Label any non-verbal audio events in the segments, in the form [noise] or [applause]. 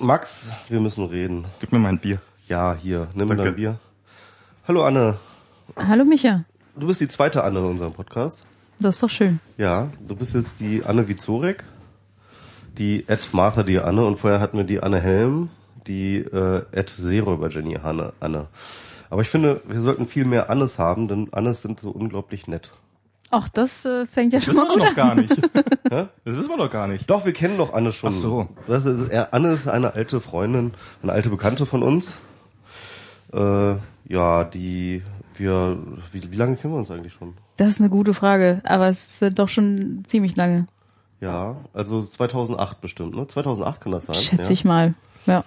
Max, wir müssen reden. Gib mir mein Bier. Ja, hier, nimm Danke. dein Bier. Hallo Anne, Hallo Micha, du bist die zweite Anne in unserem Podcast. das ist doch schön. Ja, du bist jetzt die Anne Vizorek, die Ed Martha die Anne und vorher hatten wir die Anne Helm, die äh, Ed Seeräuber Jenny Hanne, Anne. Aber ich finde, wir sollten viel mehr Annes haben, denn Annes sind so unglaublich nett. Ach, das äh, fängt ja Das schon wissen mal wir gut doch gar nicht. [laughs] Das wissen wir doch gar nicht. Doch, wir kennen doch Anne schon. Ach so. Das ist, er, Anne ist eine alte Freundin, eine alte Bekannte von uns. Äh, ja, die wir, wie, wie lange kennen wir uns eigentlich schon? Das ist eine gute Frage, aber es sind doch schon ziemlich lange, Ja, also 2008 bestimmt, ne? 2008 kann das sein. schätze ja. ich mal. Ja.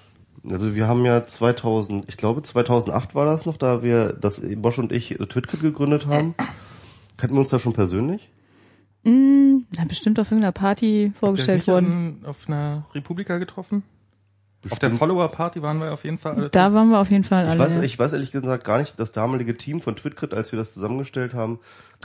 Also wir haben ja 2000, ich glaube 2008 war das noch, da wir, dass Bosch und ich Twitkit gegründet haben. Kannten wir uns da schon persönlich? Mm, na, bestimmt auf irgendeiner Party vorgestellt worden. an- auf einer Republika getroffen? Auf der Follower-Party waren wir auf jeden Fall alle. Da waren wir auf jeden Fall Ich alle. weiß, ja. ich weiß ehrlich gesagt gar nicht, das damalige Team von Twitkit, als wir das zusammengestellt haben.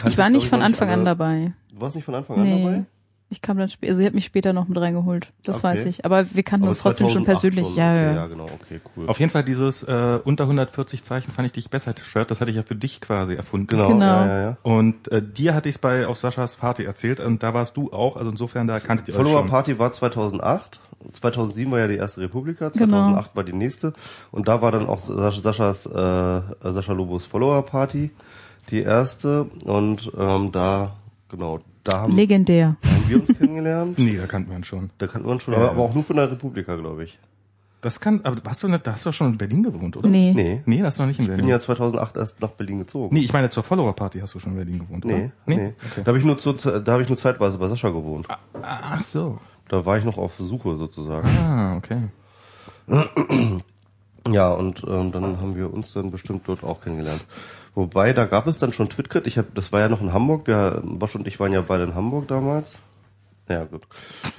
ich war nicht von Anfang an dabei. Du warst nicht von Anfang an dabei? Ich kam dann später, also ihr habt mich später noch mit reingeholt. Das Okay. weiß ich. Aber wir kannten Aber uns trotzdem schon 2008 persönlich. schon. Ja, okay, ja. ja, genau, okay, cool. Auf jeden Fall dieses äh, unter 140 Zeichen fand ich dich besser Shirt, das hatte ich ja für dich quasi erfunden. genau, Genau. ja, ja, ja. Und äh, dir hatte ich es bei auf Saschas Party erzählt und da warst du auch, also insofern da kanntet ihr euch Follower schon. Party war 2008. 2007 war ja die erste Republika, Genau. 2008 war die nächste und da war dann auch Sas- Saschas äh, Sascha Lobos Follower Party die erste und ähm, da genau da haben, Legendär. haben wir uns kennengelernt. [laughs] Nee, da kannten wir uns schon. Da kannten wir uns schon, Ja, aber, ja. aber auch nur von der Republika, glaube ich. Das kann, aber hast du nicht, da hast du doch schon in Berlin gewohnt, oder? Nee. Nee, Nee, das ist noch nicht in ich bin Berlin. ja 2008 erst nach Berlin gezogen. Nee, ich meine zur Follower Party hast du schon in Berlin gewohnt, oder? Nee, nee. Okay. Da habe ich nur zu, da habe ich nur zeitweise bei Sascha gewohnt. Ach so. Da war ich noch auf Suche sozusagen. Ah, okay. Ja, und ähm, dann haben wir uns dann bestimmt dort auch kennengelernt. Wobei, da gab es dann schon Twitcrit. Ich hab, das war ja noch in Hamburg. Wir, Bosch und ich waren ja beide in Hamburg damals. Ja, gut.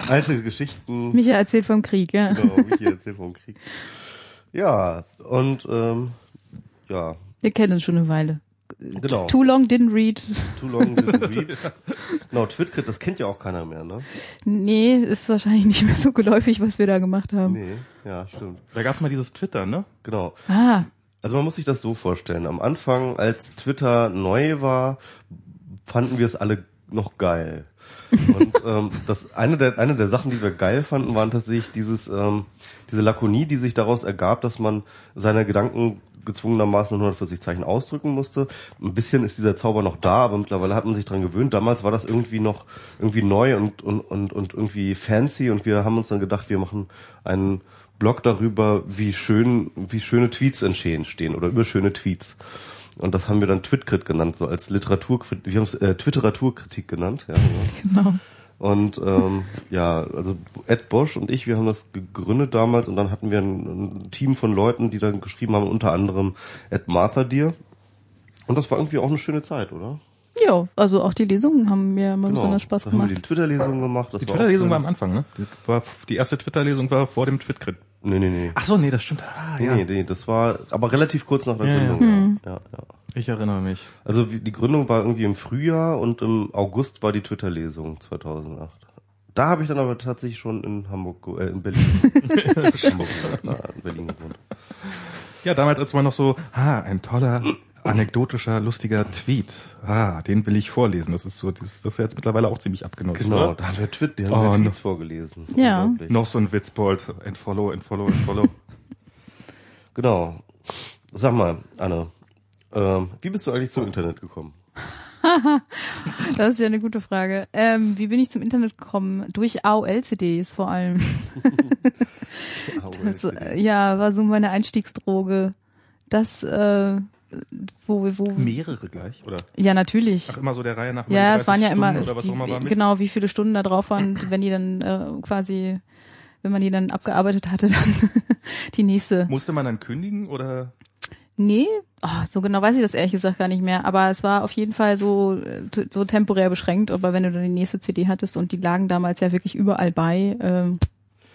Alte Geschichten. [laughs] Micha erzählt vom Krieg, ja. Genau, Michi erzählt vom Krieg. Ja, und ähm, ja, Wir kennen uns schon eine Weile. genau. Too long didn't read. Too long didn't [laughs] read. Genau, Twitcrit, das kennt ja auch keiner mehr, ne? Nee, ist wahrscheinlich nicht mehr so geläufig, was wir da gemacht haben. Nee, ja, stimmt. Da gab's mal dieses Twitter, ne? Genau. Ah, Also man muss sich das so vorstellen. Am Anfang, als Twitter neu war, fanden wir es alle noch geil. Und [laughs] ähm, das eine der eine der Sachen, die wir geil fanden, waren tatsächlich dieses ähm, diese Lakonie, die sich daraus ergab, dass man seine Gedanken gezwungenermaßen in 140 Zeichen ausdrücken musste. Ein bisschen ist dieser Zauber noch da, aber mittlerweile hat man sich dran gewöhnt. Damals war das irgendwie noch irgendwie neu und und und, und irgendwie fancy und wir haben uns dann gedacht, wir machen einen Blog darüber, wie schön wie schöne Tweets entstehen stehen oder über schöne Tweets. Und das haben wir dann Twitkrit genannt, so als Literaturkritik, wir haben es äh, Twitteraturkritik genannt, ja. Genau. [laughs] genau. Und ähm, ja, also Ed Bosch und ich, wir haben das gegründet damals und dann hatten wir ein, ein Team von Leuten, die dann geschrieben haben, unter anderem Ed Martha Dear. Und das war irgendwie auch eine schöne Zeit, oder? Ja, also auch die Lesungen haben mir immer besonders Spaß Dann haben gemacht. wir die Twitter-Lesung gemacht. Das Die Twitter-Lesung war am Anfang, ne? Die, war, die erste Twitter-Lesung war vor dem Twitcrit. Nee, nee, nee. Ach so, nee, das stimmt. Ah, ja. Nee, nee, das war aber relativ kurz nach der Ja. Gründung. Ja. Ja, ja. Ich erinnere mich. Also die Gründung war irgendwie im Frühjahr und im August war die Twitter-Lesung 2008. Da habe ich dann aber tatsächlich schon in Hamburg, äh, in Berlin, [laughs] Hamburg, in Berlin gewohnt. Ja, damals, als man noch so, ah, ein toller, anekdotischer, lustiger Tweet. Ah, den will ich vorlesen. Das ist so, das, das ist jetzt mittlerweile auch ziemlich abgenutzt. Genau, Oder? da haben wir, Twit die haben Oh, wir no. Tweets vorgelesen. Ja. Noch so ein Witzbold. Entfollow, entfollow, entfollow. [laughs] Genau. Sag mal, Anne, ähm, wie bist du eigentlich zum Internet gekommen? [laughs] Das ist ja eine gute Frage. Ähm, wie bin ich zum Internet gekommen? Durch AOL-CDs vor allem. [laughs] Das, äh, ja, war so meine Einstiegsdroge. Das, äh, wo, wo, Mehrere gleich, oder? ja, natürlich. Ach, immer so der Reihe nach Ja, es waren ja 30 immer, Stunden was auch immer war wie, genau, wie viele Stunden da drauf waren, wenn die dann äh, quasi, wenn man die dann abgearbeitet hatte, dann [laughs] die nächste. Musste man dann kündigen oder? Nee, oh, so genau weiß ich das ehrlich gesagt gar nicht mehr, aber es war auf jeden Fall so, äh, so temporär beschränkt, aber wenn du dann die nächste CD hattest und die lagen damals ja wirklich überall bei, ähm,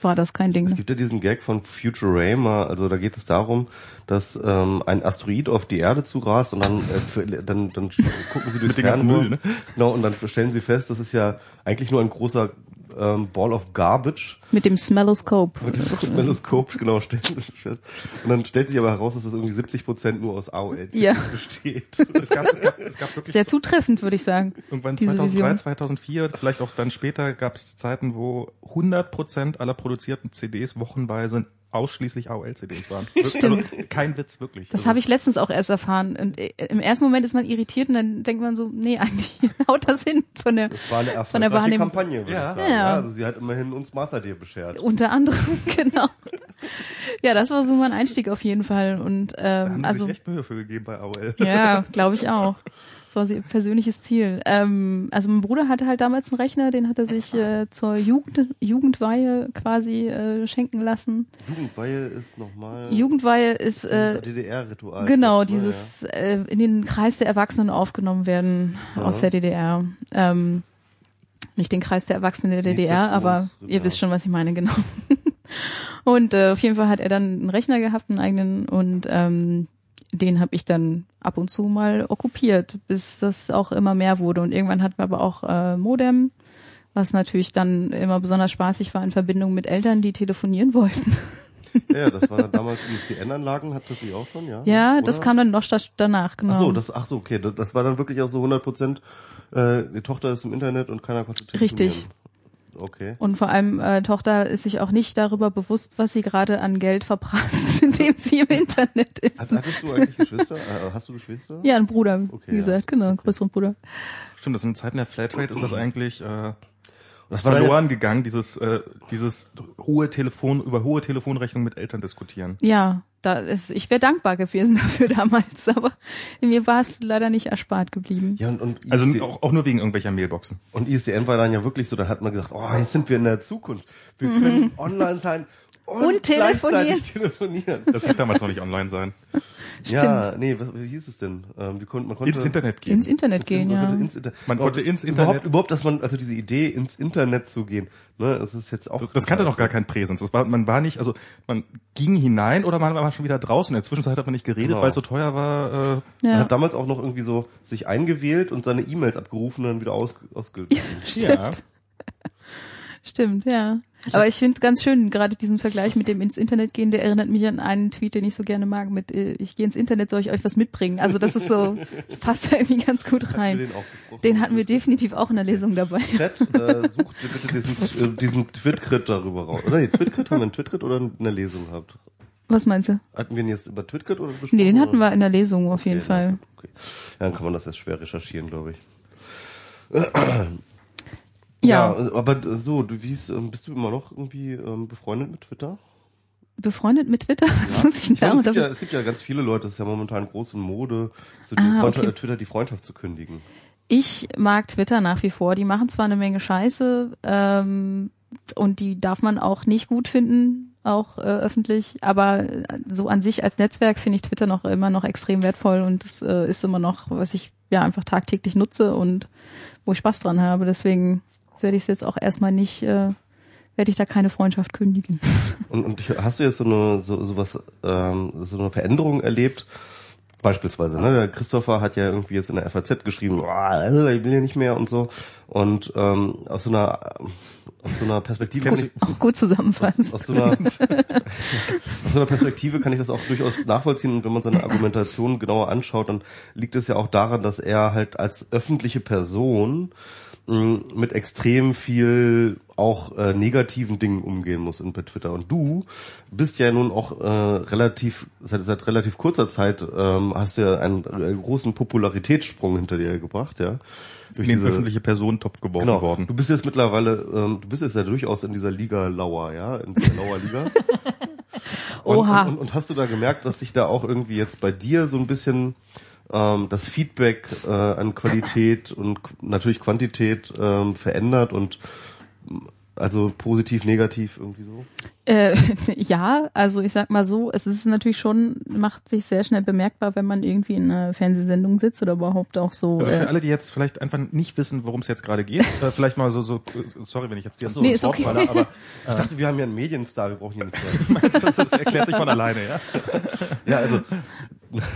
war das kein Es Ding. gibt ja diesen Gag von Futurama, also da geht es darum, dass ähm, ein Asteroid auf die Erde zurast und dann, äh, für, dann, dann gucken sie [laughs] durchs Mit dem ganzen. Müll, ne? Genau, und dann stellen sie fest, das ist ja eigentlich nur ein großer ähm, Ball of Garbage. Mit dem Smelloscope. Mit dem Smelloskop, genau, stellt sich fest. Und dann stellt sich aber heraus, dass es irgendwie 70 Prozent nur aus AOL Ja. besteht. [laughs] Es gab, es gab, es gab wirklich Sehr zutreffend, würde ich sagen. irgendwann diese 2003, Vision. 2004, vielleicht auch dann später gab es Zeiten, wo 100 Prozent aller produzierten CDs wochenweise ausschließlich AOL-CDs waren. [laughs] Stimmt. Also, kein Witz, wirklich. Das Also, habe ich letztens auch erst erfahren. Und äh, im ersten Moment ist man irritiert und dann denkt man so, nee, [laughs] eigentlich haut das hin von der, Das war eine von der Wahrnehmung. Kampagne, würde Ja. ich sagen. Ja. Ja. Also sie hat immerhin uns Martha dir beschert. Unter anderem, [laughs] genau. Ja, das war so mein Einstieg auf jeden Fall. Und Da haben ähm, also sich echt Mühe für gegeben bei AOL. ja, glaube ich auch. Das war ihr persönliches Ziel. Ähm, also mein Bruder hatte halt damals einen Rechner, den hat er sich äh, zur Jugend, Jugendweihe quasi äh, schenken lassen. Jugendweihe ist nochmal Jugendweihe ist äh, DDR-Ritual. Genau, ne? dieses äh, in den Kreis der Erwachsenen aufgenommen werden aus der DDR. Ähm, nicht den Kreis der Erwachsenen der DDR, aber ihr wisst schon, was ich meine, genau. [laughs] und äh, auf jeden Fall hat er dann einen Rechner gehabt, einen eigenen, und ähm, den habe ich dann ab und zu mal okkupiert, bis das auch immer mehr wurde. Und irgendwann hatten wir aber auch äh, Modem, was natürlich dann immer besonders spaßig war in Verbindung mit Eltern, die telefonieren wollten. Ja, das war dann damals ISDN-Anlagen, hat das die auch schon, ja? Ja, das Oder? kam dann noch danach, genau. Ach so, das, ach so, okay, das, das war dann wirklich auch so 100 Prozent, äh, die Tochter ist im Internet und keiner konnte telefonieren. Richtig. Okay. Und vor allem äh, Tochter ist sich auch nicht darüber bewusst, was sie gerade an Geld verprasst, [laughs] indem sie im Internet ist. Hat, hattest du eigentlich Geschwister? Äh, hast du Geschwister? Ja, ein Bruder, Okay, wie ja. gesagt, genau, einen größeren Bruder. Stimmt, das in Zeiten der Flatrate ist das eigentlich äh, Das war verloren gegangen, dieses äh, dieses hohe Telefon über hohe Telefonrechnungen mit Eltern diskutieren. Ja, da ist, ich wäre dankbar gewesen [laughs] dafür damals, aber mir war es leider nicht erspart geblieben. Ja, und, und, Also auch, auch nur wegen irgendwelcher Mailboxen. und ISDN war dann ja wirklich so, da hat man gesagt, oh, jetzt sind wir in der Zukunft. Wir können online sein und. Und telefonieren. telefonieren. Das hieß damals noch nicht online sein. [laughs] Ja, nee, was, wie hieß es denn? Ähm, wir konnten, man konnte Ins Internet gehen. Ins Internet gehen, man ja. konnte ins Inter Man konnte ins Überhaupt, Internet- überhaupt, dass man, also diese Idee, ins Internet zu gehen, ne, das ist jetzt auch. Das kannte noch gar kein Präsens. Das war, man war nicht, also man ging hinein oder man war schon wieder draußen. In der Zwischenzeit hat man nicht geredet, Genau. weil es so teuer war. Äh, Man Ja, hat damals auch noch irgendwie so sich eingewählt und seine E-Mails abgerufen und dann wieder aus, ausgelöst. ja. stimmt, ja. Aber ich finde ganz schön, gerade diesen Vergleich mit dem ins Internet gehen, der erinnert mich an einen Tweet, den ich so gerne mag, mit äh, ich gehe ins Internet, soll ich euch was mitbringen? Also das ist so, das passt da irgendwie ganz gut Hatten rein. den auch besprochen? Den hatten wir definitiv auch in der Lesung dabei. Chat, äh, sucht bitte diesen, äh, diesen Twitcrit darüber raus. Oder nee, Twitcrit, haben wir einen Twitcrit oder eine Lesung gehabt? Was meinst du? Hatten wir ihn jetzt über Twitcrit oder besprochen? Nee, den hatten oder? wir in der Lesung auf jeden Okay, Fall. Okay. Ja, dann kann man das jetzt schwer recherchieren, glaube ich. Ja, aber so, du wie ist, ähm, bist du immer noch irgendwie ähm, befreundet mit Twitter? befreundet mit Twitter? [laughs] Was muss ich denn Ich meine, es, gibt ja, es gibt ja ganz viele Leute, es ist ja momentan große Mode, so die Ah, Freundschaft, okay. äh, Twitter die Freundschaft zu kündigen. Ich mag Twitter nach wie vor. Die machen zwar eine Menge Scheiße ähm, und die darf man auch nicht gut finden, auch äh, öffentlich, aber äh, so an sich als Netzwerk finde ich Twitter noch immer noch extrem wertvoll und das äh, ist immer noch, was ich ja einfach tagtäglich nutze und wo ich Spaß dran habe. Deswegen werde ich es jetzt auch erstmal nicht, äh, werde ich da keine Freundschaft kündigen. [laughs] Und, und hast du jetzt so eine so, so was ähm, so eine Veränderung erlebt? Beispielsweise, ne? Der Christopher hat ja irgendwie jetzt in der FAZ geschrieben, "Boah, ich will ja nicht mehr und so. Und ähm, aus so einer aus so einer Perspektive kann ich, Auch gut zusammenfassen. aus, aus so einer aus so einer Perspektive kann ich das auch durchaus nachvollziehen und wenn man seine Argumentation genauer anschaut, dann liegt es ja auch daran, dass er halt als öffentliche Person mit extrem viel auch äh, negativen Dingen umgehen muss in bei Twitter. Und du bist ja nun auch äh, relativ seit, seit relativ kurzer Zeit ähm, hast du ja einen, äh, großen Popularitätssprung hinter dir gebracht, ja. Durch in den öffentliche Personentopf geworfen Genau. worden. Du bist jetzt mittlerweile, ähm, du bist jetzt ja durchaus in dieser Liga Lauer, ja, in dieser Lauer Liga. [laughs] Und, Oha. Und, und, und hast du da gemerkt, dass sich da auch irgendwie jetzt bei dir so ein bisschen ähm, das Feedback äh, an Qualität und natürlich Quantität ähm, verändert und m, also positiv, negativ irgendwie so? Äh, [laughs] ja, also ich sag mal so, es ist natürlich schon, macht sich sehr schnell bemerkbar, wenn man irgendwie in einer Fernsehsendung sitzt oder überhaupt auch so. Also für äh, alle, die jetzt vielleicht einfach nicht wissen, worum es jetzt gerade geht, äh, vielleicht mal so, so, sorry, wenn ich jetzt dir so Nee, ins ist Wort okay. falle, aber [laughs] Ich dachte, wir haben ja einen Medienstar, wir brauchen hier nicht mehr. [laughs] das, das erklärt sich von alleine, ja. Ja, also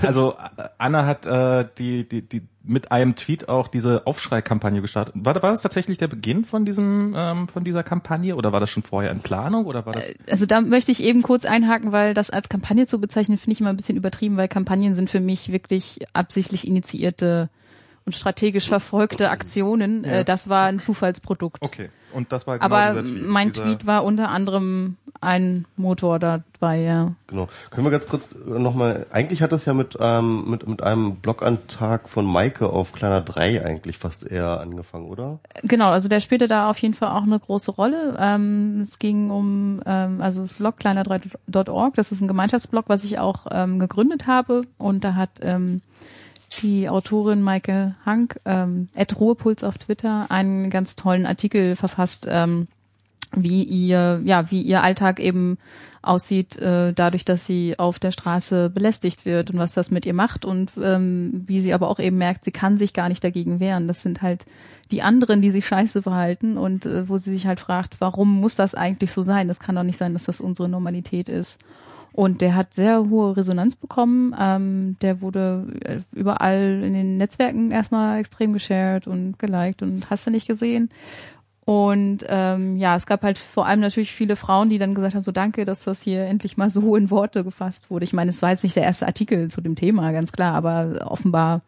Also äh, Anna hat äh, die, die, die mit einem Tweet auch diese Aufschrei-Kampagne gestartet. War, war das tatsächlich der Beginn von diesem ähm, von dieser Kampagne oder war das schon vorher in Planung oder war das? Also da möchte ich eben kurz einhaken, weil das als Kampagne zu bezeichnen, finde ich immer ein bisschen übertrieben, weil Kampagnen sind für mich wirklich absichtlich initiierte und strategisch verfolgte Aktionen. Ja. Äh, das war ein Zufallsprodukt. Okay. Und das war genau Aber Tweet. mein Tweet war unter anderem ein Motor dabei, ja. Genau. Können wir ganz kurz nochmal, eigentlich hat das ja mit, ähm, mit, mit einem Blogantrag von Maike auf kleiner 3 eigentlich fast eher angefangen, oder? Genau, also der spielte da auf jeden Fall auch eine große Rolle. Ähm, es ging um, ähm, also das Blog kleiner3.org, das ist ein Gemeinschaftsblog, was ich auch ähm, gegründet habe und da hat ähm, die Autorin Maike Hank, ähm, at Ruhepuls auf Twitter, einen ganz tollen Artikel verfasst, ähm, wie ihr, ja, wie ihr Alltag eben aussieht, äh, dadurch, dass sie auf der Straße belästigt wird und was das mit ihr macht und ähm, wie sie aber auch eben merkt, sie kann sich gar nicht dagegen wehren. Das sind halt die anderen, die sich scheiße verhalten und äh, wo sie sich halt fragt, warum muss das eigentlich so sein? Das kann doch nicht sein, dass das unsere Normalität ist. Und der hat sehr hohe Resonanz bekommen. Ähm, der wurde äh, überall in den Netzwerken erstmal extrem geshared und geliked und hast du nicht gesehen. Und ähm, ja, es gab halt vor allem natürlich viele Frauen, die dann gesagt haben, so danke, dass das hier endlich mal so in Worte gefasst wurde. Ich meine, es war jetzt nicht der erste Artikel zu dem Thema, ganz klar, aber offenbar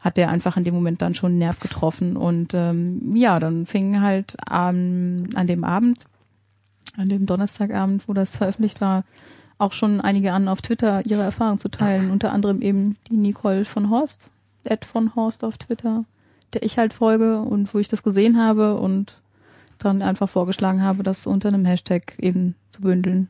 hat der einfach in dem Moment dann schon einen Nerv getroffen. Und ähm, ja, dann fing halt ähm, an dem Abend, an dem Donnerstagabend, wo das veröffentlicht war, auch schon einige an auf Twitter ihre Erfahrung zu teilen. Unter anderem eben die Nicole von Horst, Ed von Horst auf Twitter, der ich halt folge und wo ich das gesehen habe und dann einfach vorgeschlagen habe, das unter einem Hashtag eben zu bündeln.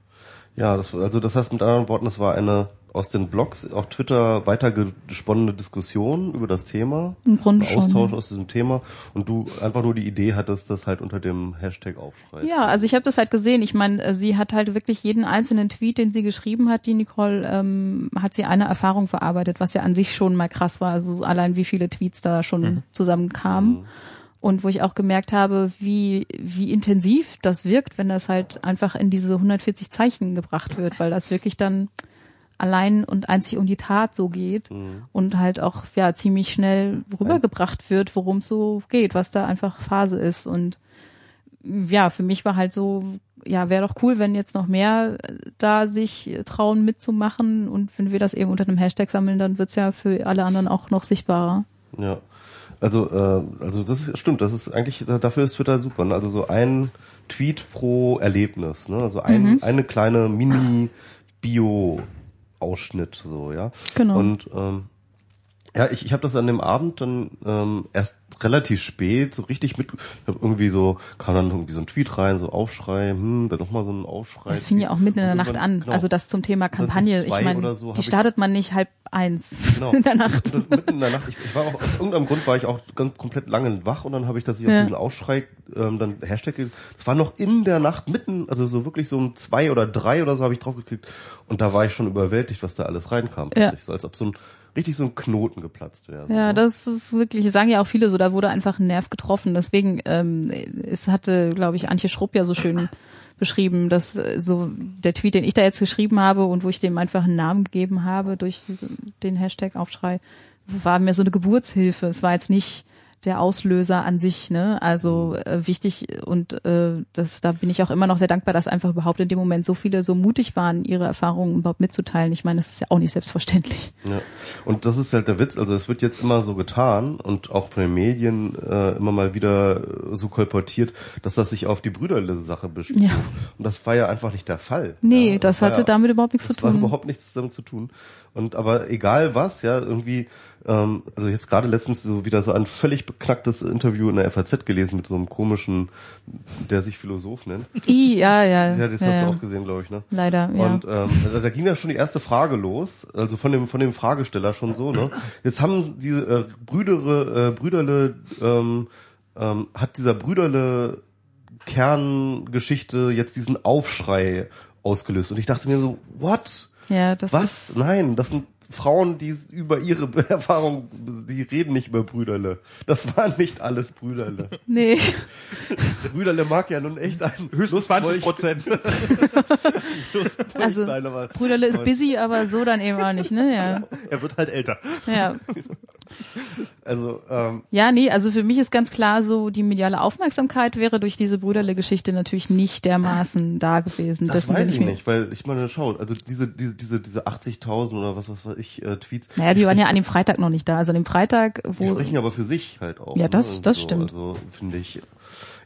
Ja, das, also das heißt mit anderen Worten, es war eine aus den Blogs auf Twitter weitergesponnene Diskussion über das Thema, Im Grunde ein schon. Austausch ja. aus diesem Thema und du einfach nur die Idee hattest, das halt unter dem Hashtag aufschreit. Ja, also ich habe das halt gesehen. Ich meine, äh, sie hat halt wirklich jeden einzelnen Tweet, den sie geschrieben hat, die Nicole, ähm, hat sie eine Erfahrung verarbeitet, was ja an sich schon mal krass war. Also allein wie viele Tweets da schon zusammenkamen. Und wo ich auch gemerkt habe, wie, wie intensiv das wirkt, wenn das halt einfach in diese 140 Zeichen gebracht wird, weil das wirklich dann allein und einzig um die Tat so geht und halt auch ja ziemlich schnell rübergebracht wird, worum es so geht, was da einfach Phase ist. Und ja, für mich war halt so, ja, wäre doch cool, wenn jetzt noch mehr äh, da sich trauen mitzumachen und wenn wir das eben unter einem Hashtag sammeln, dann wird's ja für alle anderen auch noch sichtbarer. Ja. Also, äh, also das ist, stimmt, das ist eigentlich, dafür ist Twitter super. Ne? Also so ein Tweet pro Erlebnis, ne? Also ein, Mhm. eine kleine Mini-Bio-Ausschnitt, so, ja. Genau. Und ähm, ja, ich, ich habe das an dem Abend dann ähm, erst relativ spät so richtig mit. Ich habe irgendwie so kam dann irgendwie so ein Tweet rein, so Aufschrei, hm, dann nochmal so ein Aufschrei. Das fing ja auch mitten in der Nacht an. genau. Also das zum Thema Kampagne. Ich meine, so die startet man nicht halb eins [laughs] Genau. in der Nacht. Mitten in der Nacht. Ich, ich war auch aus irgendeinem Grund war ich auch ganz komplett lange wach und dann habe ich das hier Ja. auf diesen Aufschrei ähm, dann Hashtag. Das war noch in der Nacht mitten, also so wirklich so um zwei oder drei oder so habe ich drauf geklickt und da war ich schon überwältigt, was da alles reinkam. Ja. So als ob so ein richtig so ein Knoten geplatzt wäre. Ja, ne? das ist wirklich, sagen ja auch viele so, da wurde einfach ein Nerv getroffen. Deswegen, ähm, es hatte, glaube ich, Antje Schrupp ja so schön [laughs] beschrieben, dass äh, so der Tweet, den ich da jetzt geschrieben habe und wo ich dem einfach einen Namen gegeben habe durch den Hashtag Aufschrei, war mir so eine Geburtshilfe. Es war jetzt nicht der Auslöser an sich, ne? Also äh, wichtig und äh, das, da bin ich auch immer noch sehr dankbar, dass einfach überhaupt in dem Moment so viele so mutig waren, ihre Erfahrungen überhaupt mitzuteilen. Ich meine, das ist ja auch nicht selbstverständlich. Ja. Und das ist halt der Witz, also es wird jetzt immer so getan und auch von den Medien äh, immer mal wieder äh, so kolportiert, dass das sich auf die Brüderle-Sache bezieht. Ja. Und das war ja einfach nicht der Fall. Nee, ja, das war hatte ja, damit überhaupt nichts das zu war tun. überhaupt nichts damit zu tun. Und aber egal was, ja, irgendwie, ähm, also jetzt gerade letztens so wieder so ein völlig beknacktes Interview in der FAZ gelesen mit so einem komischen, der sich Philosoph nennt. I, ja, ja. Ja, das ja, hast du ja. auch gesehen, glaube ich, ne? Leider, ja. Und ähm, da, da ging ja schon die erste Frage los, also von dem von dem Fragesteller schon so, ne? Jetzt haben diese äh, Brüdere, äh, Brüderle, ähm, ähm, hat dieser Brüderle Kerngeschichte jetzt diesen Aufschrei ausgelöst und ich dachte mir so, what? Ja, das Was? Nein, das sind Frauen, die über ihre [laughs] Erfahrung, die reden nicht über Brüderle. Das waren nicht alles Brüderle. [laughs] Nee. Brüderle mag ja nun echt ein Höchstens 20 Prozent. [laughs] Also, Brüderle ist busy, aber so dann eben auch nicht, ne? Ja. er wird halt älter. Ja. Also ähm, Ja, nee, also für mich ist ganz klar so, die mediale Aufmerksamkeit wäre durch diese Brüderle-Geschichte natürlich nicht dermaßen da gewesen. das weiß ich nicht, weil ich meine, schaut, also diese diese diese diese 80.000 oder was was weiß ich äh, Tweets. Naja, die waren ja an dem Freitag noch nicht da. Also an dem Freitag, Die wo, sprechen aber für sich halt auch. Ja, das- ne? das so, stimmt. Also finde ich.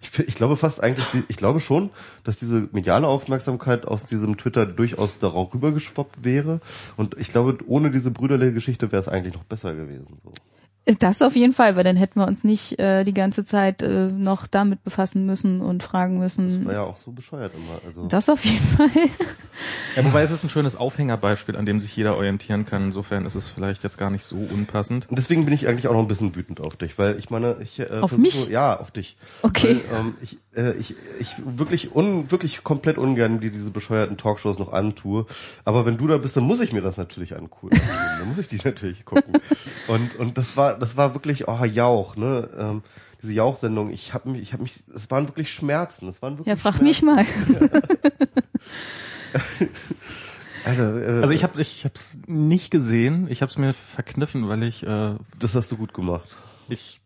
Ich, ich glaube fast eigentlich, ich glaube schon, dass diese mediale Aufmerksamkeit aus diesem Twitter durchaus darauf rübergeschwappt wäre. Und ich glaube, ohne diese Brüderle-Geschichte wäre es eigentlich noch besser gewesen. So. Das auf jeden Fall, weil dann hätten wir uns nicht äh, die ganze Zeit äh, noch damit befassen müssen und fragen müssen. War ja auch so bescheuert immer. Also Das auf jeden Fall. [laughs] Ja, wobei es ist ein schönes Aufhängerbeispiel, an dem sich jeder orientieren kann. Insofern ist es vielleicht jetzt gar nicht so unpassend. Und deswegen bin ich eigentlich auch noch ein bisschen wütend auf dich, weil ich meine, ich äh, Auf versuche, mich? ja, auf dich. Okay. Weil, ähm, ich, äh, ich, ich wirklich un, wirklich komplett ungern dir diese bescheuerten Talkshows noch antue. Aber wenn du da bist, dann muss ich mir das natürlich angucken. [laughs] dann muss ich die natürlich gucken. Und und das war das war wirklich oh Jauch, ne? Ähm, diese Jauch-Sendung, ich habe mich, ich habe mich, es waren wirklich Schmerzen, es waren wirklich Ja, frag Schmerzen. mich mal. [laughs] Also, äh, Also ich habe ich hab's nicht gesehen. Ich habe es mir verkniffen, weil ich äh, das hast du gut gemacht. ich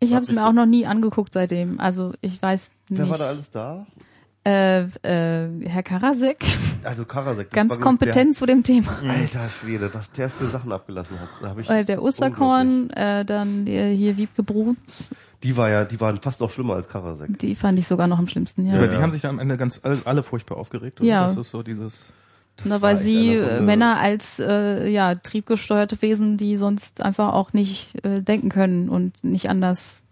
Ich Hab habe es mir auch noch nie angeguckt seitdem. Also ich weiß nicht. Wer war da alles da? Äh, äh, Herr Karasek, Also Karasek. das ganz kompetent zu dem Thema. Der, alter Schwede, was der für Sachen abgelassen hat. Da hab ich Äh, der. Osterkorn, äh, dann äh, hier Wiebke Bruns, Die war ja, die waren fast noch schlimmer als Karasek. die fand ich sogar noch am schlimmsten, ja. über Ja. die haben sich dann am Ende ganz alle, alle furchtbar aufgeregt. Oder? Ja. Das ist so dieses Na, weil sie äh, der- Männer als äh, ja triebgesteuerte Wesen, die sonst einfach auch nicht äh, denken können und nicht anders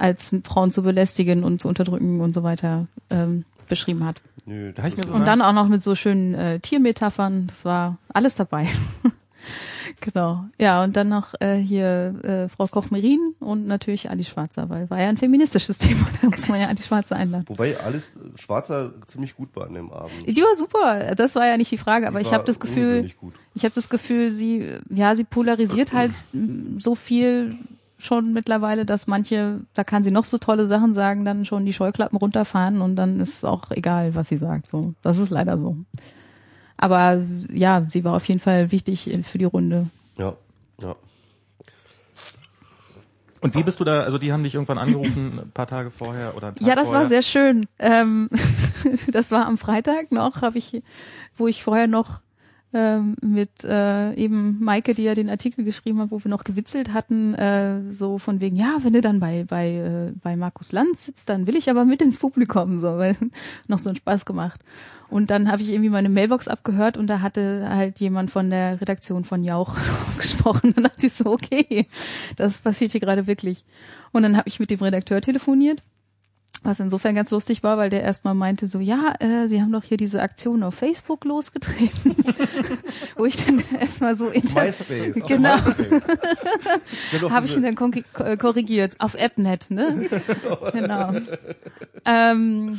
als Frauen zu belästigen und zu unterdrücken und so weiter ähm, beschrieben hat. Nö, Da hab ich mir so Und dann auch noch mit so schönen äh, Tiermetaphern. Das war alles dabei. [laughs] genau. Ja, und dann noch äh, hier äh, Frau Koch-Merin und natürlich Ali Schwarzer, weil war ja ein feministisches [laughs] Thema. Da muss man ja Ali Schwarzer einladen. Wobei alles Schwarzer ziemlich gut war an dem Abend. Die war super. Das war ja nicht die Frage, aber Die ich habe das Gefühl, ich habe das Gefühl, sie, ja, sie polarisiert [clears throat] halt so viel schon mittlerweile, dass manche, da kann sie noch so tolle Sachen sagen, dann schon die Scheuklappen runterfahren und dann ist es auch egal, was sie sagt. So, das ist leider so. Aber ja, sie war auf jeden Fall wichtig für die Runde. Ja, ja. Und wie bist du da, also die haben dich irgendwann angerufen, ein paar Tage vorher oder einen Tag Ja, das vorher? war sehr schön. Ähm, [laughs] das war am Freitag noch, habe ich, wo ich vorher noch ähm, mit äh, eben Maike, die ja den Artikel geschrieben hat, wo wir noch gewitzelt hatten, äh, so von wegen, ja, wenn du dann bei bei äh, bei Markus Lanz sitzt, dann will ich aber mit ins Publikum, so, weil [laughs] noch so einen Spaß gemacht. Und dann habe ich irgendwie meine Mailbox abgehört und da hatte halt jemand von der Redaktion von Jauch [laughs] gesprochen. Dann dachte ich so, okay, das passiert hier gerade wirklich. Und dann habe ich mit dem Redakteur telefoniert was insofern ganz lustig war, weil der erstmal meinte so, ja, äh, Sie haben doch hier diese Aktion auf Facebook losgetreten, [laughs] wo ich dann erstmal so inter MySpace. Genau. Habe ich ihn dann korrigiert auf AppNet, ne? [laughs] genau. Ähm,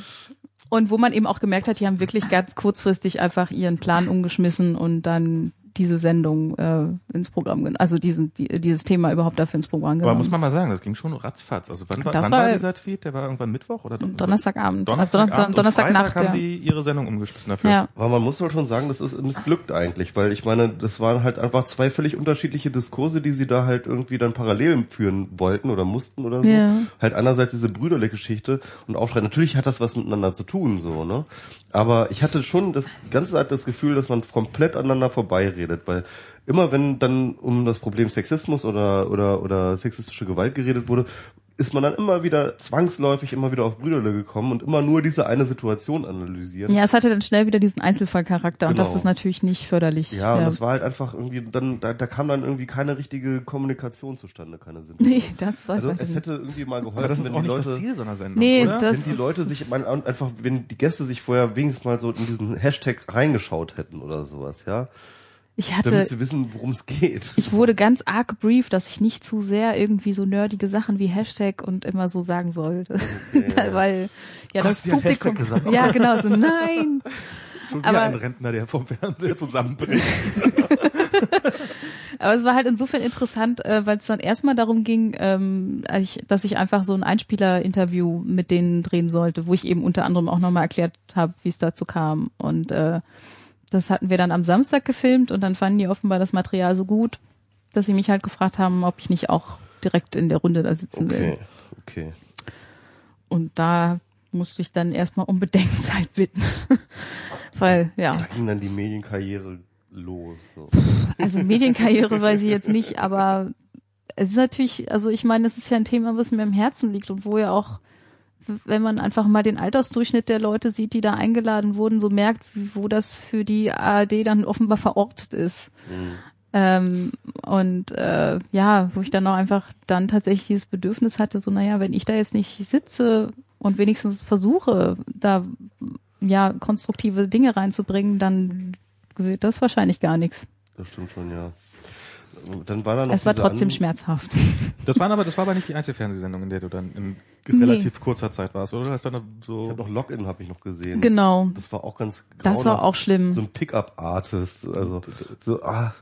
und wo man eben auch gemerkt hat, die haben wirklich ganz kurzfristig einfach ihren Plan umgeschmissen und dann diese Sendung äh, ins Programm genommen, also diesen, die, dieses Thema überhaupt dafür ins Programm genommen. Aber muss man mal sagen, das ging schon ratzfatz. Also wann, war, Das wann war- war dieser Tweet? Der war irgendwann Mittwoch oder Don- Donnerstagabend. Donnerstagabend Also Don- und Donnerstagnacht, Freitag haben ja. die ihre Sendung umgeschmissen dafür. Ja. Aber man muss doch schon sagen, das ist missglückt eigentlich, weil ich meine, das waren halt einfach zwei völlig unterschiedliche Diskurse, die sie da halt irgendwie dann parallel führen wollten oder mussten oder so. Ja. Halt einerseits diese Brüderle-Geschichte und Aufschrei. Natürlich hat das was miteinander zu tun, so, ne? Aber ich hatte schon das ganze Zeit das Gefühl, dass man komplett aneinander vorbeiredet, weil immer wenn dann um das Problem Sexismus oder, oder, oder sexistische Gewalt geredet wurde, ist man dann immer wieder zwangsläufig immer wieder auf Brüderle gekommen und immer nur diese eine Situation analysieren. Ja, es hatte dann schnell wieder diesen Einzelfallcharakter und das Genau. ist natürlich nicht förderlich. Ja, und das war halt einfach irgendwie, dann, da, da kam dann irgendwie keine richtige Kommunikation zustande, keine Sinn. Nee, das war Also es nicht. hätte irgendwie mal geholfen, das ist wenn auch die nicht Leute, das Ziel so einer Sendung, Nee, oder? das- wenn die Leute sich mal einfach, wenn die Gäste sich vorher wenigstens mal so in diesen Hashtag reingeschaut hätten oder sowas, ja, Ich hatte, damit sie wissen, worum es geht. ich wurde ganz arg gebrieft, dass ich nicht zu sehr irgendwie so nerdige Sachen wie Hashtag und immer so sagen soll. ja. [laughs] Weil, ja, Gott, das Publikum. Ja, genau, so, nein. [laughs] Schon wieder Aber- ein Rentner, der vom Fernseher zusammenbricht. [laughs] Aber es war halt insofern interessant, äh, weil es dann erstmal darum ging, ähm, dass ich einfach so ein Einspieler-Interview mit denen drehen sollte, wo ich eben unter anderem auch nochmal erklärt habe, wie es dazu kam. Und äh, das hatten wir dann am Samstag gefilmt und dann fanden die offenbar das Material so gut, dass sie mich halt gefragt haben, ob ich nicht auch direkt in der Runde da sitzen will. Okay, okay. Und da musste ich dann erstmal um Bedenkzeit [laughs] bitten. Weil, ja. Da ging dann die Medienkarriere los. So. Also Medienkarriere weiß ich jetzt nicht, aber es ist natürlich, also ich meine, es ist ja ein Thema, was mir im Herzen liegt und wo ja auch, wenn man einfach mal den Altersdurchschnitt der Leute sieht, die da eingeladen wurden, so merkt, wo das für die ARD dann offenbar verortet ist. Mhm. Ähm, und äh, ja, wo ich dann auch einfach dann tatsächlich dieses Bedürfnis hatte, so naja, wenn ich da jetzt nicht sitze und wenigstens versuche, da ja konstruktive Dinge reinzubringen, dann wird das wahrscheinlich gar nichts. Das stimmt schon, ja. Dann war da noch Es war trotzdem an- schmerzhaft. [laughs] Das war aber, das war aber nicht die einzige Fernsehsendung, in der du dann in Nee. relativ kurzer Zeit warst, oder? Du hast dann noch Ich so. habe noch Login habe ich noch gesehen. Genau. Das war auch ganz Das war grauenhaft. auch schlimm. so ein Pickup-Artist. Also so, ah,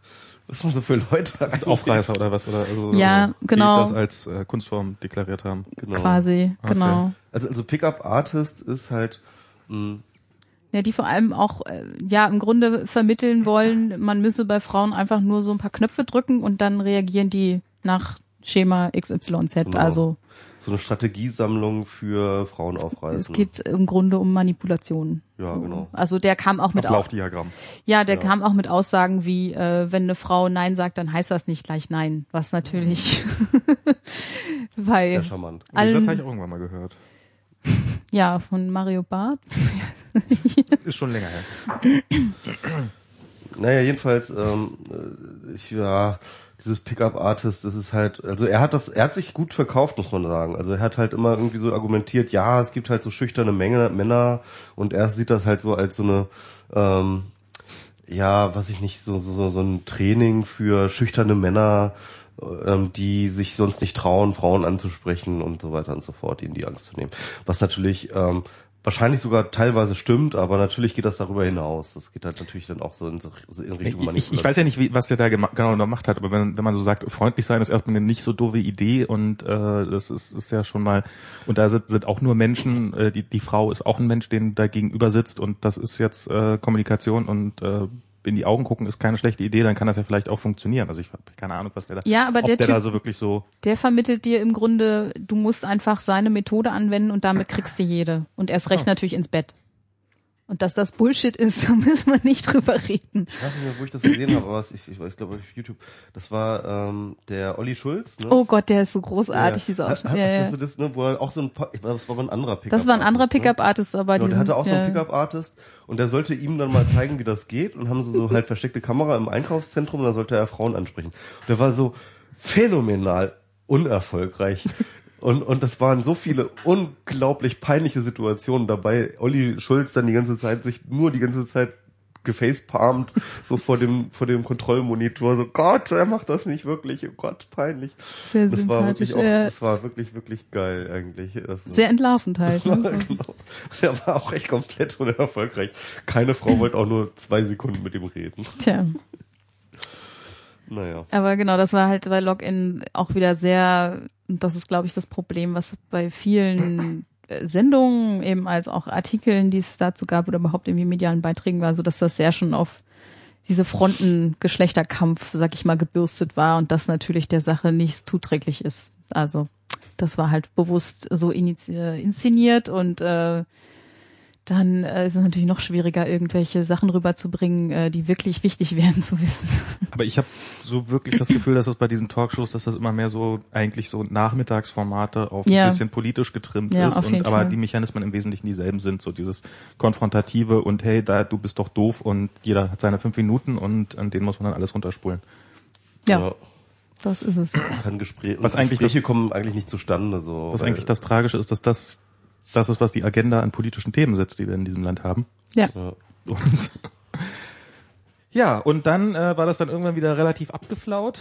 was man so für Leute Das sind Aufreißer oder was? Oder, also, Ja, die genau. das als äh, Kunstform deklariert haben. Genau. Quasi, Okay. genau. Also, also Pickup-Artist ist halt, mh, Ja, die vor allem auch, äh, ja, im Grunde vermitteln wollen, man müsse bei Frauen einfach nur so ein paar Knöpfe drücken und dann reagieren die nach Schema XYZ. Genau. Also so eine Strategiesammlung für Frauen aufreißen. es geht im Grunde um Manipulation. Ja, genau. Also der kam auch mit Auf au- Laufdiagramm. ja, der Ja. kam auch mit Aussagen wie, äh, wenn eine Frau Nein sagt, dann heißt das nicht gleich Nein, was natürlich [laughs] bei Sehr charmant. Den Satz habe ich allen, auch irgendwann mal gehört. Ja, von Mario Barth. [laughs] Ist schon länger her. [clears throat] Naja, jedenfalls, ähm, äh, ich, ja, dieses Pickup-Artist, das ist halt, also er hat das, er hat sich gut verkauft, muss man sagen. Also er hat halt immer irgendwie so argumentiert, ja, es gibt halt so schüchterne Menge, Männer und er sieht das halt so als so eine, ähm, ja, was ich nicht, so, so, so, so ein Training für schüchterne Männer, ähm, die sich sonst nicht trauen, Frauen anzusprechen und so weiter und so fort, ihnen die Angst zu nehmen. Was natürlich ähm, wahrscheinlich sogar teilweise stimmt, aber natürlich geht das darüber hinaus. Das geht halt natürlich dann auch so in, so in Richtung Ich, ich weiß ja nicht, wie, was der da genau gemacht hat, aber wenn, wenn man so sagt, freundlich sein ist erstmal eine nicht so doofe Idee und äh, das ist, ist ja schon mal, und da sind, sind auch nur Menschen, äh, die, die Frau ist auch ein Mensch, den da gegenüber sitzt und das ist jetzt äh, Kommunikation und äh, in die Augen gucken ist keine schlechte Idee, dann kann das ja vielleicht auch funktionieren. Also ich habe keine Ahnung, was der da, Ja, aber der der, Typ- da so wirklich so, Der vermittelt dir im Grunde, du musst einfach seine Methode anwenden und damit kriegst du jede. Und erst recht Ah. natürlich ins Bett. Und dass das Bullshit ist, [laughs] da müssen wir nicht drüber reden. Ich weiß nicht mehr, wo ich das gesehen habe, aber was ich, ich, ich glaube auf YouTube. Das war ähm, der Olli Schulz, ne? Oh Gott, der ist so großartig, Ja. dieser Ausschnitt. Ja, ja. du das, ne, wo er auch so ein, ich glaube, das war ein anderer Pickup. Das war ein anderer Artist, ne? Pickup-Artist, aber Genau, diesen, der hatte auch so ja. einen Pickup-Artist und der sollte ihm dann mal zeigen, wie das geht und haben sie so halt versteckte Kamera im Einkaufszentrum und dann sollte er Frauen ansprechen. Und der war so phänomenal unerfolgreich. Und, und das waren so viele unglaublich peinliche Situationen dabei. Olli Schulz dann die ganze Zeit sich nur die ganze Zeit gefacepalmt, so vor dem, vor dem Kontrollmonitor, so Gott, er macht das nicht wirklich, oh Gott, peinlich. Sehr Das war wirklich sympathisch. auch, das war wirklich, wirklich geil eigentlich. Das war- Sehr entlarvend halt. ja, [laughs] Ne? genau. Der war auch echt komplett unerfolgreich. Keine Frau wollte auch nur zwei Sekunden mit ihm reden. Tja. Naja. Aber genau, das war halt bei Login auch wieder sehr, das ist glaube ich das Problem, was bei vielen Sendungen eben als auch Artikeln, die es dazu gab oder überhaupt irgendwie medialen Beiträgen war, so dass das sehr schon auf diese Fronten Geschlechterkampf, sag ich mal, gebürstet war und das natürlich der Sache nicht zuträglich ist. Also das war halt bewusst so inszeniert und äh, dann äh, ist es natürlich noch schwieriger, irgendwelche Sachen rüberzubringen, äh, die wirklich wichtig [laughs] wären zu wissen. Aber ich habe so wirklich das Gefühl, dass das bei diesen Talkshows, dass das immer mehr so eigentlich so Nachmittagsformate auf Ja. ein bisschen politisch getrimmt Ja, ist und aber Fall. die Mechanismen im Wesentlichen dieselben sind, so dieses konfrontative und hey, da du bist doch doof und jeder hat seine fünf Minuten und an denen muss man dann alles runterspulen. Ja, das ist es. Kann Gespräch, Was eigentlich Gespräche das- kommen eigentlich nicht zustande, so. Was weil- eigentlich das Tragische ist, dass das das ist, was die Agenda an politischen Themen setzt, die wir in diesem Land haben. Ja. Ja. Und [laughs] Ja, und dann äh, war das dann irgendwann wieder relativ abgeflaut.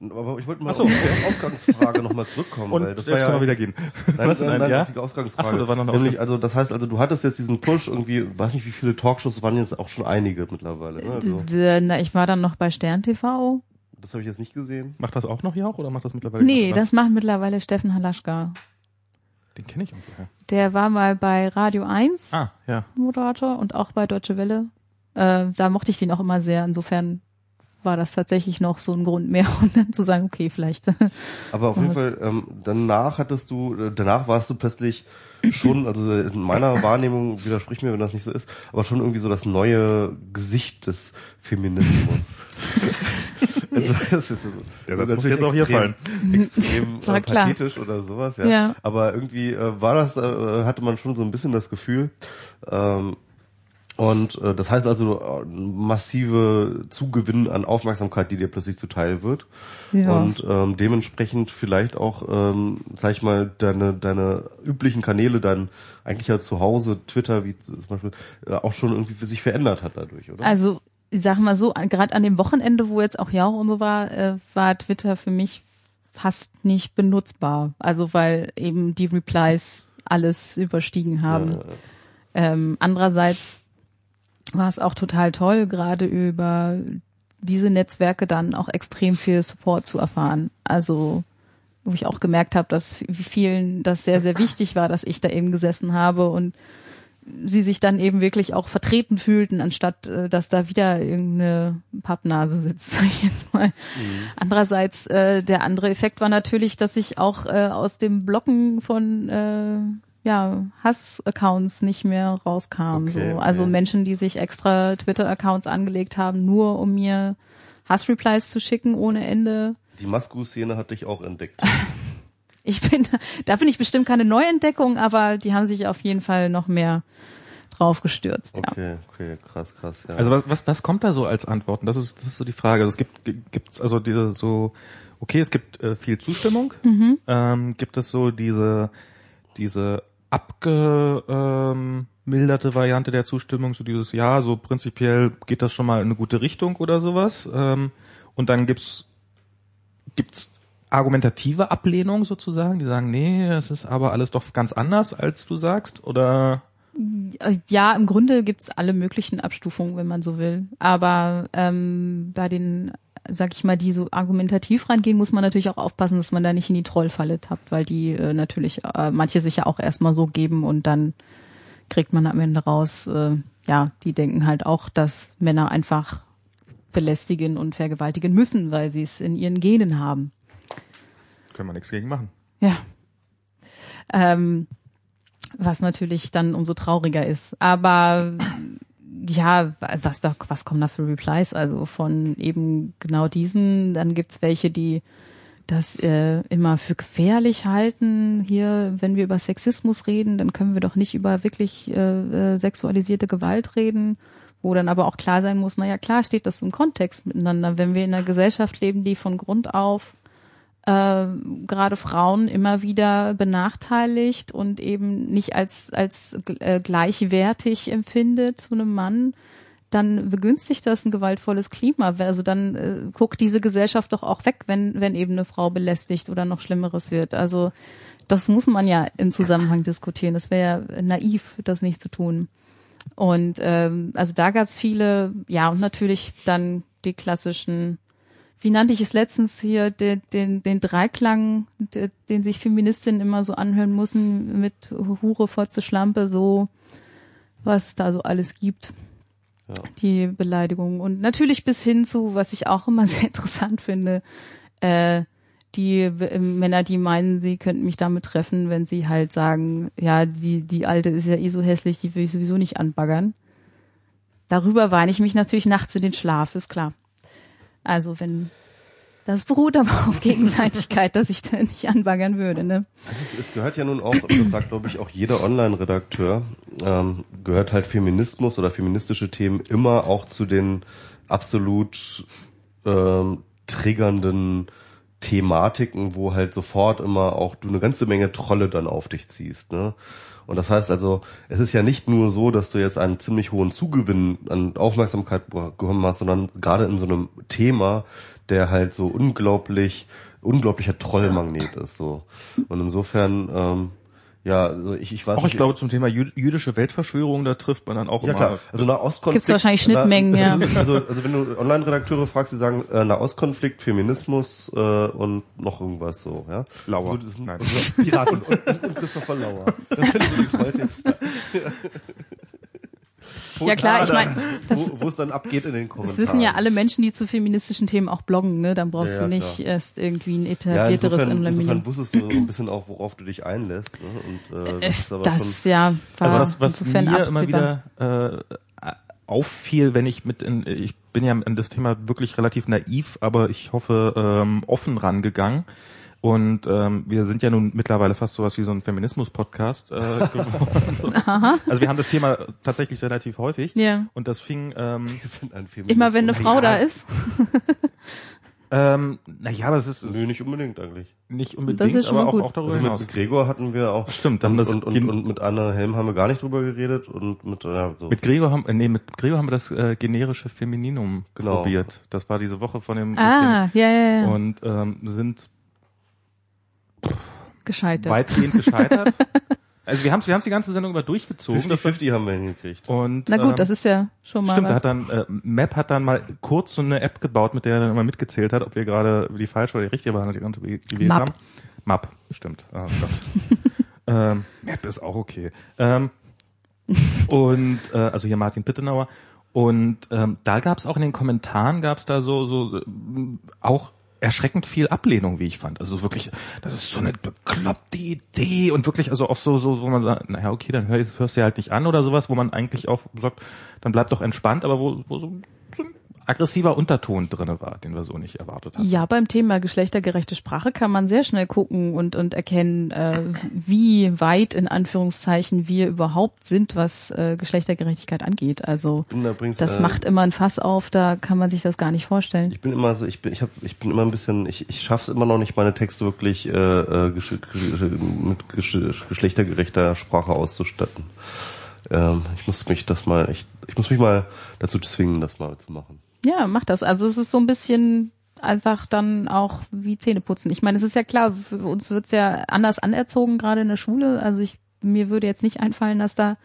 Aber ich wollte mal Ach so, auf die Ausgangsfrage nochmal zurückkommen, Und weil das war ja können wir wieder gehen. Nein, Was? nein, Nein, nein, ja? die Ausgangsfrage. Ach so, da war noch eine Nämlich, also das heißt, also du hattest jetzt diesen Push irgendwie, weiß nicht wie viele Talkshows waren jetzt auch schon einige mittlerweile. Ne? Also, Na, ich war dann noch bei Stern TV. das habe ich jetzt nicht gesehen. Macht das auch noch Jauch oder macht das mittlerweile Nee, das macht mittlerweile Steffen Halaschka. Den kenne ich irgendwoher. Der war mal bei Radio 1 Ah, ja. Moderator und auch bei Deutsche Welle. Äh, da mochte ich den auch immer sehr. Insofern war das tatsächlich noch so ein Grund mehr, [laughs] um dann zu sagen, okay, vielleicht. [laughs] Aber auf jeden Fall, ähm, danach hattest du, äh, danach warst du plötzlich schon, also in meiner Wahrnehmung, widersprich mir, wenn das nicht so ist, aber schon irgendwie so das neue Gesicht des Feminismus. [laughs] also, [laughs] das ist so, Der Satz muss natürlich jetzt auch hier extrem- Extrem [laughs] War äh, klar. pathetisch oder sowas, ja. Ja. Aber irgendwie äh, war das, äh, hatte man schon so ein bisschen das Gefühl, ähm, und äh, das heißt also äh, massive Zugewinn an Aufmerksamkeit, die dir plötzlich zuteil wird. Ja. Und ähm, dementsprechend vielleicht auch, ähm, sag ich mal, deine, deine üblichen Kanäle dann eigentlich ja zu Hause, Twitter, wie zum Beispiel, äh, auch schon irgendwie für sich verändert hat dadurch, oder? Also, ich sag mal so, gerade an dem Wochenende, wo jetzt auch Jauch und so war, äh, war Twitter für mich fast nicht benutzbar. Also, weil eben die Replies alles überstiegen haben. Ja, Ähm, andererseits war es auch total toll, gerade über diese Netzwerke dann auch extrem viel Support zu erfahren. Also wo ich auch gemerkt habe, dass vielen das sehr, sehr wichtig war, dass ich da eben gesessen habe und sie sich dann eben wirklich auch vertreten fühlten, anstatt äh, dass da wieder irgendeine Pappnase sitzt, [laughs] sag ich jetzt mal. Andererseits, äh, der andere Effekt war natürlich, dass ich auch äh, aus dem Blocken von äh, ja, Hass-Accounts nicht mehr rauskam. Okay, so. okay. Also Menschen, die sich extra Twitter-Accounts angelegt haben, nur um mir Hass-Replies zu schicken ohne Ende. Die Masku-Szene hat dich auch entdeckt. [laughs] Ich bin, da bin ich bestimmt keine Neuentdeckung, aber die haben sich auf jeden Fall noch mehr drauf gestürzt. Ja. Okay, okay, krass, krass, ja. Also was, was, was kommt da so als Antworten? Das ist, das ist so die Frage. Also es gibt, gibt's also diese so, okay, es gibt äh, viel Zustimmung. Mhm. Ähm, gibt es so diese, diese abgemilderte Variante der Zustimmung, so dieses, ja, so prinzipiell geht das schon mal in eine gute Richtung oder sowas. Ähm, und dann gibt's, gibt's argumentative Ablehnung sozusagen, die sagen, nee, es ist aber alles doch ganz anders, als du sagst, oder? Äh, Ja, im Grunde gibt's alle möglichen Abstufungen, wenn man so will. Aber ähm, bei den, sag ich mal, die so argumentativ rangehen, muss man natürlich auch aufpassen, dass man da nicht in die Trollfalle tappt, weil die äh, natürlich äh, manche sich ja auch erstmal so geben und dann kriegt man am Ende raus, äh, ja, die denken halt auch, dass Männer einfach belästigen und vergewaltigen müssen, weil sie es in ihren Genen haben. Können wir nichts gegen machen. Ja. Ähm, was natürlich dann umso trauriger ist. Aber ja, was da, was kommen da für Replies? Also von eben genau diesen, dann gibt's welche, die das äh, immer für gefährlich halten. Hier, wenn wir über Sexismus reden, dann können wir doch nicht über wirklich äh, äh, sexualisierte Gewalt reden, wo dann aber auch klar sein muss, naja, klar steht das im Kontext miteinander. Wenn wir in einer Gesellschaft leben, die von Grund auf äh, gerade Frauen immer wieder benachteiligt und eben nicht als als äh, gleichwertig empfindet zu einem Mann, dann begünstigt das ein gewaltvolles Klima. Also dann äh, guckt diese Gesellschaft doch auch weg, wenn wenn eben eine Frau belästigt oder noch Schlimmeres wird. Also das muss man ja im Zusammenhang diskutieren. Das wäre ja naiv, das nicht zu tun. Und ähm, also da gab's viele, ja und natürlich dann die klassischen wie nannte ich es letztens hier, den, den, den Dreiklang, de- den sich Feministinnen immer so anhören müssen mit Hure, Fotze, Schlampe, so, was es da so alles gibt. Ja. Die Beleidigungen. Und natürlich bis hin zu, was ich auch immer [laughs] sehr interessant finde, äh, die äh, Männer, die meinen, sie könnten mich damit treffen, wenn sie halt sagen, ja, die, die Alte ist ja eh so hässlich, die will ich sowieso nicht anbaggern. Darüber weine ich mich natürlich nachts in den Schlaf, ist klar. Also wenn das beruht aber [laughs] auf Gegenseitigkeit, dass ich da nicht anbaggern würde, ne? Es, es gehört ja nun auch, das sagt glaube ich auch jeder Online-Redakteur, ähm, gehört halt Feminismus oder feministische Themen immer auch zu den absolut ähm, triggernden Thematiken, wo halt sofort immer auch du eine ganze Menge Trolle dann auf dich ziehst, ne? Und das heißt also, es ist ja nicht nur so, dass du jetzt einen ziemlich hohen Zugewinn an Aufmerksamkeit bekommen hast, sondern gerade in so einem Thema, der halt so unglaublich, unglaublicher Trollmagnet ist, so. Und insofern, ähm, ja, also ich, ich weiß Auch ich glaube zum Thema jü jüdische Weltverschwörung, da trifft man dann auch ja immer. klar, also Nahostkonflikt. Gibt's wahrscheinlich Schnittmengen, na, ja. [laughs] Also, also wenn du Online-Redakteure fragst, die sagen äh, Nahostkonflikt, Feminismus äh, und noch irgendwas so, ja. Lauer. Also, das sind, Nein. Also, Piraten und, und, und Christopher Lauer. Das sind so die [laughs] Ja klar, ich meine, das, wo, wo es dann abgeht in den das Kommentaren. wissen ja alle Menschen, die zu feministischen Themen auch bloggen, ne? Dann brauchst Ja, ja, du nicht klar. erst irgendwie ein ja, etablierteres insofern, insofern Aluminium. wusstest du so ein bisschen auch, worauf du dich einlässt. Ne? Und, äh, das ist aber Das, schon, ja, war Also was, was insofern mir immer absehbar. wieder äh, auffiel, wenn ich mit in, ich bin ja an das Thema wirklich relativ naiv, aber ich hoffe ähm, offen rangegangen. Und ähm, wir sind ja nun mittlerweile fast sowas wie so ein Feminismus-Podcast äh, [laughs] geworden. also wir haben das Thema tatsächlich relativ häufig. Ja. Und das fing ähm, wir sind ein Feminismus. Immer wenn eine Frau da ist. [laughs] ähm, naja, aber es ist, Nö, nicht unbedingt eigentlich. nicht unbedingt, Das ist schon aber auch, gut. auch darüber Also hinaus. mit Gregor hatten wir auch. Stimmt, dann und, das und, und, und mit Anne Helm haben wir gar nicht drüber geredet und mit ja, so. Mit Gregor haben, äh, nee, mit Gregor haben wir das äh, generische Femininum Genau. probiert. Das war diese Woche von dem Ah, ja, ja, ja. und ähm, sind Gescheitert. weitgehend gescheitert. [laughs] also wir haben wir haben die ganze Sendung über durchgezogen. Das, 50-50 haben wir hingekriegt. und Na gut, ähm, das ist ja schon mal Stimmt, da was. hat dann äh, Map hat dann mal kurz so eine App gebaut, mit der er dann immer mitgezählt hat, ob wir gerade die falsche oder die richtige Variante gewählt Map. haben. Map, stimmt. Oh [laughs] ähm, Map ist auch okay. Ähm, und äh, also hier Martin Pittenauer. Und ähm, da gab es auch in den Kommentaren gab es da so so äh, auch erschreckend viel Ablehnung, wie ich fand. Also wirklich, das ist so eine bekloppte Idee und wirklich also auch so so, wo man sagt, naja okay, dann hör, hörst du halt nicht an oder sowas, wo man eigentlich auch sagt, dann bleib doch entspannt, aber wo, wo so, aggressiver Unterton drinne war, den wir so nicht erwartet hatten. Ja, beim Thema geschlechtergerechte Sprache kann man sehr schnell gucken und, und erkennen, äh, wie weit in Anführungszeichen wir überhaupt sind, was äh, Geschlechtergerechtigkeit angeht. Also da das äh, macht immer ein Fass auf, da kann man sich das gar nicht vorstellen. Ich bin immer so, ich bin, ich hab, ich bin immer ein bisschen, ich, ich schaff's immer noch nicht, meine Texte wirklich äh, äh, gesch gesch mit gesch geschlechtergerechter Sprache auszustatten. Ähm, ich muss mich das mal, ich, ich muss mich mal dazu zwingen, das mal zu machen. Ja, mach das. Also es ist so ein bisschen einfach dann auch wie Zähne putzen. Ich meine, es ist ja klar, für uns wird's ja anders anerzogen, gerade in der Schule. Also ich mir würde jetzt nicht einfallen, dass da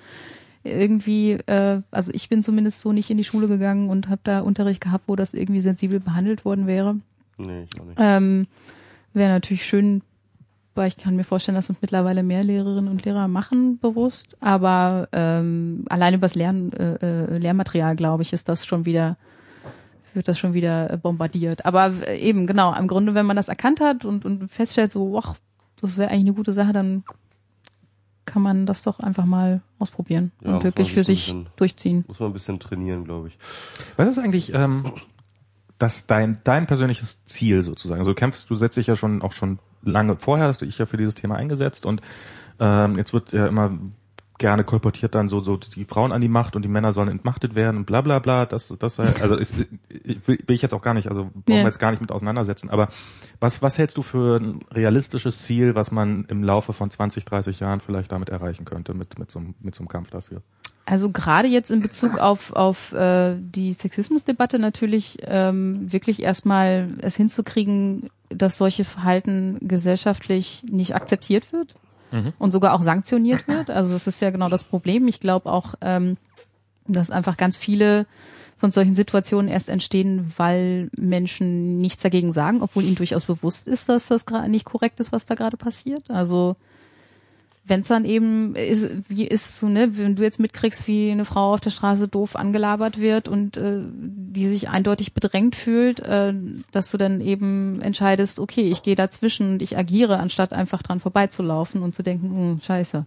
irgendwie, äh, also ich bin zumindest so nicht in die Schule gegangen und habe da Unterricht gehabt, wo das irgendwie sensibel behandelt worden wäre. Nee, ich auch nicht. Ähm, Wäre natürlich schön, weil ich kann mir vorstellen, dass uns mittlerweile mehr Lehrerinnen und Lehrer machen bewusst, aber ähm, allein übers Lern, äh, äh, Lehrmaterial, glaube ich, ist das schon wieder wird das schon wieder äh, bombardiert. Aber äh, eben, genau, im Grunde, wenn man das erkannt hat und, und feststellt, so, ach, das wäre eigentlich eine gute Sache, dann kann man das doch einfach mal ausprobieren Ja, und wirklich für sich bisschen- durchziehen. Muss man ein bisschen trainieren, glaube ich. Was ist eigentlich ähm, das dein dein persönliches Ziel sozusagen? Also kämpfst du setzt dich ja schon auch schon lange vorher hast du dich ja für dieses Thema eingesetzt und ähm, jetzt wird ja immer gerne kolportiert dann so so die Frauen an die Macht und die Männer sollen entmachtet werden und bla bla bla. Das das also ist, will, ich jetzt auch gar nicht also brauchen wir Ja. jetzt gar nicht mit auseinandersetzen. Aber was was hältst du für ein realistisches Ziel, was man im Laufe von 20, 30 Jahren vielleicht damit erreichen könnte mit mit so einem mit so einem Kampf dafür? Also gerade jetzt in Bezug auf, auf äh, die Sexismusdebatte natürlich ähm, wirklich erstmal es hinzukriegen, dass solches Verhalten gesellschaftlich nicht akzeptiert wird und sogar auch sanktioniert [clears throat] wird. Also das ist ja genau das Problem. Ich glaube auch, ähm, dass einfach ganz viele von solchen Situationen erst entstehen, weil Menschen nichts dagegen sagen, obwohl ihnen durchaus bewusst ist, dass das gerade nicht korrekt ist, was da gerade passiert. Also wenn es dann eben ist, wie ist so, ne, wenn du jetzt mitkriegst, wie eine Frau auf der Straße doof angelabert wird und äh, die sich eindeutig bedrängt fühlt, äh, dass du dann eben entscheidest, okay, ich gehe dazwischen und ich agiere, anstatt einfach dran vorbeizulaufen und zu denken, hm, scheiße.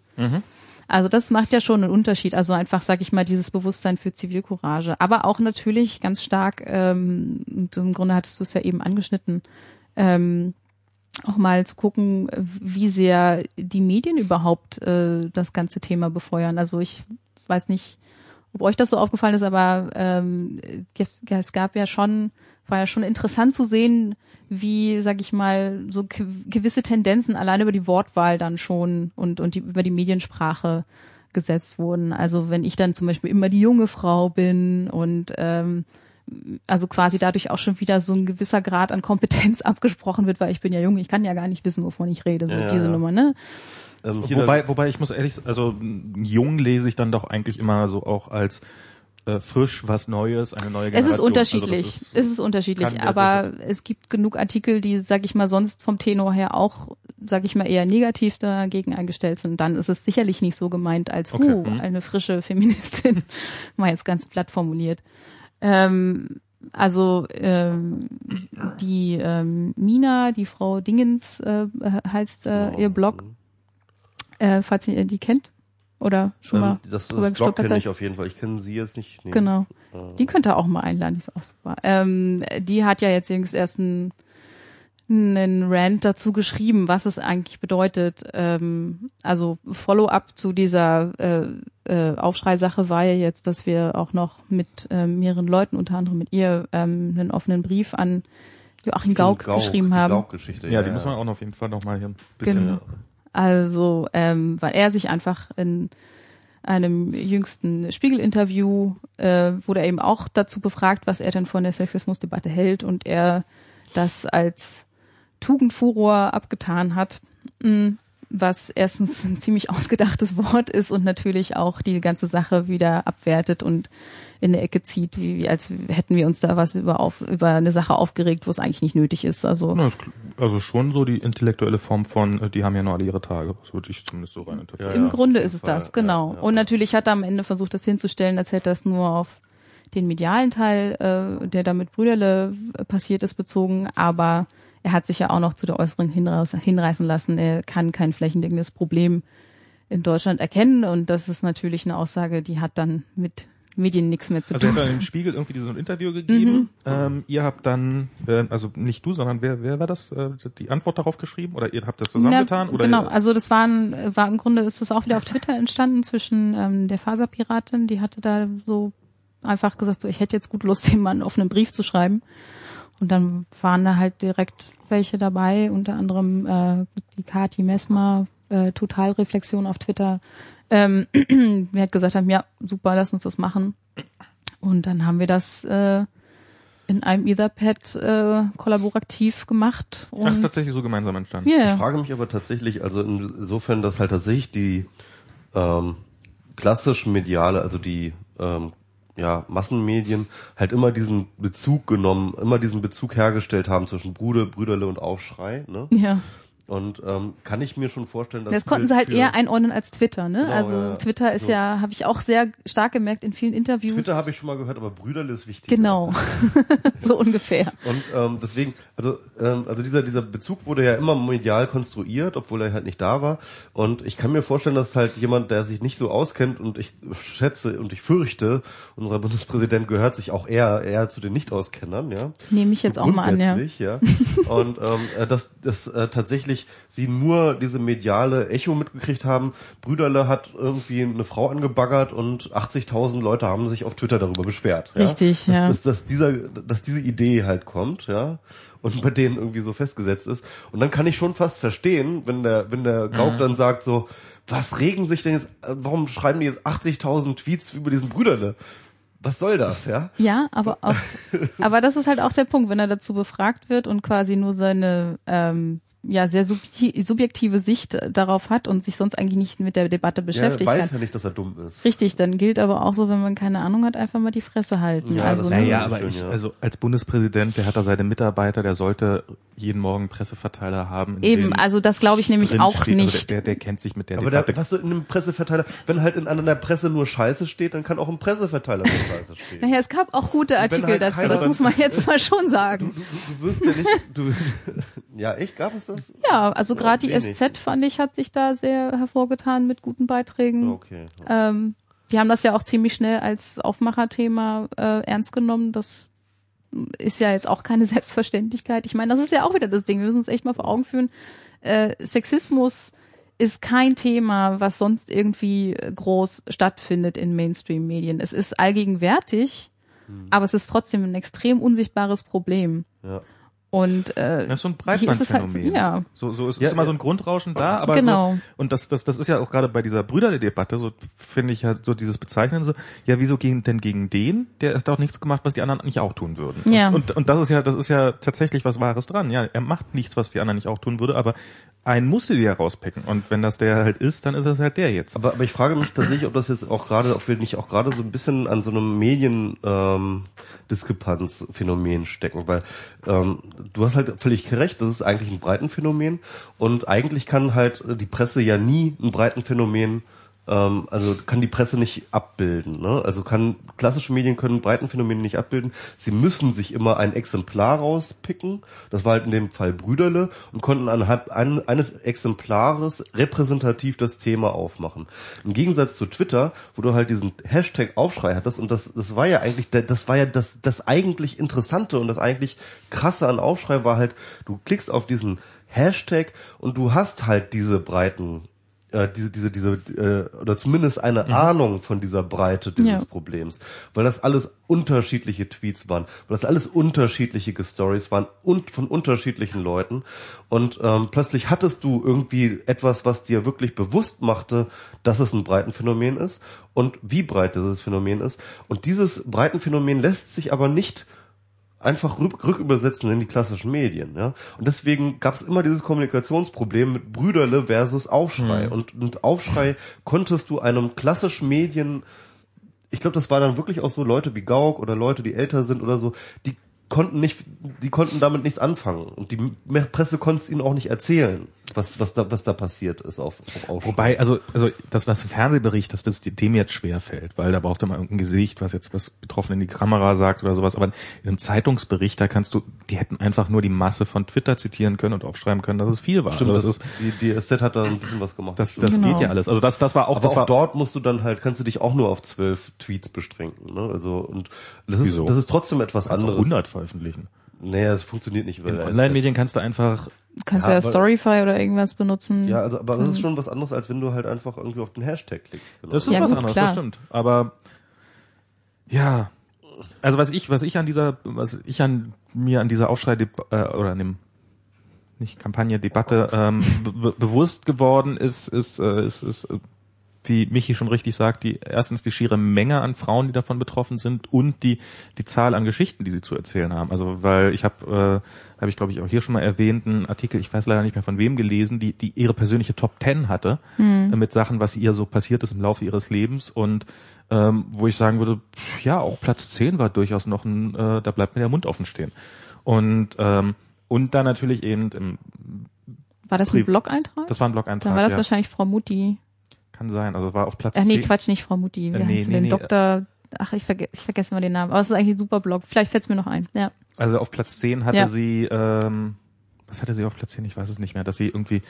Also das macht ja schon einen Unterschied. Also einfach, sag ich mal, dieses Bewusstsein für Zivilcourage. Aber auch natürlich ganz stark, ähm, im Grunde hattest du es ja eben angeschnitten, ähm, auch mal zu gucken, wie sehr die Medien überhaupt äh, das ganze Thema befeuern. Also ich weiß nicht, ob euch das so aufgefallen ist, aber ähm, es gab ja schon war ja schon interessant zu sehen, wie, sag ich mal, so ge- gewisse Tendenzen allein über die Wortwahl dann schon und, und die, über die Mediensprache gesetzt wurden. Also wenn ich dann zum Beispiel immer die junge Frau bin und ähm, also quasi dadurch auch schon wieder so ein gewisser Grad an Kompetenz [laughs] abgesprochen wird, weil ich bin ja jung, ich kann ja gar nicht wissen, wovon ich rede, so Ja, diese ja. Nummer, ne? Ähm, hier Wobei, wobei ich muss ehrlich, also jung lese ich dann doch eigentlich immer so auch als äh, frisch, was Neues, eine neue Es Generation. ist unterschiedlich. Also ist, es ist unterschiedlich, aber es gibt genug Artikel, die, sag ich mal, sonst vom Tenor her auch, sag ich mal, eher negativ dagegen eingestellt sind. Dann ist es sicherlich nicht so gemeint als, Okay, huh, hm. eine frische Feministin, [laughs] mal jetzt ganz platt formuliert. Ähm, also ähm, die ähm, Mina, die Frau Dingens äh, heißt äh, ihr Blog, äh, falls ihr die kennt oder schon mal ähm, das, drüber das Blog kenne ich auf jeden Fall. Ich kenne sie jetzt nicht. Nee. Genau. Äh, Die könnte auch mal einladen, die ist auch super. Ähm, die hat ja jetzt jüngst erst einen, einen Rant dazu geschrieben, was es eigentlich bedeutet. Ähm, also Follow-up zu dieser äh, äh, Aufschrei-Sache war ja jetzt, dass wir auch noch mit ähm, mehreren Leuten, unter anderem mit ihr, ähm, einen offenen Brief an Joachim Gauck, Gauck geschrieben die haben. Gauck-Geschichte. ja, die muss man auch noch auf jeden Fall noch mal hier ein bisschen. Genau. Also, ähm, weil er sich einfach in einem jüngsten Spiegel-Interview äh, wurde er eben auch dazu befragt, was er denn von der Sexismusdebatte hält und er das als Tugendfuror abgetan hat, mh, was erstens ein [laughs] ziemlich ausgedachtes Wort ist und natürlich auch die ganze Sache wieder abwertet und in eine Ecke zieht, wie, wie als hätten wir uns da was über auf, über eine Sache aufgeregt, wo es eigentlich nicht nötig ist. Also Also schon so die intellektuelle Form von, äh, die haben ja nur alle ihre Tage. Das würde ich zumindest so rein interpretieren. Ja, Im ja, Grunde ist es Fall. das, genau. Ja, ja. Und natürlich hat er am Ende versucht, das hinzustellen, als hätte er es nur auf den medialen Teil, äh, der da mit Brüderle äh, passiert ist, bezogen. Aber er hat sich ja auch noch zu der Äußerung hinreiß, hinreißen lassen, er kann kein flächendeckendes Problem in Deutschland erkennen. Und das ist natürlich eine Aussage, die hat dann mit Medien nichts mehr zu Also er tun. hat dann im Spiegel irgendwie so ein Interview gegeben. Ähm, ihr habt dann, äh, also nicht du, sondern wer, wer war das, äh, die Antwort darauf geschrieben? Oder ihr habt das zusammengetan? Na, oder genau, also das waren, war im Grunde ist das auch wieder auf Twitter entstanden zwischen ähm, der Faserpiratin, die hatte da so einfach gesagt, so ich hätte jetzt gut Lust, [laughs] dem Mann einen Brief zu schreiben. Und dann waren da halt direkt welche dabei, unter anderem äh, die Kati Messmer, äh, Totalreflexion auf Twitter, ähm, [clears throat] die hat gesagt haben, ja, super, lass uns das machen. Und dann haben wir das äh, in einem Etherpad äh, kollaborativ gemacht. Und Ach, ist tatsächlich so gemeinsam entstanden. yeah. Ich frage mich aber tatsächlich, also insofern, dass halt tatsächlich die ähm, klassisch mediale, also die ähm, ja, Massenmedien halt immer diesen Bezug genommen, immer diesen Bezug hergestellt haben zwischen Bruder, Brüderle und Aufschrei. Ne? ja. Und ähm, kann ich mir schon vorstellen, dass Das konnten sie halt eher einordnen als Twitter, ne? Genau, also ja. Twitter ist So. ja, habe ich auch sehr stark gemerkt in vielen Interviews. Twitter habe ich schon mal gehört, aber Brüderle ist wichtig. Genau, [laughs] so ungefähr. Und ähm, deswegen, also ähm, also dieser dieser Bezug wurde ja immer medial konstruiert, obwohl er halt nicht da war. Und ich kann mir vorstellen, dass halt jemand, der sich nicht so auskennt und ich schätze und ich fürchte, unser Bundespräsident gehört sich auch eher eher zu den Nicht-Auskennern, ja. Nehme ich jetzt auch mal an, ja. Ja. Und ähm, äh, dass, dass äh, tatsächlich sie nur diese mediale Echo mitgekriegt haben. Brüderle hat irgendwie eine Frau angebaggert und 80.000 Leute haben sich auf Twitter darüber beschwert. Ja? Richtig, dass, ja. Dass, dass, dieser, dass diese Idee halt kommt, ja, und bei denen irgendwie so festgesetzt ist. Und dann kann ich schon fast verstehen, wenn der, wenn der Gauck Mhm. dann sagt so, was regen sich denn jetzt, äh, warum schreiben die jetzt 80.000 Tweets über diesen Brüderle? Was soll das, ja? Ja, aber auch, [laughs] aber das ist halt auch der Punkt, wenn er dazu befragt wird und quasi nur seine ähm, ja sehr subjekti- subjektive Sicht darauf hat und sich sonst eigentlich nicht mit der Debatte beschäftigt er weiß ja nicht, dass er dumm ist. Richtig, dann gilt aber auch so, wenn man keine Ahnung hat, einfach mal die Fresse halten. Ja, also ne? Naja, Ja, aber schön, ich, ja. also als Bundespräsident, der hat da seine Mitarbeiter, der sollte jeden Morgen Presseverteiler haben. eben, also das glaube ich nämlich auch steht- nicht. Also der, der, der kennt sich mit der Aber Debatte. da, was so in einem Presseverteiler, wenn halt in einer Presse nur Scheiße steht, dann kann auch im Presseverteiler nur Scheiße stehen. Naja, es gab auch gute Artikel halt dazu, das muss man jetzt mal schon sagen. Du, du, du wirst ja nicht, du, [laughs] ja echt, gab es das? Ja, also gerade die. SZ fand ich hat sich da sehr hervorgetan mit guten Beiträgen. Okay. Ähm, die haben das ja auch ziemlich schnell als Aufmacherthema äh, ernst genommen. Das ist ja jetzt auch keine [laughs] Selbstverständlichkeit. Ich meine, das ist ja auch wieder das Ding. Wir müssen uns echt mal vor Augen führen. Äh, Sexismus ist kein Thema, was sonst irgendwie groß stattfindet in Mainstream-Medien. Es ist allgegenwärtig, aber es ist trotzdem ein extrem unsichtbares Problem. Ja. Und äh, Das ist so ein hier ist es halt, Breitbandphänomen. ja, So, so ist, Ja, ist immer so ein Grundrauschen da, aber Genau. so, und das, das, das ist ja auch gerade bei dieser Brüderdebatte, so finde ich ja so dieses Bezeichnen so, ja, wieso gegen, denn gegen den? Der hat doch nichts gemacht, was die anderen nicht auch tun würden. Ja. Und, und das ist ja, das ist ja tatsächlich was Wahres dran. Ja, er macht nichts, was die anderen nicht auch tun würde, aber einen musste die ja rauspicken. Und wenn das der halt ist, dann ist das halt der jetzt. Aber, aber ich frage mich tatsächlich, ob das jetzt auch gerade, ob wir nicht auch gerade so ein bisschen an so einem Medien ähm, Diskrepanzphänomen stecken, weil ähm, du hast halt völlig recht, das ist eigentlich ein Breitenphänomen. Und eigentlich kann halt die Presse ja nie ein Breitenphänomen ähm, also kann die Presse nicht abbilden. Ne? Also kann klassische Medien können Breitenphänomene nicht abbilden. Sie müssen sich immer ein Exemplar rauspicken. Das war halt in dem Fall Brüderle und konnten anhand ein, eines Exemplares repräsentativ das Thema aufmachen. Im Gegensatz zu Twitter, wo du halt diesen Hashtag Aufschrei hattest und das, das war ja eigentlich, das war ja das, das eigentlich Interessante und das eigentlich krasse an Aufschrei war halt, du klickst auf diesen Hashtag und du hast halt diese breiten äh, diese, diese, diese, äh, oder zumindest eine Ahnung von dieser Breite dieses Ja. Problems. Weil das alles unterschiedliche Tweets waren, weil das alles unterschiedliche Stories waren und von unterschiedlichen Leuten. Und ähm, plötzlich hattest du irgendwie etwas, was dir wirklich bewusst machte, dass es ein Breitenphänomen ist und wie breit dieses Phänomen ist. Und dieses Breitenphänomen lässt sich aber nicht einfach rück, rückübersetzen in die klassischen Medien. Ja? Und deswegen gab es immer dieses Kommunikationsproblem mit Brüderle versus Aufschrei. Und, und Aufschrei konntest du einem klassischen Medien, ich glaube, das war dann wirklich auch so Leute wie Gauck oder Leute, die älter sind oder so, die konnten nicht, die konnten damit nichts anfangen. Und die Presse konnte es ihnen auch nicht erzählen, was, was da, was da passiert ist auf, auf Aufschrei. Wobei, also, also das, das Fernsehbericht, dass das dem jetzt schwer fällt, weil da braucht er mal irgendein Gesicht, was jetzt was betroffen in die Kamera sagt oder sowas. Aber in einem Zeitungsbericht, da kannst du, die hätten einfach nur die Masse von Twitter zitieren können und aufschreiben können, dass es viel war. Stimmt, also das das ist, die, die SZ hat da ein bisschen was gemacht. das, das Genau. geht ja alles. Also das, das war auch, Aber das auch war, dort musst du dann halt, kannst du dich auch nur auf zwölf Tweets beschränken. Ne? Also und das ist, Wieso? das ist trotzdem etwas also anderes. 100 veröffentlichen. Naja, das funktioniert nicht. Weil In Online-Medien kannst du einfach, kannst Ja, ja, Storyfy oder irgendwas benutzen. Ja, also, aber das ist schon was anderes, als wenn du halt einfach irgendwie auf den Hashtag klickst. Genau. das ist Ja, was gut, anderes, klar. das stimmt. Aber, ja, also was ich, was ich an dieser, was ich an mir an dieser Aufschrei äh, oder an dem nicht Kampagne, Debatte ähm, be be- bewusst geworden ist, ist, äh, ist, ist, äh, wie Michi schon richtig sagt, die erstens die schiere Menge an Frauen, die davon betroffen sind und die die Zahl an Geschichten, die sie zu erzählen haben. Also weil ich habe, äh, habe ich glaube ich auch hier schon mal erwähnt, einen Artikel, ich weiß leider nicht mehr von wem gelesen, die die ihre persönliche Top Ten hatte äh, mit Sachen, was ihr so passiert ist im Laufe ihres Lebens und ähm, wo ich sagen würde, ja auch Platz 10 war durchaus noch ein, äh, da bleibt mir der Mund offen stehen und ähm, und dann natürlich eben im, war das ein Blog-Eintrag? das war ein Blog-Eintrag, Dann war das ja. wahrscheinlich Frau Mutti. Kann sein, also war auf Platz Ach nee, 10. Quatsch, nicht Frau Mutti. Wie Äh, nee, nee, denn? nee. Doktor, ach, ich, verge ich vergesse mal den Namen. Aber es ist eigentlich ein super Blog. Vielleicht fällt es mir noch ein. Ja. Also auf Platz 10 hatte Ja. sie, ähm, was hatte sie auf Platz 10? Ich weiß es nicht mehr, dass sie irgendwie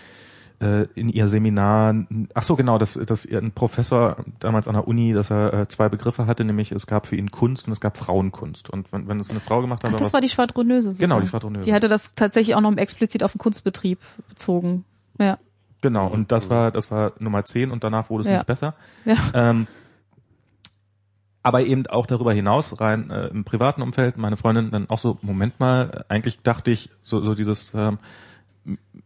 äh, in ihr Seminar, ach so genau, dass, dass ihr ein Professor damals an der Uni, dass er äh, zwei Begriffe hatte, nämlich es gab für ihn Kunst und es gab Frauenkunst. Und wenn, wenn es eine Frau gemacht hat, Ach, das war die Schwadronöse. sogar. Genau, die Schwadronöse. Die hatte das tatsächlich auch noch explizit auf den Kunstbetrieb bezogen. Ja. Genau, und das war, das war Nummer 10 und danach wurde es Ja. nicht besser. Ja. Ähm, aber eben auch darüber hinaus rein äh, im privaten Umfeld, meine Freundin dann auch so, Moment mal, eigentlich dachte ich, so, so dieses, ähm,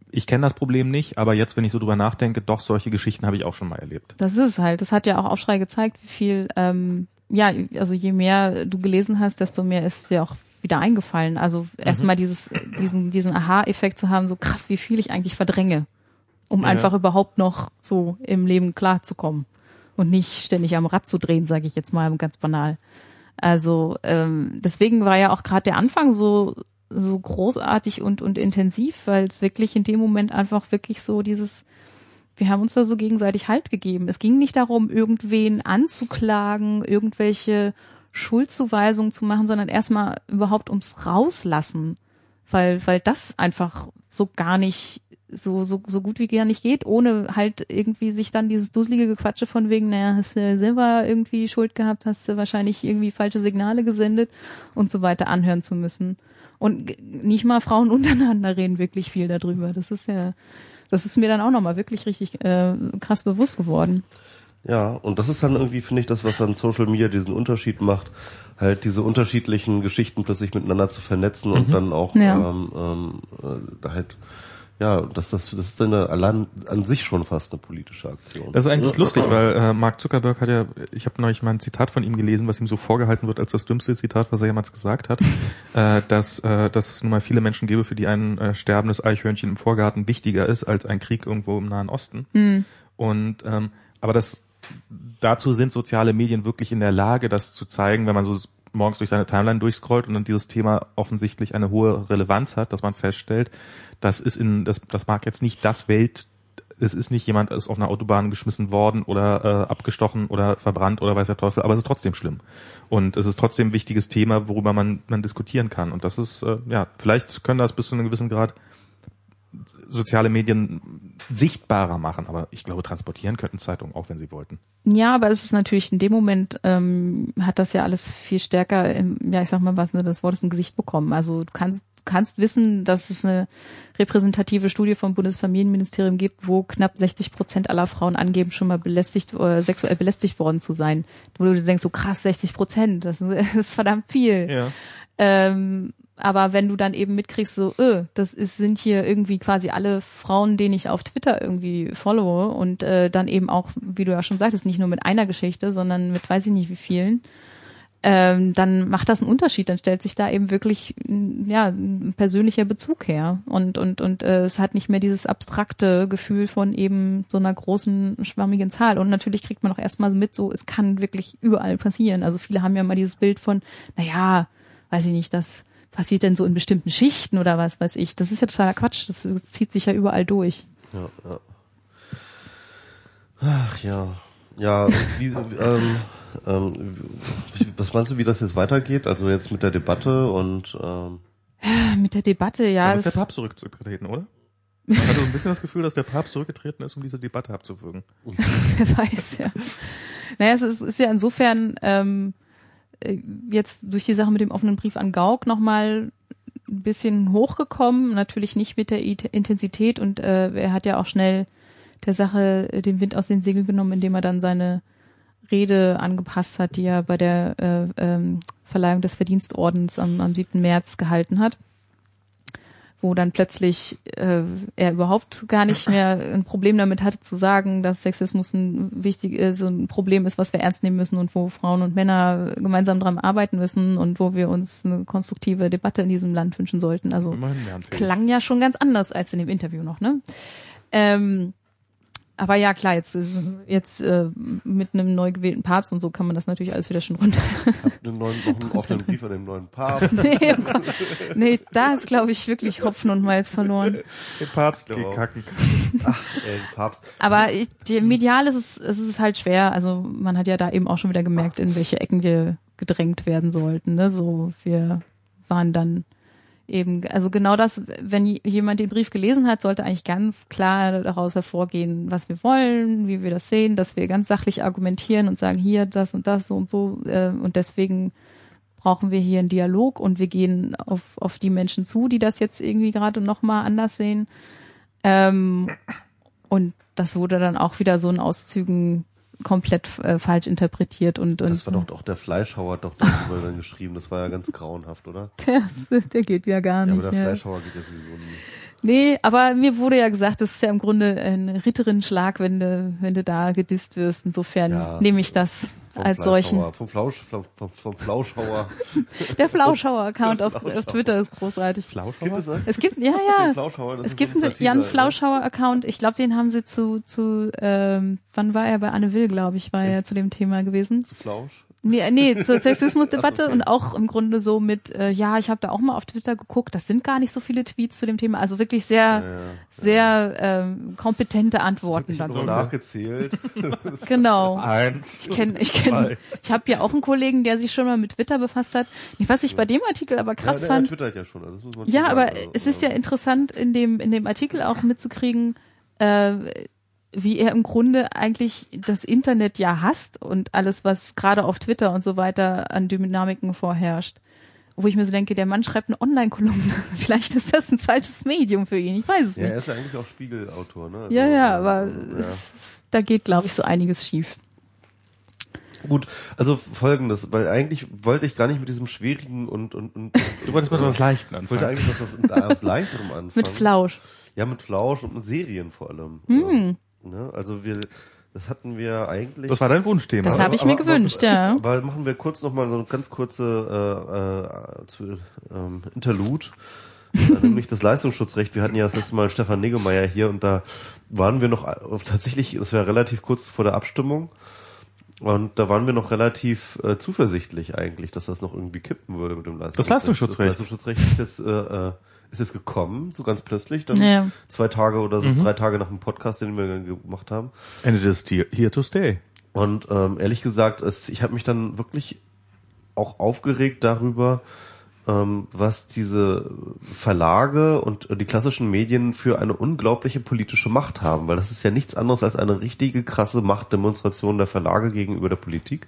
ich kenne das Problem nicht, aber jetzt, wenn ich so drüber nachdenke, doch, solche Geschichten habe ich auch schon mal erlebt. Das ist es halt. Das hat ja auch Aufschrei gezeigt, wie viel, ähm, ja, also je mehr du gelesen hast, desto mehr ist dir auch wieder eingefallen. Also erstmal dieses, diesen, diesen Aha-Effekt zu haben, so krass, wie viel ich eigentlich verdränge, um Ja. einfach überhaupt noch so im Leben klarzukommen und nicht ständig am Rad zu drehen, sage ich jetzt mal ganz banal. Also ähm, deswegen war ja auch gerade der Anfang so so großartig und und intensiv, weil es wirklich in dem Moment einfach wirklich so dieses wir haben uns da so gegenseitig Halt gegeben. Es ging nicht darum, irgendwen anzuklagen, irgendwelche Schuldzuweisungen zu machen, sondern erstmal überhaupt ums Rauslassen, weil weil das einfach so gar nicht so so so gut wie gar nicht geht, ohne halt irgendwie sich dann dieses dusselige Gequatsche von wegen, naja, hast du selber irgendwie Schuld gehabt, hast du wahrscheinlich irgendwie falsche Signale gesendet und so weiter anhören zu müssen. Und nicht mal Frauen [laughs] untereinander reden wirklich viel darüber. Das ist ja, das ist mir dann auch nochmal wirklich richtig äh, krass bewusst geworden. Ja, und das ist dann irgendwie, finde ich, das, was dann Social Media diesen Unterschied macht, halt diese unterschiedlichen Geschichten plötzlich miteinander zu vernetzen und dann auch Ja. ähm, ähm, äh, halt, ja, das, das, das ist dann eine, allein an sich schon fast eine politische Aktion. Das ist eigentlich lustig, weil äh, Mark Zuckerberg hat ja, ich habe neulich mal ein Zitat von ihm gelesen, was ihm so vorgehalten wird als das dümmste Zitat, was er jemals gesagt hat, [laughs] äh, dass, äh, dass es nun mal viele Menschen gäbe, für die ein äh, sterbendes Eichhörnchen im Vorgarten wichtiger ist als ein Krieg irgendwo im Nahen Osten. Und ähm, aber das dazu sind soziale Medien wirklich in der Lage, das zu zeigen, wenn man so morgens durch seine Timeline durchscrollt und dann dieses Thema offensichtlich eine hohe Relevanz hat, dass man feststellt, das ist in, das, das mag jetzt nicht das Welt, es ist nicht jemand ist auf einer Autobahn geschmissen worden oder äh, abgestochen oder verbrannt oder weiß der Teufel, aber es ist trotzdem schlimm. Und es ist trotzdem ein wichtiges Thema, worüber man, man diskutieren kann. Und das ist, äh, ja, vielleicht können das bis zu einem gewissen Grad soziale Medien sichtbarer machen, aber ich glaube, transportieren könnten Zeitungen auch, wenn sie wollten. Ja, aber es ist natürlich in dem Moment, ähm, hat das ja alles viel stärker, im, ja, ich sag mal, was ne, das Wort ist ein Gesicht bekommen. Also du kannst, du kannst wissen, dass es eine repräsentative Studie vom Bundesfamilienministerium gibt, wo knapp 60 Prozent aller Frauen angeben, schon mal belästigt, äh, sexuell belästigt worden zu sein. Wo du denkst, so krass, 60 Prozent, das ist, [laughs] das ist verdammt viel. Ja. Ähm, aber wenn du dann eben mitkriegst, so, äh, das ist, sind hier irgendwie quasi alle Frauen, denen ich auf Twitter irgendwie followe und äh, dann eben auch, wie du ja schon sagtest, nicht nur mit einer Geschichte, sondern mit weiß ich nicht wie vielen, ähm, dann macht das einen Unterschied. Dann stellt sich da eben wirklich ja ein persönlicher Bezug her und und und äh, es hat nicht mehr dieses abstrakte Gefühl von eben so einer großen schwammigen Zahl. Und natürlich kriegt man auch erstmal mit, so es kann wirklich überall passieren. Also viele haben ja mal dieses Bild von, na ja, weiß ich nicht, das passiert denn so in bestimmten Schichten oder was weiß ich. Das ist ja totaler Quatsch. Das zieht sich ja überall durch. Ja, ja. Ach ja. Ja, wie, [laughs] ähm, ähm, wie- was meinst du, wie das jetzt weitergeht? Also jetzt mit der Debatte und ähm, Mit der Debatte, ja. Dann ist der Papst zurückgetreten, oder? Man hatte so ein bisschen das Gefühl, dass der Papst zurückgetreten ist, um diese Debatte abzuwürgen. [laughs] Wer weiß, ja. Naja, es ist, ist ja insofern ähm, äh, jetzt durch die Sache mit dem offenen Brief an Gauck nochmal ein bisschen hochgekommen, natürlich nicht mit der It- Intensität und äh, er hat ja auch schnell der Sache äh, den Wind aus den Segeln genommen, indem er dann seine Rede angepasst hat, die er bei der äh, ähm, Verleihung des Verdienstordens am, am 7. März gehalten hat wo dann plötzlich äh, er überhaupt gar nicht mehr ein Problem damit hatte zu sagen, dass Sexismus ein wichtig äh, so ein Problem ist, was wir ernst nehmen müssen und wo Frauen und Männer gemeinsam dran arbeiten müssen und wo wir uns eine konstruktive Debatte in diesem Land wünschen sollten. Also klang ja schon ganz anders als in dem Interview noch, ne? Ähm, aber ja, klar, jetzt, ist- jetzt äh, mit einem neu gewählten Papst und so kann man das natürlich alles wieder schon runter. habt einen neuen, noch einen [laughs] offenen Brief an den neuen Papst. nee, nee, da ist, glaube ich, wirklich Hopfen und Malz verloren. Den Papst Ja. gekacken. Ach, ey, Papst. Aber ich, medial ist es, es ist halt schwer. Also man hat ja da eben auch schon wieder gemerkt, in welche Ecken wir gedrängt werden sollten. Ne? So, wir waren dann eben, also genau das, wenn jemand den Brief gelesen hat, sollte eigentlich ganz klar daraus hervorgehen, was wir wollen, wie wir das sehen, dass wir ganz sachlich argumentieren und sagen, hier das und das so und so. Äh, und deswegen brauchen wir hier einen Dialog und wir gehen auf, auf die Menschen zu, die das jetzt irgendwie gerade nochmal anders sehen. Ähm, und das wurde dann auch wieder so in Auszügen komplett äh, falsch interpretiert und, und Das war doch doch der Fleischhauer hat doch darüber dann geschrieben. Das war ja ganz grauenhaft, oder? [laughs] der, der geht ja gar Ja, nicht. aber der ja. Fleischhauer geht ja sowieso nie. Nee, aber mir wurde ja gesagt, das ist ja im Grunde ein Ritterin-Schlag, wenn du, wenn du da gedisst wirst. Insofern Ja. nehme ich das als solchen. Vom Flausch, vom, Flauschhauer. [laughs] Der Flauschauer-Account auf, Flauschauer. auf Twitter ist großartig. Flauschauer? Gibt es das? Es gibt, ja, [laughs] ja. Flauschauer, das Es gibt einen Jan ne? Flauschauer-Account. Ich glaube, den haben sie zu, zu ähm, wann war er bei Anne Will, glaube ich, war er zu dem Thema gewesen. Zu Flausch. Nee, nee, [laughs] zur Sexismusdebatte und auch im Grunde so mit, äh, ja, ich habe da auch mal auf Twitter geguckt, das sind gar nicht so viele Tweets zu dem Thema, also wirklich sehr, Ja, sehr ähm, kompetente Antworten Ich dazu. nur nachgezählt. [laughs] Genau. Eins. Ich kenne, ich kenne, ich habe ja auch einen Kollegen, der sich schon mal mit Twitter befasst hat. Ich, was ich bei dem Artikel aber krass ja, fand, twittert ja schon. Also das muss man ja, sagen. aber Also, es ist ja interessant in dem in dem Artikel auch mitzukriegen, äh, wie er im Grunde eigentlich das Internet ja hasst und alles, was gerade auf Twitter und so weiter an Dynamiken vorherrscht. Wo ich mir so denke, der Mann schreibt eine Online-Kolumne. [laughs] Vielleicht ist das ein falsches Medium für ihn. Ich weiß es Ja, er nicht. ist ja eigentlich auch Spiegelautor, ne? Also, Ja, ja, äh, aber ja. es, da geht, glaube ich, so einiges schief. Gut, also folgendes, weil eigentlich wollte ich gar nicht mit diesem schwierigen und und, und [laughs] Du wolltest mit was Leichten ich wollte anfangen. eigentlich was, was, mit was leichterem anfangen. Mit Flausch. Ja, mit Flausch und mit Serien vor allem. Hm. Ne? Also wir, das hatten wir eigentlich. Das war dein Wunschthema. Das hab ich mir gewünscht, ja. Aber machen wir kurz noch mal so eine ganz kurze äh, äh, zu, ähm, Interlude. äh, nämlich das Leistungsschutzrecht. Wir hatten ja das letzte Mal Stefan Niggemeier hier und da waren wir noch äh, tatsächlich, das war relativ kurz vor der Abstimmung. Und da waren wir noch relativ äh, zuversichtlich eigentlich, dass das noch irgendwie kippen würde mit dem Leistungsschutzrecht. Leistungsschutzrecht. Das Leistungsschutzrecht ist jetzt, äh, äh, ist jetzt gekommen, so ganz plötzlich, dann Ja. zwei Tage oder so, Mhm. drei Tage nach dem Podcast, den wir dann gemacht haben. And it is here here to stay. Und ähm, ehrlich gesagt, es, ich habe mich dann wirklich auch aufgeregt darüber, ähm, was diese Verlage und die klassischen Medien für eine unglaubliche politische Macht haben, weil das ist ja nichts anderes als eine richtige krasse Machtdemonstration der Verlage gegenüber der Politik.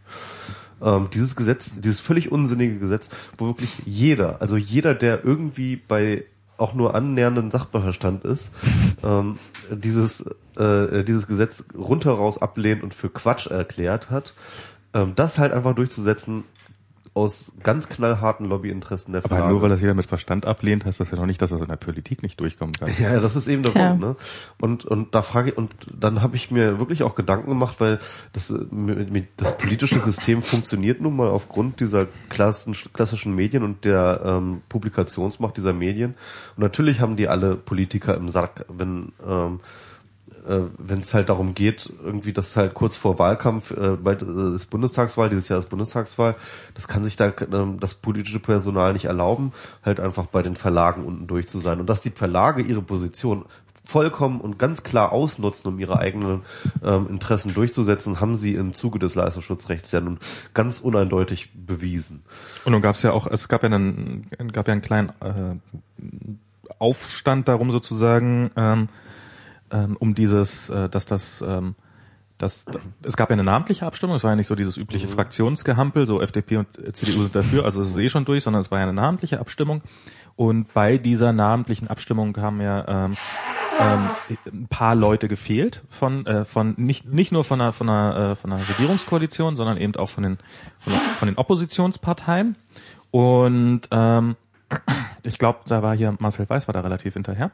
Ähm, dieses Gesetz, dieses völlig unsinnige Gesetz, wo wirklich jeder, also jeder, der irgendwie bei auch nur annähernden Sachverstand ist, [laughs] ähm, dieses, äh, dieses Gesetz rundheraus ablehnt und für Quatsch erklärt hat, ähm, das halt einfach durchzusetzen aus ganz knallharten Lobbyinteressen der Aber Verlage. nur weil das jeder mit Verstand ablehnt, heißt das ja noch nicht, dass das in der Politik nicht durchkommen kann. Ja, das ist eben der. Punkt, ne? Und und da frage ich, und dann habe ich mir wirklich auch Gedanken gemacht, weil das äh, das politische System funktioniert nun mal aufgrund dieser klassen, klassischen Medien und der ähm, Publikationsmacht dieser Medien. Und natürlich haben die alle Politiker im Sack, wenn ähm, äh, wenn es halt darum geht, irgendwie das halt kurz vor Wahlkampf, äh, bald äh, ist Bundestagswahl, dieses Jahr ist Bundestagswahl, das kann sich da ähm, das politische Personal nicht erlauben, halt einfach bei den Verlagen unten durch zu sein. Und dass die Verlage ihre Position vollkommen und ganz klar ausnutzen, um ihre eigenen ähm, Interessen durchzusetzen, haben sie im Zuge des Leistungsschutzrechts ja nun ganz uneindeutig bewiesen. Und nun gab es ja auch, es gab ja einen, gab ja einen kleinen äh, Aufstand darum sozusagen, ähm, ähm, um dieses, äh, dass das, ähm, das, es gab ja eine namentliche Abstimmung, es war ja nicht so dieses übliche Fraktionsgehampel, so FDP und CDU sind dafür, also es ist eh schon durch, sondern es war ja eine namentliche Abstimmung. Und bei dieser namentlichen Abstimmung haben ja ähm, ähm, ein paar Leute gefehlt von äh, von nicht nicht nur von einer von einer äh, von einer Regierungskoalition, sondern eben auch von den von, von den Oppositionsparteien. Und ähm, ich glaube, da war hier Marcel Weiß war da relativ hinterher.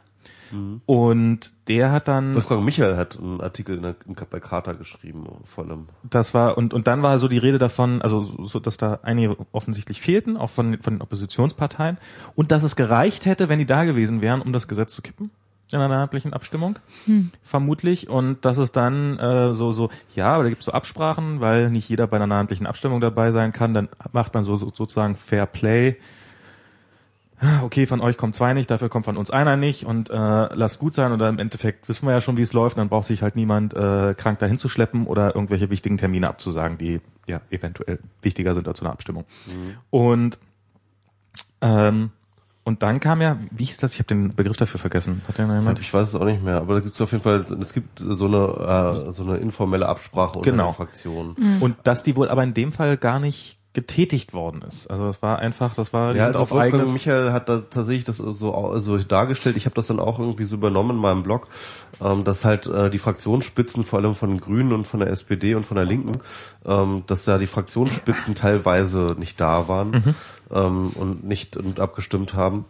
Und der hat dann Wolfgang Michael hat einen Artikel in der, in, bei Carta geschrieben, vor allem. das war und und dann war so die Rede davon, also so, dass da einige offensichtlich fehlten, auch von von den Oppositionsparteien und dass es gereicht hätte, wenn die da gewesen wären, um das Gesetz zu kippen in einer namentlichen Abstimmung, vermutlich und dass es dann äh, so so ja, aber da gibt es so Absprachen, weil nicht jeder bei einer namentlichen Abstimmung dabei sein kann, dann macht man so, so sozusagen Fair Play. Okay, von euch kommt zwei nicht, dafür kommt von uns einer nicht und äh, lasst gut sein oder im Endeffekt wissen wir ja schon, wie es läuft, dann braucht sich halt niemand äh, krank dahin zu schleppen oder irgendwelche wichtigen Termine abzusagen, die ja eventuell wichtiger sind als so eine Abstimmung. Und ähm, und dann kam ja, wie hieß das? Ich habe den Begriff dafür vergessen. Hat der noch jemand? Ich weiß es auch nicht mehr, aber da gibt es auf jeden Fall, es gibt so eine äh, so eine informelle Absprache unter Genau. den Fraktionen. Und dass die wohl aber in dem Fall gar nicht getätigt worden ist. Also es war einfach, das war die Ja, also auf Wolfgang eigenes Michael hat da tatsächlich das so, so dargestellt. Ich habe das dann auch irgendwie so übernommen in meinem Blog, ähm, dass halt äh, die Fraktionsspitzen vor allem von den Grünen und von der SPD und von der Linken, ähm, dass da die Fraktionsspitzen teilweise nicht da waren ähm, und nicht und abgestimmt haben.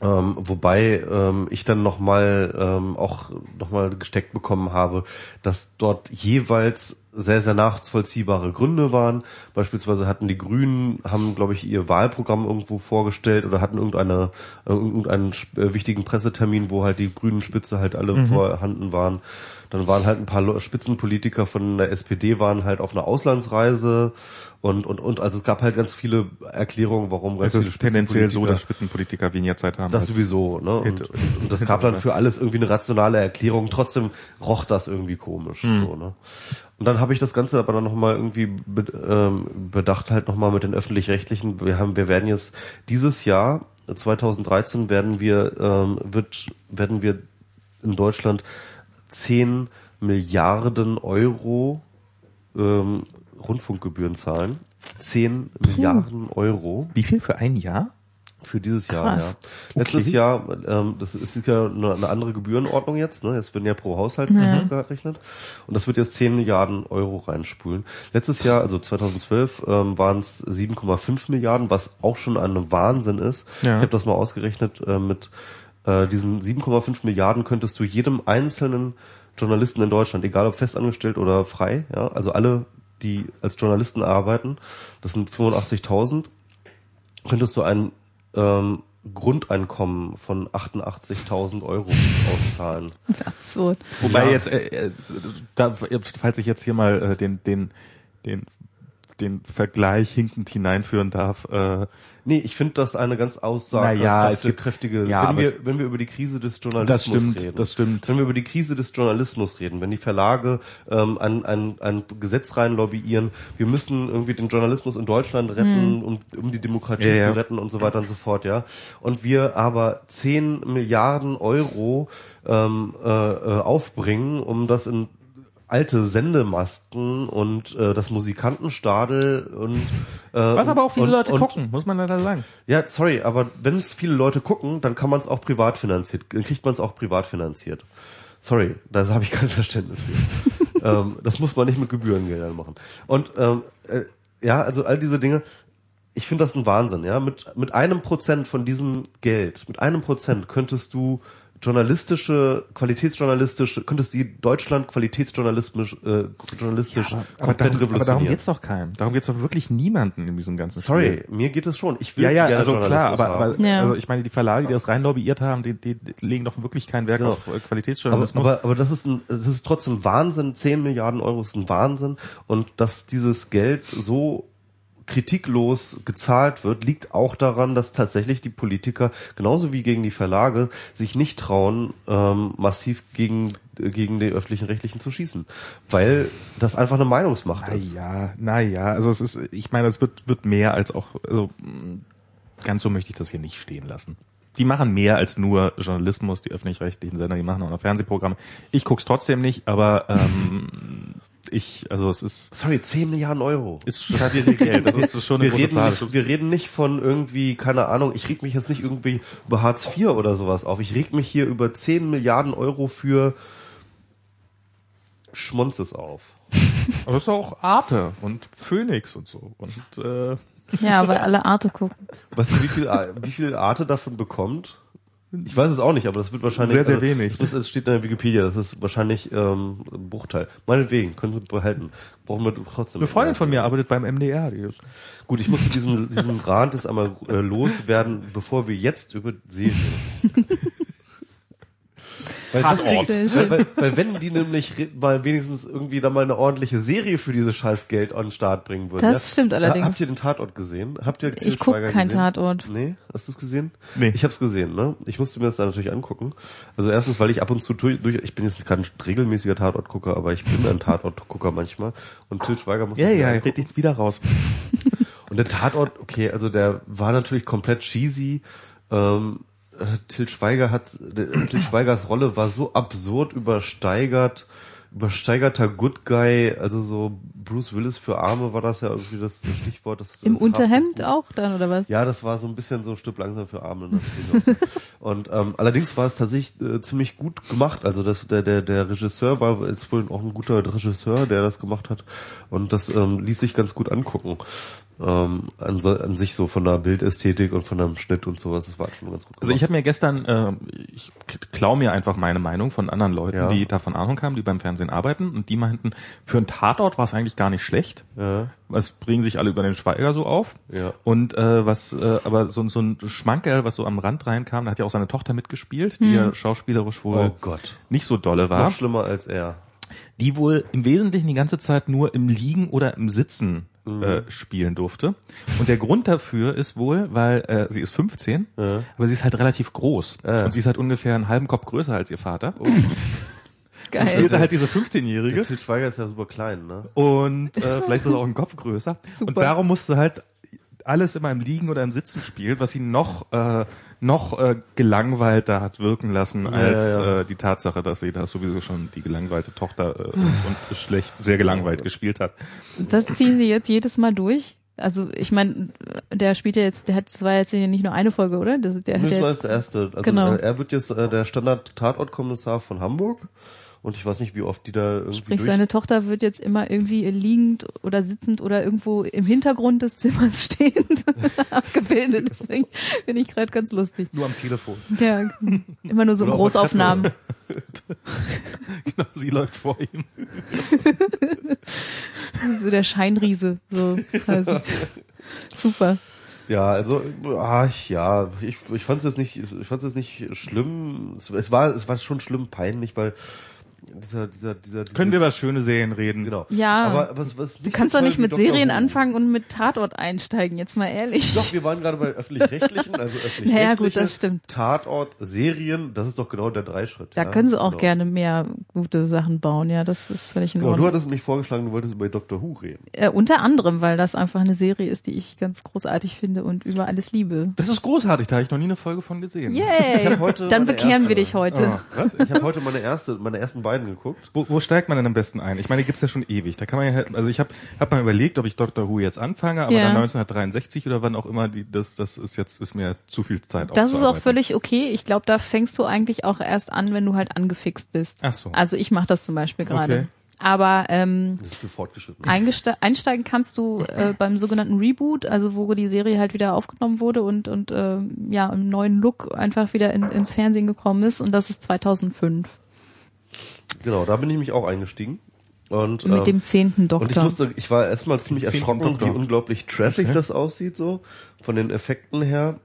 Ähm, wobei ähm, ich dann nochmal ähm, auch nochmal gesteckt bekommen habe, dass dort jeweils sehr, sehr nachvollziehbare Gründe waren. Beispielsweise hatten die Grünen, haben, glaube ich, ihr Wahlprogramm irgendwo vorgestellt oder hatten irgendeine, irgendeinen äh, wichtigen Pressetermin, wo halt die grünen Spitze halt alle vorhanden waren. Dann waren halt ein paar Spitzenpolitiker von der SPD waren halt auf einer Auslandsreise und, und, und, also es gab halt ganz viele Erklärungen, warum ganz es ist tendenziell so, Spitzenpolitiker- dass Spitzenpolitiker weniger Zeit haben. das sowieso, ne? Und, und, und das gab dann für alles irgendwie eine rationale Erklärung. Trotzdem roch das irgendwie komisch, so, ne? Und dann habe ich das Ganze aber dann nochmal irgendwie be ähm, bedacht, halt nochmal mit den öffentlich-rechtlichen. Wir haben, wir werden jetzt dieses Jahr, 2013, werden wir, ähm, wird, werden wir in Deutschland 10 Milliarden Euro ähm, Rundfunkgebühren zahlen. 10 Milliarden Euro. Wie viel für ein Jahr? Für dieses Jahr, Krass. ja. Letztes Okay. Jahr, ähm, das ist ja eine, eine andere Gebührenordnung jetzt, ne? Jetzt werden ja pro Haushalt Ja. gerechnet. Und das wird jetzt 10 Milliarden Euro reinspulen. Letztes Jahr, also 2012, ähm, waren es 7,5 Milliarden, was auch schon ein Wahnsinn ist. Ja. Ich habe das mal ausgerechnet, äh, mit äh, diesen 7,5 Milliarden könntest du jedem einzelnen Journalisten in Deutschland, egal ob festangestellt oder frei, ja, also alle, die als Journalisten arbeiten, das sind 85.000, könntest du ein ähm, Grundeinkommen von 88.000 Euro auszahlen. [laughs] Absurd. Wobei Ja. jetzt, äh, äh, da, falls ich jetzt hier mal äh, den, den, den, den Vergleich hinkend hineinführen darf, äh, Nee, ich finde das eine ganz Naja, aussagekräftige, es gibt- kräftige, ja, wenn wir, wenn wir über die Krise des Journalismus das stimmt, reden. das stimmt. Wenn wir über die Krise des Journalismus reden, wenn die Verlage ähm, ein, ein, ein Gesetz rein lobbyieren, wir müssen irgendwie den Journalismus in Deutschland retten, um, um die Demokratie Ja, ja. zu retten und so weiter und so fort, ja. Und wir aber 10 Milliarden Euro ähm, äh, äh, aufbringen, um das in alte Sendemasten und äh, das Musikantenstadel und äh, was aber auch viele und, Leute und, gucken, muss man leider sagen. ja, sorry, aber wenn es viele Leute gucken, dann kann man es auch privat finanziert, dann kriegt man es auch privat finanziert. Sorry, da habe ich kein Verständnis für. [laughs] ähm, das muss man nicht mit Gebührengeldern machen. Und ähm, äh, ja, also all diese Dinge, ich finde das ein Wahnsinn, ja. Mit, mit einem Prozent von diesem Geld, mit einem Prozent könntest du journalistische, qualitätsjournalistische, könntest die Deutschland qualitätsjournalistisch äh, journalistisch Aber, aber, komplett darum, aber darum geht's doch keinem. Darum geht's doch wirklich niemanden in diesem ganzen Sorry, Spiel. mir geht es schon. Ich will Ja, ja, gerne also klar, aber, aber Ja. also ich meine, die Verlage, die das rein lobbyiert haben, die, die, legen doch wirklich kein Wert Genau. auf äh, Aber, Qualitätsjournalismus. aber, aber das ist ein, das ist trotzdem Wahnsinn. 10 Milliarden Euro ist ein Wahnsinn. Und dass dieses Geld so kritiklos gezahlt wird, liegt auch daran, dass tatsächlich die Politiker, genauso wie gegen die Verlage, sich nicht trauen, ähm, massiv gegen, äh, gegen die öffentlichen Rechtlichen zu schießen. Weil das einfach eine Meinungsmacht ist. Naja, naja, also es ist, ich meine, es wird, wird mehr als auch, also ganz so möchte ich das hier nicht stehen lassen. Die machen mehr als nur Journalismus, die öffentlich-rechtlichen Sender, die machen auch noch Fernsehprogramme. Ich guck's trotzdem nicht, aber ähm, ich, also es ist, Sorry, 10 Milliarden Euro. ist scheiße viel Geld. [laughs] Das ist schon eine wir große reden, Zahl. nicht, wir reden nicht von irgendwie, keine Ahnung, ich reg mich jetzt nicht irgendwie über Hartz IV oder sowas auf. Ich reg mich hier über 10 Milliarden Euro für Schmonzes auf. [laughs] Aber es ist auch Arte und Phoenix und so. Und äh, Ja, weil alle Arte gucken. Weißt du, wie viel, wie viel Arte davon bekommt? Ich weiß es auch nicht, aber das wird wahrscheinlich Sehr, sehr also, wenig. Das muss- es steht in der Wikipedia, das ist wahrscheinlich ähm, ein Bruchteil. Meinetwegen, können Sie behalten. Brauchen wir trotzdem. eine Freundin von mir arbeitet beim MDR. Die ist, Gut, ich musste diesen, diesen Rand jetzt einmal äh, loswerden, bevor wir jetzt über Serien. [laughs] weil, das Tatort. krieg, weil, weil, weil wenn die nämlich mal wenigstens irgendwie da mal eine ordentliche Serie für dieses scheiß Geld an den Start bringen würden. Das stimmt allerdings. Habt ihr den Tatort gesehen? Habt ihr Ich guck Schweiger kein gesehen? Tatort. Nee, hast du es gesehen? Nee. Ich hab's gesehen, ne? Ich musste mir das dann natürlich angucken. Also erstens, weil ich ab und zu durch, durch ich bin jetzt kein regelmäßiger Tatortgucker, aber ich bin ein Tatortgucker manchmal. Und Til Schweiger muss ja, ja, red ich wieder raus. und der Tatort, okay, also der war natürlich komplett cheesy. Ähm, äh, Til Schweiger hat, Til Schweigers Rolle war so absurd übersteigert, übersteigerter Good Guy, also so Bruce Willis für Arme war das ja irgendwie das Stichwort. Das Im Unterhemd auch dann, oder was? Ja, das war so ein bisschen so Stück langsam für Arme. Ne? [laughs] Und ähm, allerdings war es tatsächlich äh, ziemlich gut gemacht. Also das, der, der, der Regisseur war jetzt wohl auch ein guter Regisseur, der das gemacht hat. Und das ähm, ließ sich ganz gut angucken. Ähm, an, so, an sich so von der Bildästhetik und von dem Schnitt und sowas. Das war schon ganz gut Also ich habe mir gestern, äh, ich klau mir einfach meine Meinung von anderen Leuten, Ja. die davon Ahnung haben, die beim Fernsehen arbeiten und die meinten, für einen Tatort war es eigentlich gar nicht schlecht. Ja. Was bringen sich alle über den Schweiger so auf? Ja. Und äh, was, äh, aber so, so ein Schmankerl, was so am Rand reinkam, da hat ja auch seine Tochter mitgespielt, die ja schauspielerisch wohl Oh Gott. nicht so dolle war. Noch schlimmer als er. die wohl im Wesentlichen die ganze Zeit nur im Liegen oder im Sitzen äh, spielen durfte. Und der Grund dafür ist wohl, weil äh, sie ist 15, Ja. aber sie ist halt relativ groß. Ja. Und sie ist halt ungefähr einen halben Kopf größer als ihr Vater. Geil. Spielte halt diese Der 15-Jährige. Til Schweiger ist ja super klein, ne? Und äh, [laughs] vielleicht ist er auch ein Kopf größer. Super. Und darum musste halt alles immer im Liegen oder im Sitzen spielen, was ihn noch äh, noch äh, gelangweilter hat wirken lassen als ja, ja. Äh, die Tatsache, dass sie da sowieso schon die gelangweilte Tochter äh, und, und schlecht sehr gelangweilt gespielt hat. Das ziehen sie jetzt jedes Mal durch. Also ich meine, der spielt ja jetzt, der hat, das war jetzt nicht nur eine Folge, oder? Das, der hat Das war jetzt, der erste. Also Genau. äh, er wird jetzt äh, der Standard-Tatortkommissar von Hamburg. Und ich weiß nicht, wie oft die da irgendwie sprich, durch... seine Tochter wird jetzt immer irgendwie liegend oder sitzend oder irgendwo im Hintergrund des Zimmers [laughs] stehend [laughs] abgebildet. Deswegen finde ich gerade ganz lustig. Nur am Telefon. Ja, immer nur so Oder auf der Großaufnahmen. [laughs] genau, sie läuft vor ihm. So der Scheinriese, so quasi. Super. Ja, also ah, ich, ja, ich, ich fand es jetzt nicht, ich fand es jetzt nicht schlimm. Es, es war, es war schon schlimm peinlich, weil dieser, dieser, dieser, dieser Können wir über schöne Serien reden? genau. Ja. Aber was, was Du kannst doch nicht mit Serien Serien anfangen und mit Tatort einsteigen, jetzt mal ehrlich. Doch, wir waren gerade bei öffentlich-rechtlichen, also öffentlich [laughs] Naja, gut, das stimmt. Tatort, Serien, das ist doch genau der Dreischritt. Da ja? können sie auch genau. gerne mehr gute Sachen bauen, ja, das ist völlig in Genau, du Ordnung. hattest mich vorgeschlagen, du wolltest über Doctor Who reden. Äh, unter anderem, weil das einfach eine Serie ist, die ich ganz großartig finde und über alles liebe. Das ist großartig, da habe ich noch nie eine Folge von gesehen. Yay! Dann bekehren erste- wir dich heute. Ah, was? Ich habe heute meine erste, meine ersten beiden geguckt. Wo, wo steigt man denn am besten ein? Ich meine, die gibt's ja schon ewig. Da kann man ja, halt- also ich habe hab mal überlegt, ob ich Doctor Who jetzt anfange, aber Ja. dann 1963 oder wann auch immer, die, das, das ist jetzt ist mir zu viel Zeit. Das ist auch völlig okay. Ich glaube, da fängst du eigentlich auch erst an, wenn du halt angefixt bist. Ach so. Also ich mache das zum Beispiel gerade. Okay. Aber ähm, Das ist für fortgeschritten. eingeste- einsteigen kannst du äh, [laughs] beim sogenannten Reboot, also wo die Serie halt wieder aufgenommen wurde und und äh, ja im neuen Look einfach wieder in, ins Fernsehen gekommen ist und das ist 2005 Genau, da bin ich mich auch eingestiegen. Und, mit ähm, dem zehnten Und ich Doktor. musste, ich war erstmal ziemlich erschrocken, wie Doktor. unglaublich trashig das aussieht, so, von den Effekten her.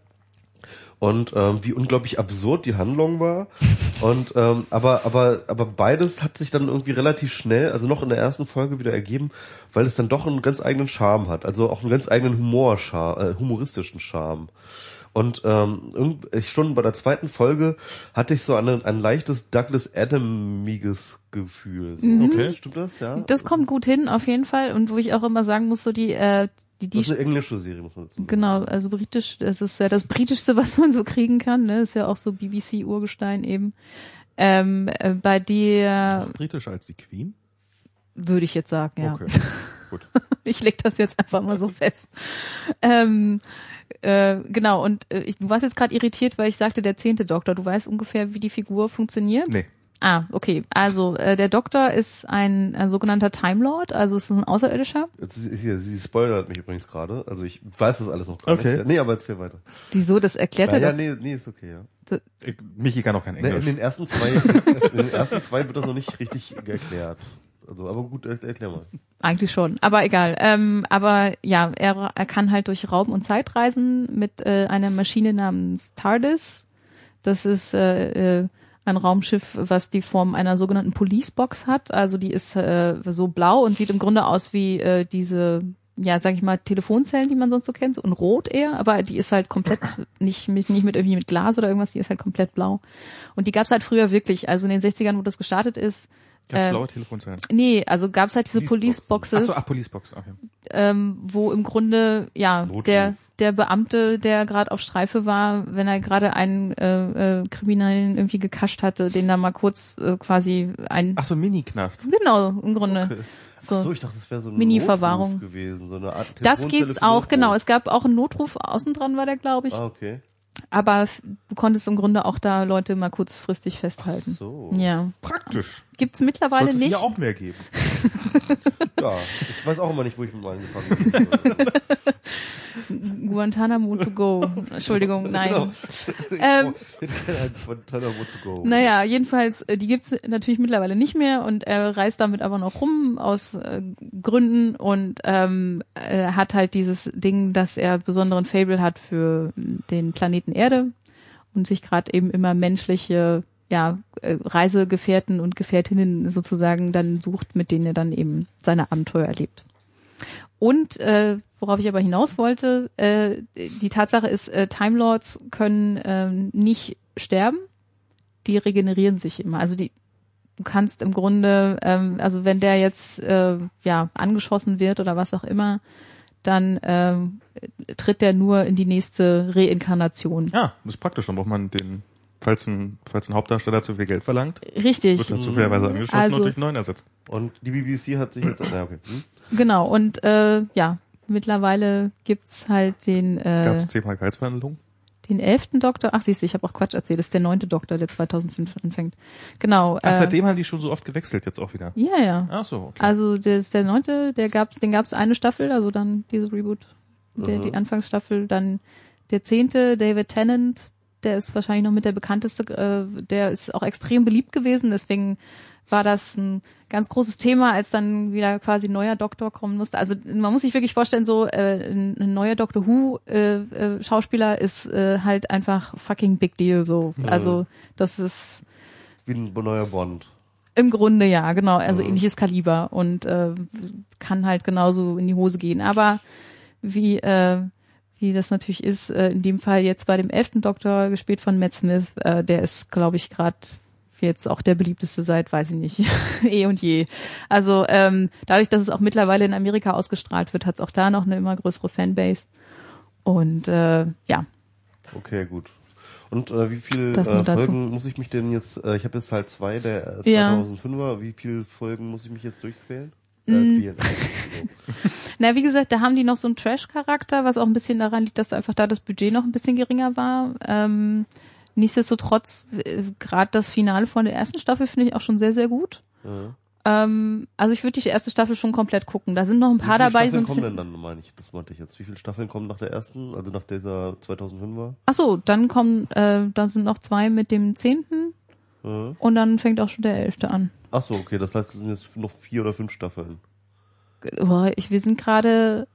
Und ähm, wie unglaublich absurd die Handlung war. [laughs] Und ähm, aber, aber, aber beides hat sich dann irgendwie relativ schnell, also noch in der ersten Folge wieder ergeben, weil es dann doch einen ganz eigenen Charme hat. Also auch einen ganz eigenen Humor, äh, humoristischen Charme. Und ähm, schon bei der zweiten Folge hatte ich so eine, ein leichtes Douglas Adamiges Gefühl. So. Okay. Stimmt das, ja? das kommt gut hin auf jeden Fall und wo ich auch immer sagen muss, so die äh, die, Das die ist eine englische Serie, muss man dazu sagen. Genau, also britisch, das ist ja das britischste, was man so kriegen kann, ne? Ist ja auch so BBC Urgestein eben. Ähm, äh, bei dir britischer als die Queen. würde ich jetzt sagen, ja. Okay. [laughs] Gut. Ich leg das jetzt einfach mal so fest. Ähm, äh, genau, und äh, ich, du warst jetzt gerade irritiert, weil ich sagte, der zehnte Doktor. Du weißt ungefähr, wie die Figur funktioniert? Nee. Ah, okay. Also äh, der Doktor ist ein, ein sogenannter Time Lord, also es ist ein Außerirdischer. Jetzt ist, hier, sie spoilert mich übrigens gerade. Also ich weiß das alles noch gar Okay. nicht. Nee, aber erzähl weiter. Wieso? Das erklärt Ja, er ja nee, nee, ist okay, ja. Ich, Michi kann auch kein Nee, in Englisch. den ersten zwei, [laughs] in den ersten zwei wird das noch nicht richtig erklärt. Also, aber gut, er- erklär mal. [laughs] Eigentlich schon, aber egal. Ähm, aber ja, er, er kann halt durch Raum und Zeit reisen mit äh, einer Maschine namens TARDIS. Das ist äh, äh, ein Raumschiff, was die Form einer sogenannten Policebox hat. Also die ist äh, so blau und sieht im Grunde aus wie äh, diese, ja, sag ich mal, Telefonzellen, die man sonst so kennt, so in Rot eher, aber die ist halt komplett [laughs] nicht mit, nicht mit irgendwie mit Glas oder irgendwas, die ist halt komplett blau. Und die gab's halt früher wirklich. Also in den 60ern, wo das gestartet ist, Ganz äh, blaue Telefonzellen. Nee, also gab's halt diese Policeboxen. Policeboxes, Achso, ah, Policebox. Okay. ähm, wo im Grunde ja Notruf. der der Beamte, der gerade auf Streife war, wenn er gerade einen äh, äh, Kriminellen irgendwie gekascht hatte, den da mal kurz äh, quasi ein Ach so, Mini-Knast. genau im Grunde. Okay. So. Ach so, ich dachte, das wäre so ein Mini-Verwahrung. Notruf gewesen, so eine Art das gibt's auch, genau. Es gab auch einen Notruf, außen dran war der, glaube ich. Ah, okay. Aber du konntest im Grunde auch da Leute mal kurzfristig festhalten. So. Ja. Praktisch. Gibt's mittlerweile Sollte es nicht. hier auch mehr geben. [laughs] Ja, ich weiß auch immer nicht, wo ich mit meinem angefangen habe. Guantanamo to go. Entschuldigung, nein. [laughs] Genau. Ähm, Ich hätte gerne einen von Tanamo to go. Naja, jedenfalls, äh, die gibt's natürlich mittlerweile nicht mehr und er reist damit aber noch rum aus äh, Gründen und ähm, er hat halt dieses Ding, dass er besonderen Fable hat für den Planeten Erde und sich gerade eben immer menschliche ja, äh, Reisegefährten und Gefährtinnen sozusagen dann sucht, mit denen er dann eben seine Abenteuer erlebt. Und äh, worauf ich aber hinaus wollte, äh, die Tatsache ist, äh, Time Lords können ähm, nicht sterben, die regenerieren sich immer. Also die, du kannst im Grunde, ähm, also wenn der jetzt äh, ja angeschossen wird oder was auch immer, dann ähm, tritt der nur in die nächste Reinkarnation. Ja, das ist praktisch. Dann braucht man den, falls ein, falls ein Hauptdarsteller zu viel Geld verlangt, Richtig. wird er zufälligerweise angeschossen Also- und durch einen neuen ersetzt. Und die BBC hat sich jetzt, na okay. Hm? Genau, und äh, ja, mittlerweile gibt's halt den äh, Gab es zehnmal Gehaltsverhandlungen? den elften Doktor. Ach, siehst du, ich habe auch Quatsch erzählt. Das ist der neunte Doktor, der 2005 anfängt. Genau. Ach, äh, seitdem haben die schon so oft gewechselt jetzt auch wieder. Ja, ja. Ach so, okay. Also der ist der neunte, der gab's, den gab's eine Staffel, also dann diese Reboot, der, die Anfangsstaffel, dann der zehnte, David Tennant, der ist wahrscheinlich noch mit der bekannteste, äh, der ist auch extrem beliebt gewesen, deswegen war das ein ganz großes Thema, als dann wieder quasi ein neuer Doktor kommen musste. Also man muss sich wirklich vorstellen, so äh, ein, ein neuer Doctor Who äh, äh, Schauspieler ist äh, halt einfach fucking big deal so. Also das ist Wie ein neuer Bond. im Grunde ja, genau. Also Ja. ähnliches Kaliber und äh, kann halt genauso in die Hose gehen. Aber wie äh, wie das natürlich ist, äh, in dem Fall jetzt bei dem elften Doktor gespielt von Matt Smith, äh, der ist, glaube ich, gerade jetzt auch der beliebteste seit, weiß ich nicht, [laughs] eh und je. Also ähm, dadurch, dass es auch mittlerweile in Amerika ausgestrahlt wird, hat es auch da noch eine immer größere Fanbase. Und äh, ja, Okay, gut. Und äh, wie viel äh, dazu. Folgen muss ich mich denn jetzt, äh, ich habe jetzt halt zwei der äh, Ja. 2005er, wie viel Folgen muss ich mich jetzt durchquälen? Mm. [laughs] Na, wie gesagt, da haben die noch so einen Trash-Charakter, was auch ein bisschen daran liegt, dass einfach da das Budget noch ein bisschen geringer war. Ähm, nichtsdestotrotz, äh, gerade das Finale von der ersten Staffel finde ich auch schon sehr, sehr gut. Ja. Ähm, also ich würde die erste Staffel schon komplett gucken. Da sind noch ein Wie paar viele dabei, die so Staffeln ein kommen denn dann, meine ich, das meinte ich jetzt. Wie viele Staffeln kommen nach der ersten, also nach dieser 2005er? Ach so, dann kommen, äh, dann sind noch zwei mit dem zehnten Ja. und dann fängt auch schon der elfte an. Ach so, okay, das heißt, es sind jetzt noch vier oder fünf Staffeln. Oh, ich, wir sind gerade,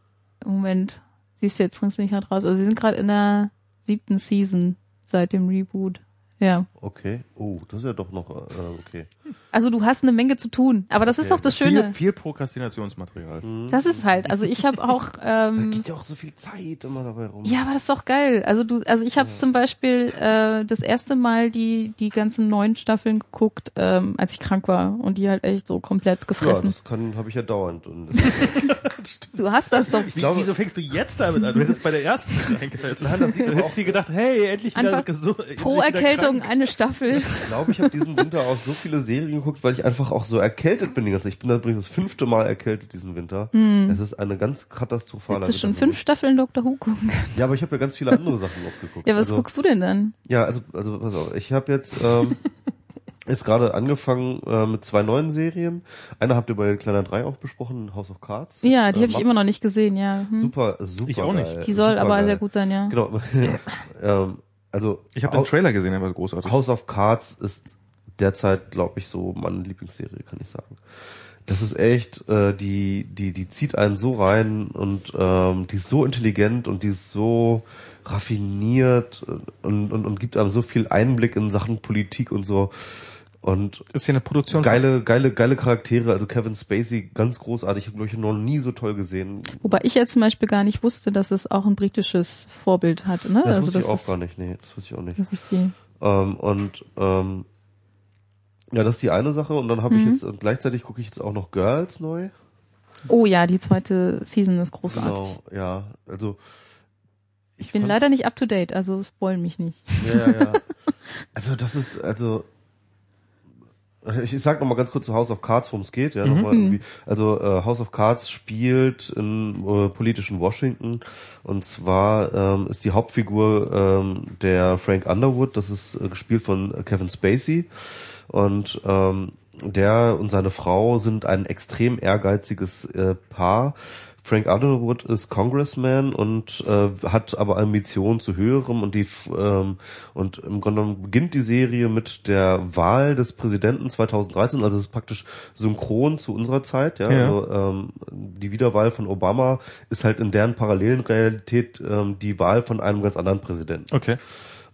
Moment, siehst du jetzt nicht raus. Also sie sind gerade in der siebten Season seit dem Reboot. Ja. Okay. Oh, das ist ja doch noch, äh, okay. Also du hast eine Menge zu tun, aber das ist Okay. doch das Viel, Schöne. viel Prokrastinationsmaterial. Das ist halt, also ich habe auch, [laughs] Da ähm, geht ja auch so viel Zeit immer dabei rum. ja, aber das ist doch geil. Also du, also ich habe zum Beispiel äh, das erste Mal die die ganzen neuen Staffeln geguckt, ähm, als ich krank war und die halt echt so komplett Ja, gefressen. das kann, habe ich ja dauernd. Und [laughs] du hast das doch. Wie, wieso fängst du jetzt damit an? Du hättest bei der ersten [laughs] reingehört. Nein, das du hättest dir gedacht, hey, endlich wieder Einfach gesund. Pro Erkältung krank. eine Staffel. ich glaube, ich habe diesen Winter auch so viele Serien geguckt, weil ich einfach auch so erkältet bin. die ganze Zeit. Ich bin übrigens das fünfte Mal erkältet diesen Winter. Es ist eine ganz katastrophale Jetzt ist schon fünf Staffeln Dr. Who gucken. Ja, aber ich habe ja ganz viele andere Sachen noch geguckt. Ja, was also, guckst du denn dann? Ja, also, also pass auf, ich habe jetzt ähm, [laughs] jetzt gerade angefangen äh, mit zwei neuen Serien. Eine habt ihr bei Kleiner 3 auch besprochen, House of Cards. Ja, die Äh, habe ich immer noch nicht gesehen, ja. Hm. Super, super. Ich auch nicht. geil, Die soll super aber geil. sehr gut sein, ja. Genau. [laughs] ähm, also Ich habe den Trailer gesehen, der war großartig. House of Cards ist derzeit, glaube ich, so meine Lieblingsserie, kann ich sagen. Das ist echt, äh, die, die, die zieht einen so rein und ähm, die ist so intelligent und die ist so raffiniert und, und, und gibt einem so viel Einblick in Sachen Politik und so. Und ist hier eine Produktion. geile, geile, geile Charaktere. Also Kevin Spacey, ganz großartig. Ich habe, glaube ich, noch nie so toll gesehen. Wobei ich jetzt zum Beispiel gar nicht wusste, dass es auch ein britisches Vorbild hat. Ne? Das also wusste das ich auch ist, gar nicht. Nee, das wusste ich auch nicht. Das ist die. Ähm, und ähm, ja, das ist die eine Sache. Und dann habe ich Mhm. jetzt und gleichzeitig gucke ich jetzt auch noch Girls neu. Oh ja, die zweite Season ist großartig. Genau, ja. Also Ich bin fand- leider nicht up to date, also spoil mich nicht. Ja, ja, ja. [laughs] Also das ist also ich, sag noch mal ganz kurz zu House of Cards, worum es geht. Ja, mal irgendwie. Also äh, House of Cards spielt in äh, politischen Washington und zwar ähm, ist die Hauptfigur ähm, der Frank Underwood. Das ist äh, gespielt von Kevin Spacey und ähm, der und seine Frau sind ein extrem ehrgeiziges äh, Paar. Frank Underwood ist Congressman und äh, hat aber Ambitionen zu höherem und die ähm, und im Grunde genommen beginnt die Serie mit der Wahl des Präsidenten 2013, also es ist praktisch synchron zu unserer Zeit, ja. Ja. Also, ähm, die Wiederwahl von Obama ist halt in deren parallelen Realität ähm, die Wahl von einem ganz anderen Präsidenten. Okay.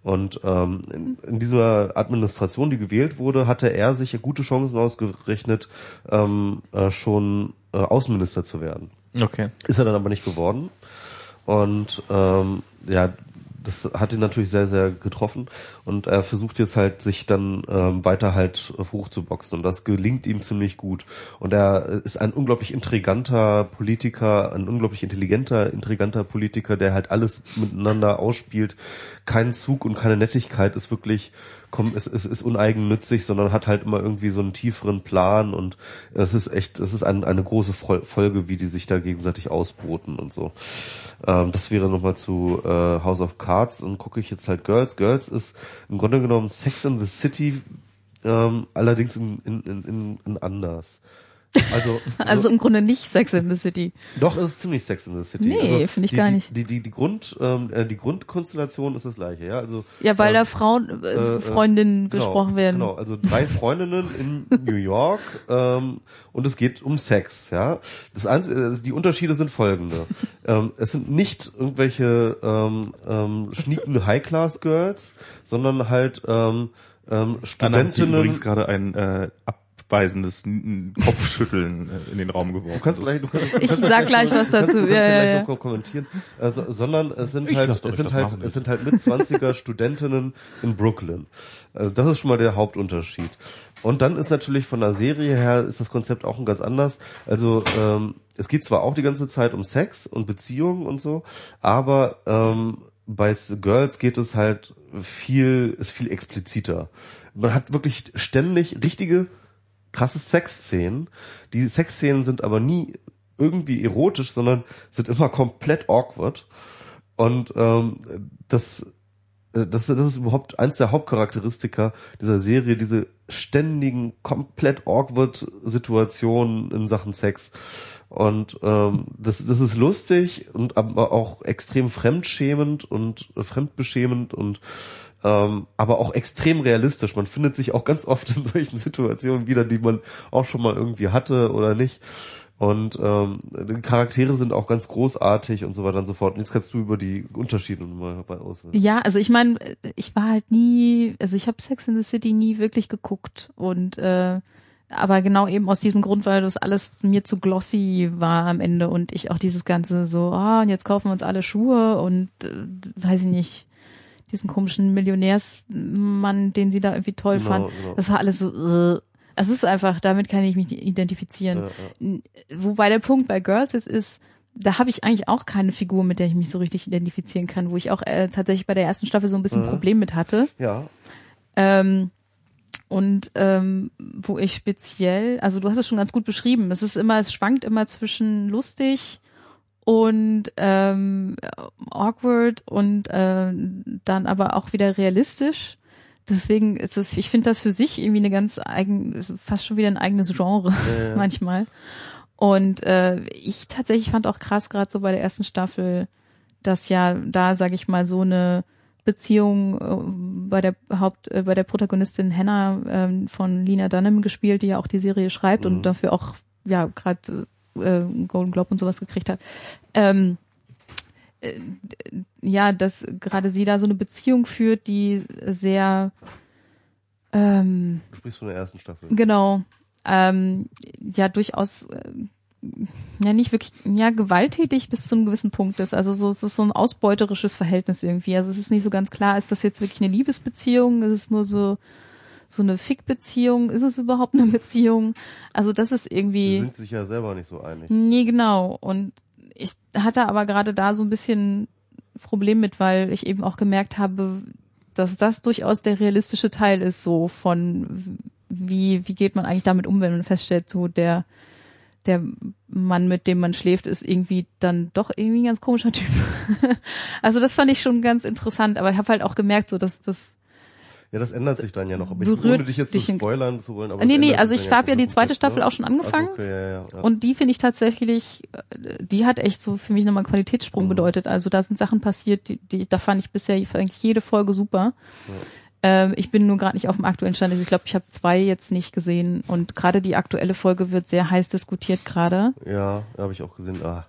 Und ähm, in, in dieser Administration, die gewählt wurde, hatte er sich gute Chancen ausgerechnet, ähm, äh, schon äh, Außenminister zu werden. Okay. Ist er dann aber nicht geworden. Und ähm, ja, das hat ihn natürlich sehr, sehr getroffen. Und er versucht jetzt halt, sich dann ähm, weiter halt hochzuboxen. Und das gelingt ihm ziemlich gut. Und er ist ein unglaublich intriganter Politiker, ein unglaublich intelligenter, intriganter Politiker, der halt alles miteinander ausspielt. Kein Zug und keine Nettigkeit ist wirklich komm, es, es ist uneigennützig, sondern hat halt immer irgendwie so einen tieferen Plan und es ist echt, es ist ein, eine große Folge, wie die sich da gegenseitig ausboten und so. Ähm, das wäre nochmal zu äh, House of Cards und gucke ich jetzt halt Girls. Girls ist im Grunde genommen Sex in the City, ähm, allerdings in, in, in, in anders. Also, [laughs] also im Grunde nicht Sex in the City. Doch, es ist ziemlich Sex in the City. Nee, also finde ich die, gar nicht. Die, die, die, Grund, ähm, äh, die Grundkonstellation ist das gleiche, ja. Also, ja, weil ähm, da Frauen, äh, äh Freundinnen genau, besprochen werden. Genau, also drei Freundinnen in New York ähm, und es geht um Sex, ja. Das Einzige, die Unterschiede sind folgende. ähm, es sind nicht irgendwelche ähm, ähm, schnieken High-Class-Girls, sondern halt ähm, ähm, Studentinnen. Anna, übrigens gerade ein äh, ab abweisendes Kopfschütteln äh, in den Raum geworfen. Du kannst gleich, du kannst, du ich kannst sag gleich was dazu. Du kannst, ja, ja, ja. noch kommentieren. Also, sondern es sind ich halt, es sind halt, es sind halt mit 20er Studentinnen in Brooklyn. Also das ist schon mal der Hauptunterschied. Und dann ist natürlich von der Serie her ist das Konzept auch ein ganz anders. Also ähm, es geht zwar auch die ganze Zeit um Sex und Beziehungen und so, aber ähm, bei Girls geht es halt viel, ist viel expliziter. Man hat wirklich ständig richtige krasse Sexszenen. Die Sexszenen sind aber nie irgendwie erotisch, sondern sind immer komplett awkward. Und ähm, das, äh, das, das ist überhaupt eins der Hauptcharakteristika dieser Serie, diese ständigen, komplett awkward Situationen in Sachen Sex. Und ähm, das, das ist lustig und aber auch extrem fremdschämend und fremdbeschämend und ähm, aber auch extrem realistisch. Man findet sich auch ganz oft [laughs] in solchen Situationen wieder, die man auch schon mal irgendwie hatte oder nicht. Und ähm, die Charaktere sind auch ganz großartig und so weiter und so fort. Und jetzt kannst du über die Unterschiede mal auswählen. Ja, also ich meine, ich war halt nie, also ich habe Sex in the City nie wirklich geguckt und äh, aber genau eben aus diesem Grund, weil das alles mir zu glossy war am Ende und ich auch dieses ganze so, ah, und jetzt kaufen wir uns alle Schuhe und äh, weiß ich nicht, diesen komischen Millionärsmann, den sie da irgendwie toll genau, fand. Genau. Das war alles so, äh, es ist einfach, damit kann ich mich identifizieren. Ja, ja. Wobei der Punkt bei Girls jetzt ist, da habe ich eigentlich auch keine Figur, mit der ich mich so richtig identifizieren kann, wo ich auch äh, tatsächlich bei der ersten Staffel so ein bisschen mhm. Problem mit hatte. Ja. Ähm, und ähm, wo ich speziell, also du hast es schon ganz gut beschrieben, es ist immer, es schwankt immer zwischen lustig und ähm, awkward und äh, dann aber auch wieder realistisch. Deswegen ist es, ich finde das für sich irgendwie eine ganz eigen, fast schon wieder ein eigenes Genre ja, [laughs] manchmal. Und äh, ich tatsächlich fand auch krass, gerade so bei der ersten Staffel, dass ja da, sage ich mal, so eine Beziehung äh, bei der Haupt, äh, bei der Protagonistin Hannah äh, von Lina Dunham gespielt, die ja auch die Serie schreibt mhm. und dafür auch ja gerade äh, Golden Globe und sowas gekriegt hat. Ähm, äh, ja, dass gerade sie da so eine Beziehung führt, die sehr ähm, Du sprichst von der ersten Staffel. Genau. Ähm, ja, durchaus äh, ja nicht wirklich ja gewalttätig bis zu einem gewissen Punkt ist. Also so es ist so ein ausbeuterisches Verhältnis irgendwie. Also es ist nicht so ganz klar, ist das jetzt wirklich eine Liebesbeziehung? Ist es nur so so eine Fick-Beziehung? Ist es überhaupt eine [laughs] Beziehung? Also das ist irgendwie. Die sind sich ja selber nicht so einig. Nee, genau. Und ich hatte aber gerade da so ein bisschen Problem mit, weil ich eben auch gemerkt habe, dass das durchaus der realistische Teil ist, so von wie, wie geht man eigentlich damit um, wenn man feststellt, so der, der Mann, mit dem man schläft, ist irgendwie dann doch irgendwie ein ganz komischer Typ. [laughs] also das fand ich schon ganz interessant, aber ich habe halt auch gemerkt, so dass das ja, das ändert sich dann ja noch. Aber ich, ohne dich jetzt dich zu spoilern zu wollen. Aber nee, nee, also ich habe ja die zweite Staffel ne? auch schon angefangen. Also okay, ja, ja, ja. Und die finde ich tatsächlich, die hat echt so für mich nochmal einen Qualitätssprung mhm. bedeutet. Also da sind Sachen passiert, die, die da fand ich bisher eigentlich jede Folge super. Ähm, ich bin nur gerade nicht auf dem aktuellen Stand. Also ich glaube, ich habe zwei jetzt nicht gesehen. Und gerade die aktuelle Folge wird sehr heiß diskutiert gerade. Ja, habe ich auch gesehen. Ah.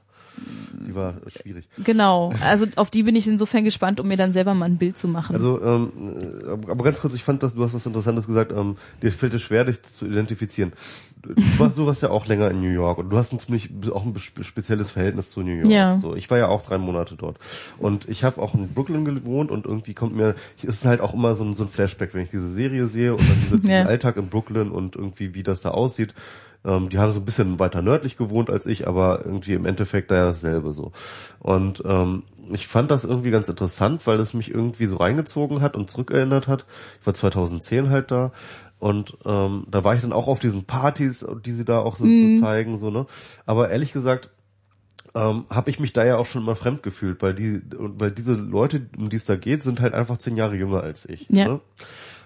Die war schwierig. Genau, also auf die bin ich insofern gespannt, um mir dann selber mal ein Bild zu machen. Also, ähm, aber ganz kurz, ich fand, dass du hast was Interessantes gesagt, ähm, dir fällt es schwer, dich zu identifizieren. Du warst, du warst ja auch länger in New York und du hast ein ziemlich auch ein spezielles Verhältnis zu New York. Ja. So, ich war ja auch drei Monate dort und ich habe auch in Brooklyn gewohnt und irgendwie kommt mir, es ist halt auch immer so ein, so ein Flashback, wenn ich diese Serie sehe und dann dieser, [laughs] ja. diesen Alltag in Brooklyn und irgendwie wie das da aussieht Ähm, die haben so ein bisschen weiter nördlich gewohnt als ich, aber irgendwie im Endeffekt da ja dasselbe so. Und ähm, ich fand das irgendwie ganz interessant, weil es mich irgendwie so reingezogen hat und zurückerinnert hat. Ich war 2010 halt da und ähm, da war ich dann auch auf diesen Partys, die sie da auch so, Mhm. so zeigen, so, ne? Aber ehrlich gesagt, ähm, habe ich mich da ja auch schon mal fremd gefühlt, weil die, und weil diese Leute, um die es da geht, sind halt einfach zehn Jahre jünger als ich. Ja. Ne?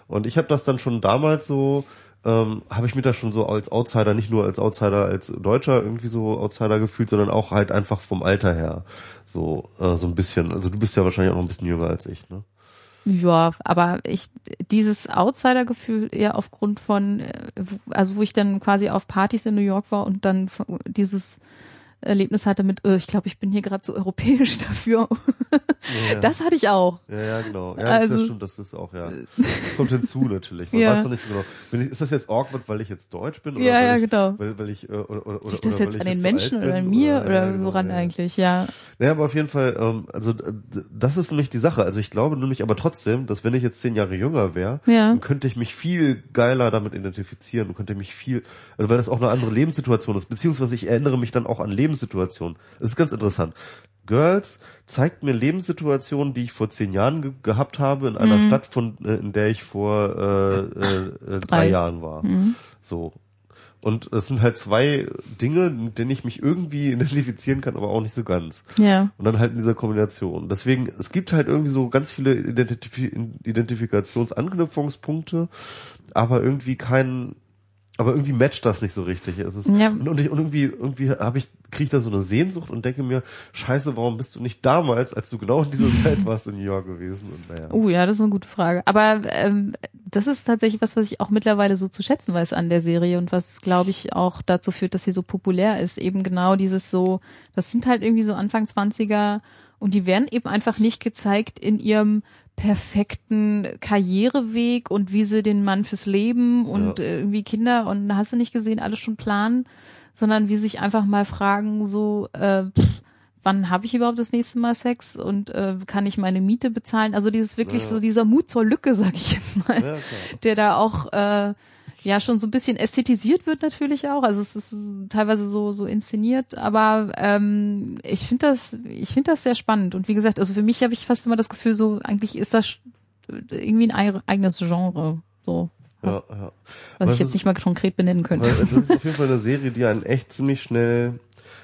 Und ich habe das dann schon damals so, ähm, habe ich mich da schon so als Outsider, nicht nur als Outsider, als Deutscher irgendwie so Outsider gefühlt, sondern auch halt einfach vom Alter her so äh, so ein bisschen. Also du bist ja wahrscheinlich auch noch ein bisschen jünger als ich, ne? Ja, aber ich dieses Outsider-Gefühl eher aufgrund von, äh, also wo ich dann quasi auf Partys in New York war und dann dieses Erlebnis hatte mit, äh, ich glaube, ich bin hier gerade so europäisch [laughs] dafür. Ja. Das hatte ich auch. Ja, ja, genau. Ja, das Also- ist ja stimmt, das ist auch, ja. Kommt hinzu natürlich. Man [laughs] Ja. weiß doch nicht so genau. Bin ich, ist das jetzt awkward, weil ich jetzt Deutsch bin? Oder Ja, ja, ich, genau. Weil, weil ich, äh, oder, oder, oder, Liegt das oder jetzt an den so Menschen oder an mir ja, oder genau, woran ja. eigentlich? Ja. Naja, aber auf jeden Fall, ähm, also das ist nämlich die Sache. Also ich glaube nämlich aber trotzdem, dass wenn ich jetzt zehn Jahre jünger wäre, Ja. dann könnte ich mich viel geiler damit identifizieren und könnte mich viel, also weil das auch eine andere Lebenssituation ist, beziehungsweise ich erinnere mich dann auch an Lebenssituationen. Das ist ganz interessant. Girls zeigt mir Lebenssituationen, die ich vor zehn Jahren ge gehabt habe in einer Stadt, von äh, in der ich vor äh, äh, äh, drei. Drei. Jahren war. So. Und es sind halt zwei Dinge, mit denen ich mich irgendwie [laughs] identifizieren kann, aber auch nicht so ganz. Ja. Und dann halt in dieser Kombination. Deswegen, es gibt halt irgendwie so ganz viele Identif Identifikationsanknüpfungspunkte, aber irgendwie keinen, aber irgendwie matcht das nicht so richtig. Es ist, Ja. und, und, ich, und irgendwie, irgendwie habe ich, kriege ich da so eine Sehnsucht und denke mir, scheiße, warum bist du nicht damals, als du genau in dieser [laughs] Zeit warst in New York gewesen? Und naja. Oh ja, das ist eine gute Frage. Aber ähm, das ist tatsächlich was, was ich auch mittlerweile so zu schätzen weiß an der Serie und was, glaube ich, auch dazu führt, dass sie so populär ist. Eben genau dieses so, das sind halt irgendwie so Anfang 20er und die werden eben einfach nicht gezeigt in ihrem perfekten Karriereweg und wie sie den Mann fürs Leben und Ja. äh, irgendwie Kinder und hast du nicht gesehen, alles schon planen, sondern wie sie sich einfach mal fragen, so, äh, pff, wann habe ich überhaupt das nächste Mal Sex und äh, kann ich meine Miete bezahlen? Also dieses wirklich Ja. so dieser Mut zur Lücke, sag ich jetzt mal, Ja, der da auch äh, ja schon so ein bisschen ästhetisiert wird natürlich auch. Also es ist teilweise so so inszeniert, aber ähm, ich finde das ich finde das sehr spannend und wie gesagt, also für mich habe ich fast immer das Gefühl, so eigentlich ist das irgendwie ein ei- eigenes Genre, so Ja, ja. was Aber ich jetzt ist- nicht mal konkret benennen könnte. Das ist auf jeden Fall eine Serie, die einen echt ziemlich schnell.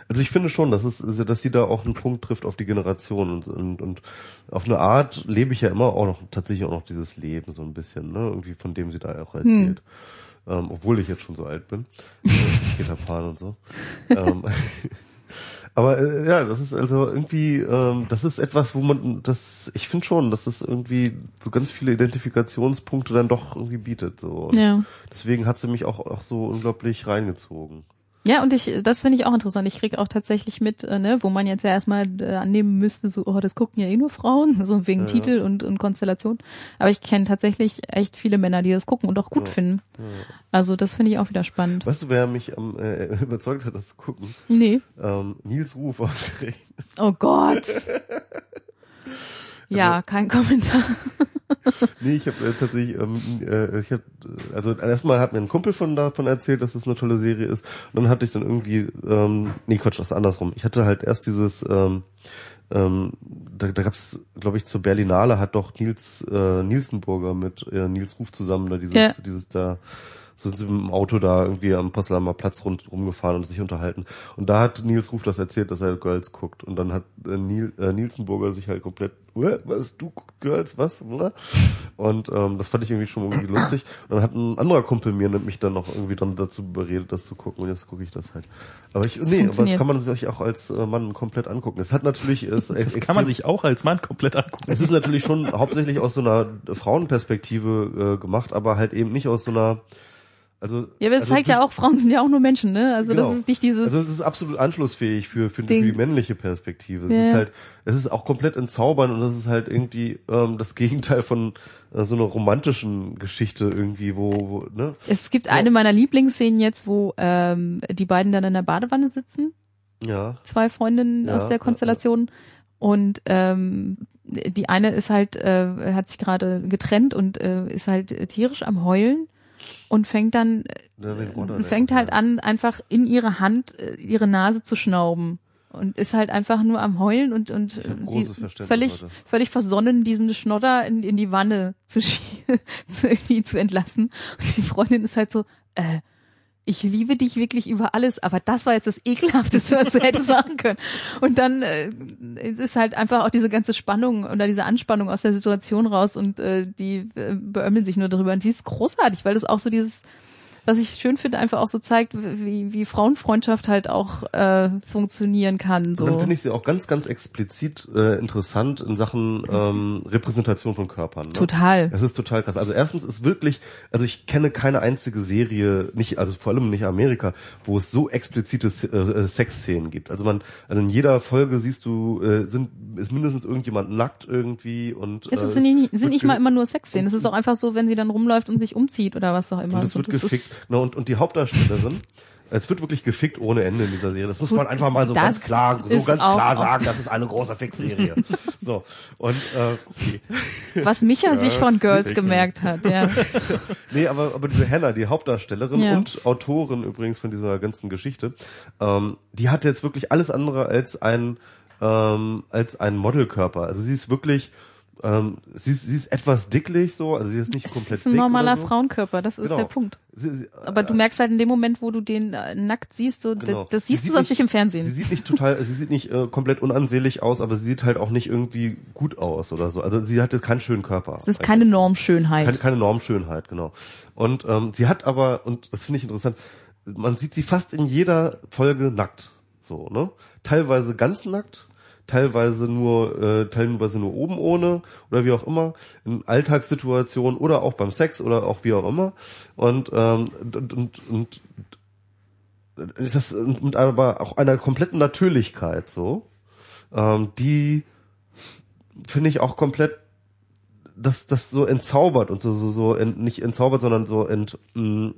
Also ich finde schon, dass es, also dass sie da auch einen Punkt trifft auf die Generation und, und, und auf eine Art lebe ich ja immer auch noch tatsächlich auch noch dieses Leben so ein bisschen, ne? Irgendwie von dem sie da auch erzählt. Ähm, obwohl ich jetzt schon so alt bin. Äh, Peter Pan und so. ähm, [laughs] aber äh, ja, das ist also irgendwie, ähm, das ist etwas, wo man, das, ich finde schon, dass es irgendwie so ganz viele Identifikationspunkte dann doch irgendwie bietet. So. Und Ja. Deswegen hat sie mich auch, auch so unglaublich reingezogen. Ja, und ich, das finde ich auch interessant. Ich krieg auch tatsächlich mit, äh, ne, wo man jetzt ja erstmal äh, annehmen müsste, so, oh, das gucken ja eh nur Frauen, [laughs] so wegen Ja, Titel und, und Konstellation. Aber ich kenne tatsächlich echt viele Männer, die das gucken und auch gut Ja, finden. Also das finde ich auch wieder spannend. Weißt du, wer mich am, äh, [laughs] überzeugt hat, das zu gucken? Nee. Ähm, Nils Ruf ausgerechnet. Oh Gott. [laughs] ja, kein Kommentar. [laughs] Nee, ich habe äh, tatsächlich, ähm, äh, ich hab, äh, also erstmal hat mir ein Kumpel von davon erzählt, dass das eine tolle Serie ist. Und dann hatte ich dann irgendwie, ähm, nee Quatsch, das ist andersrum. Ich hatte halt erst dieses, ähm, ähm, da, da gab's, glaube ich, zur Berlinale hat doch Nils äh, Nielsenburger mit äh, Nils Ruf zusammen da dieses, Ja. dieses da sind sie mit dem Auto da irgendwie am Potsdamer Platz rund rumgefahren und sich unterhalten. Und da hat Nils Ruf das erzählt, dass er Girls guckt. Und dann hat äh, Niel, äh, Nielsenburger sich halt komplett, "What? was, du guckst Girls, was? Oder? Und ähm, das fand ich irgendwie schon irgendwie lustig. Und dann hat ein anderer Kumpel mir mich dann noch irgendwie dann dazu beredet, das zu gucken. Und jetzt gucke ich das halt. Aber ich, nee, aber das kann man sich auch als äh, Mann komplett angucken. Es hat natürlich, es, Das kann man sich auch als Mann komplett angucken. es ist natürlich schon hauptsächlich aus so einer Frauenperspektive äh, gemacht, aber halt eben nicht aus so einer also Ja, aber es also zeigt ja auch, Frauen sind ja auch nur Menschen, ne? Also Genau. das ist nicht dieses. Also es ist absolut anschlussfähig für, für, für die männliche Perspektive. Es Ja, ist ja. halt, es ist auch komplett entzaubernd und das ist halt irgendwie ähm, das [laughs] Gegenteil von äh, so einer romantischen Geschichte irgendwie, wo, wo ne? es gibt eine meiner Lieblingsszenen jetzt, wo ähm, die beiden dann in der Badewanne sitzen. Ja. zwei Freundinnen Ja, aus der ja, Konstellation und ähm, die eine ist halt äh, hat sich gerade getrennt und äh, ist halt tierisch am heulen und fängt dann Ja, Rotter, und fängt halt an, einfach in ihre Hand äh, ihre Nase zu schnauben. Und ist halt einfach nur am Heulen und, und äh, Verständnis, völlig, Leute. völlig versonnen diesen Schnodder in, in die Wanne zu, [laughs] zu, irgendwie zu entlassen. Und die Freundin ist halt so, äh, ich liebe dich wirklich über alles, aber das war jetzt das ekelhafteste, was du hättest machen können. Und dann äh, ist halt einfach auch diese ganze Spannung oder diese Anspannung aus der Situation raus und äh, die äh, beömmeln sich nur darüber. Und die ist großartig, weil das auch so dieses, was ich schön finde, einfach auch so zeigt, wie, wie Frauenfreundschaft halt auch äh, funktionieren kann. So. Und dann finde ich sie auch ganz, ganz explizit äh, interessant in Sachen ähm, Repräsentation von Körpern. Ne? Total. Es ist total krass. Also erstens ist wirklich, also ich kenne keine einzige Serie, nicht, also vor allem nicht Amerika, wo es so explizite äh, Sexszenen gibt. Also man, also in jeder Folge siehst du, äh, sind, ist mindestens irgendjemand nackt irgendwie und Ja, das äh, sind, nicht, es sind wird nicht mal immer nur Sexszenen. Das ist auch einfach so, wenn sie dann rumläuft und sich umzieht oder was auch immer. Und es So, wird das ist- gefickt. Genau, und, und die Hauptdarstellerin, es wird wirklich gefickt ohne Ende in dieser Serie. Das muss Gut, man einfach mal so ganz klar, so ganz klar sagen, das ist eine große Fickserie. [laughs] so. Und äh, okay. Was Micha sich von Girls gemerkt hat, ja. [laughs] Nee, aber, aber diese Hannah, die Hauptdarstellerin Ja. und Autorin übrigens von dieser ganzen Geschichte, ähm, die hat jetzt wirklich alles andere als ein, ähm, als ein Modelkörper. Also sie ist wirklich, ähm, sie, ist, sie ist etwas dicklich so, also sie ist nicht Es komplett ist ein dick normaler so. Frauenkörper, das ist Genau. der Punkt. Sie, sie, Aber du merkst halt in dem Moment, wo du den äh, nackt siehst, so, Genau. das, das Sie siehst du sonst nicht- nicht im Fernsehen. Sie sieht nicht total, sie sieht nicht äh, komplett unansehnlich aus, aber sie sieht halt auch nicht irgendwie gut aus oder so. Also sie hat jetzt keinen schönen Körper. Das ist keine Normschönheit. Keine, keine Normschönheit, genau. Und ähm, sie hat aber, und das finde ich interessant, man sieht sie fast in jeder Folge nackt. So, ne? Teilweise ganz nackt, teilweise nur, äh, teilweise nur oben ohne oder wie auch immer, in Alltagssituationen oder auch beim Sex oder auch wie auch immer. Und, ähm, und, und, und das mit aber auch einer kompletten Natürlichkeit so, ähm, die finde ich auch komplett das das so entzaubert und so so so ent, nicht entzaubert, sondern so ent, mh,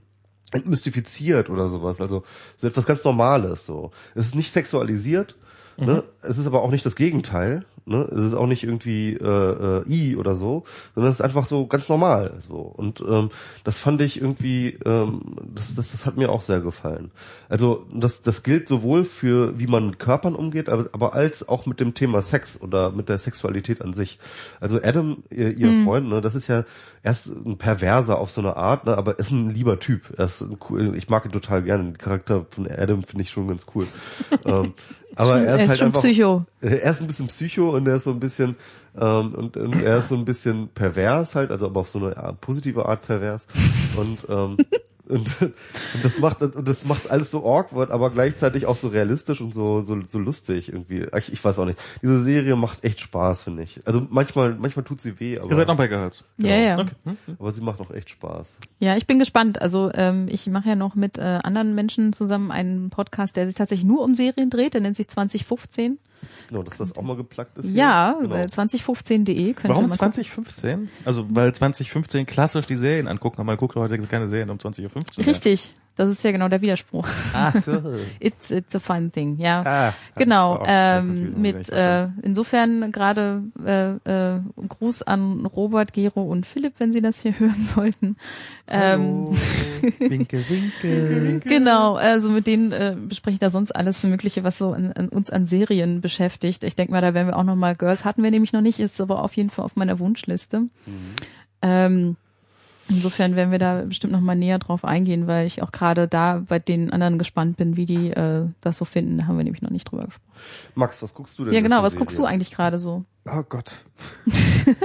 entmystifiziert oder sowas. Also so etwas ganz Normales so. Es ist nicht sexualisiert, ne? Es ist aber auch nicht das Gegenteil. Ne? Es ist auch nicht irgendwie äh, äh, i oder so, sondern es ist einfach so ganz normal so. Und ähm, das fand ich irgendwie, ähm, das, das, das hat mir auch sehr gefallen. Also das, das gilt sowohl für wie man mit Körpern umgeht, aber, aber als auch mit dem Thema Sex oder mit der Sexualität an sich. Also Adam, ihr, ihr Freund, ne, das ist ja erst ein Perverser auf so eine Art, ne, aber ist ein lieber Typ. Er ist cool, ich mag ihn total gerne. Den Charakter von Adam finde ich schon ganz cool. [laughs] ähm, aber er ist, er ist halt schon einfach, Psycho. [laughs] er ist ein bisschen Psycho und er ist so ein bisschen ähm, und, und er ist so ein bisschen pervers halt, also aber auf so eine positive Art pervers und ähm, [laughs] und, und das macht und das macht alles so awkward, aber gleichzeitig auch so realistisch und so so, so lustig irgendwie. Ich, ich weiß auch nicht. Diese Serie macht echt Spaß, finde ich. Also manchmal manchmal tut sie weh, aber Ihr seid noch bei Girls. Ja, ja. Okay. Hm? aber sie macht auch echt Spaß. Ja, ich bin gespannt. Also ähm, ich mache ja noch mit äh, anderen Menschen zusammen einen Podcast, der sich tatsächlich nur um Serien dreht. Der nennt sich 2015. Genau, dass das auch mal geplackt ist. hier. Ja, genau. äh, 2015.de könnt Warum ihr mal gucken. 2015? Also weil 2015 klassisch die Serien angucken, aber man guckt heute keine Serien um 20.15 Uhr. Richtig. Das ist ja genau der Widerspruch. Ah, so. [laughs] It's it's a fun thing, ja. Ah, genau. oh, ähm, mit äh, insofern gerade äh, äh, Gruß an Robert, Gero und Philipp, wenn Sie das hier [laughs] hören sollten. Ähm, [laughs] winke, winke. Genau, also mit denen äh, bespreche ich da sonst alles für Mögliche, was so an, an uns an Serien beschäftigt. Ich denke mal, da werden wir auch noch mal Girls hatten wir nämlich noch nicht, ist aber auf jeden Fall auf meiner Wunschliste. Ähm, insofern werden wir da bestimmt noch mal näher drauf eingehen, weil ich auch gerade da bei den anderen gespannt bin, wie die äh, das so finden. Da haben wir nämlich noch nicht drüber gesprochen. Max, was guckst du denn? Ja, genau. Was guckst du eigentlich gerade so? Oh Gott. [laughs]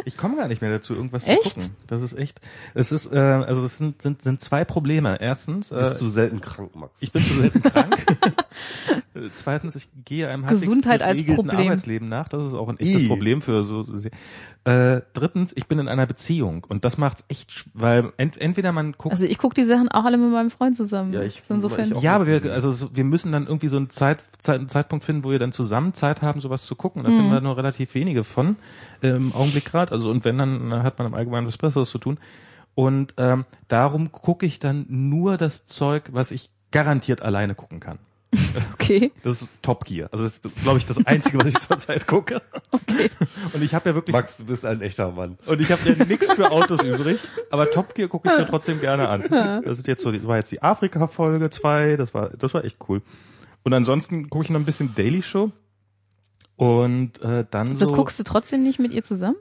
Ich komme gar nicht mehr dazu, irgendwas Echt? zu gucken. Das ist echt. Es ist, äh, also es sind, sind, sind zwei Probleme. Erstens, äh, Bist du selten krank, Max? ich bin zu selten krank. [laughs] Äh, Zweitens, ich gehe einem Gesundheit als Problem. Arbeitsleben nach. Das ist auch ein echtes I. Problem für so. äh, drittens, ich bin in einer Beziehung und das macht's echt, weil ent, entweder man guckt Also ich gucke die Sachen auch alle mit meinem Freund zusammen. Ja, ich- insofern. ich. Ja, aber wir, also so, wir müssen dann irgendwie so einen, Zeit, Zeit, einen Zeitpunkt finden, wo wir dann zusammen Zeit haben, sowas zu gucken. Da Mhm. finden wir nur relativ wenige von äh, im Augenblick gerade. Also und wenn, dann äh, hat man im Allgemeinen was Besseres zu tun. Und ähm, darum gucke ich dann nur das Zeug, was ich garantiert alleine gucken kann. [laughs] Okay. Das ist Top Gear. Also das ist, glaube ich, das Einzige, was ich [laughs] zurzeit gucke. Okay. Und ich habe ja wirklich Max, du bist ein echter Mann. und ich habe ja nichts für Autos [laughs] übrig, aber Top Gear gucke ich mir trotzdem gerne an. Das ist jetzt so, das war jetzt die Afrika Folge 2, das war das war echt cool. Und ansonsten gucke ich noch ein bisschen Daily Show und äh, dann Das so guckst du trotzdem nicht mit ihr zusammen?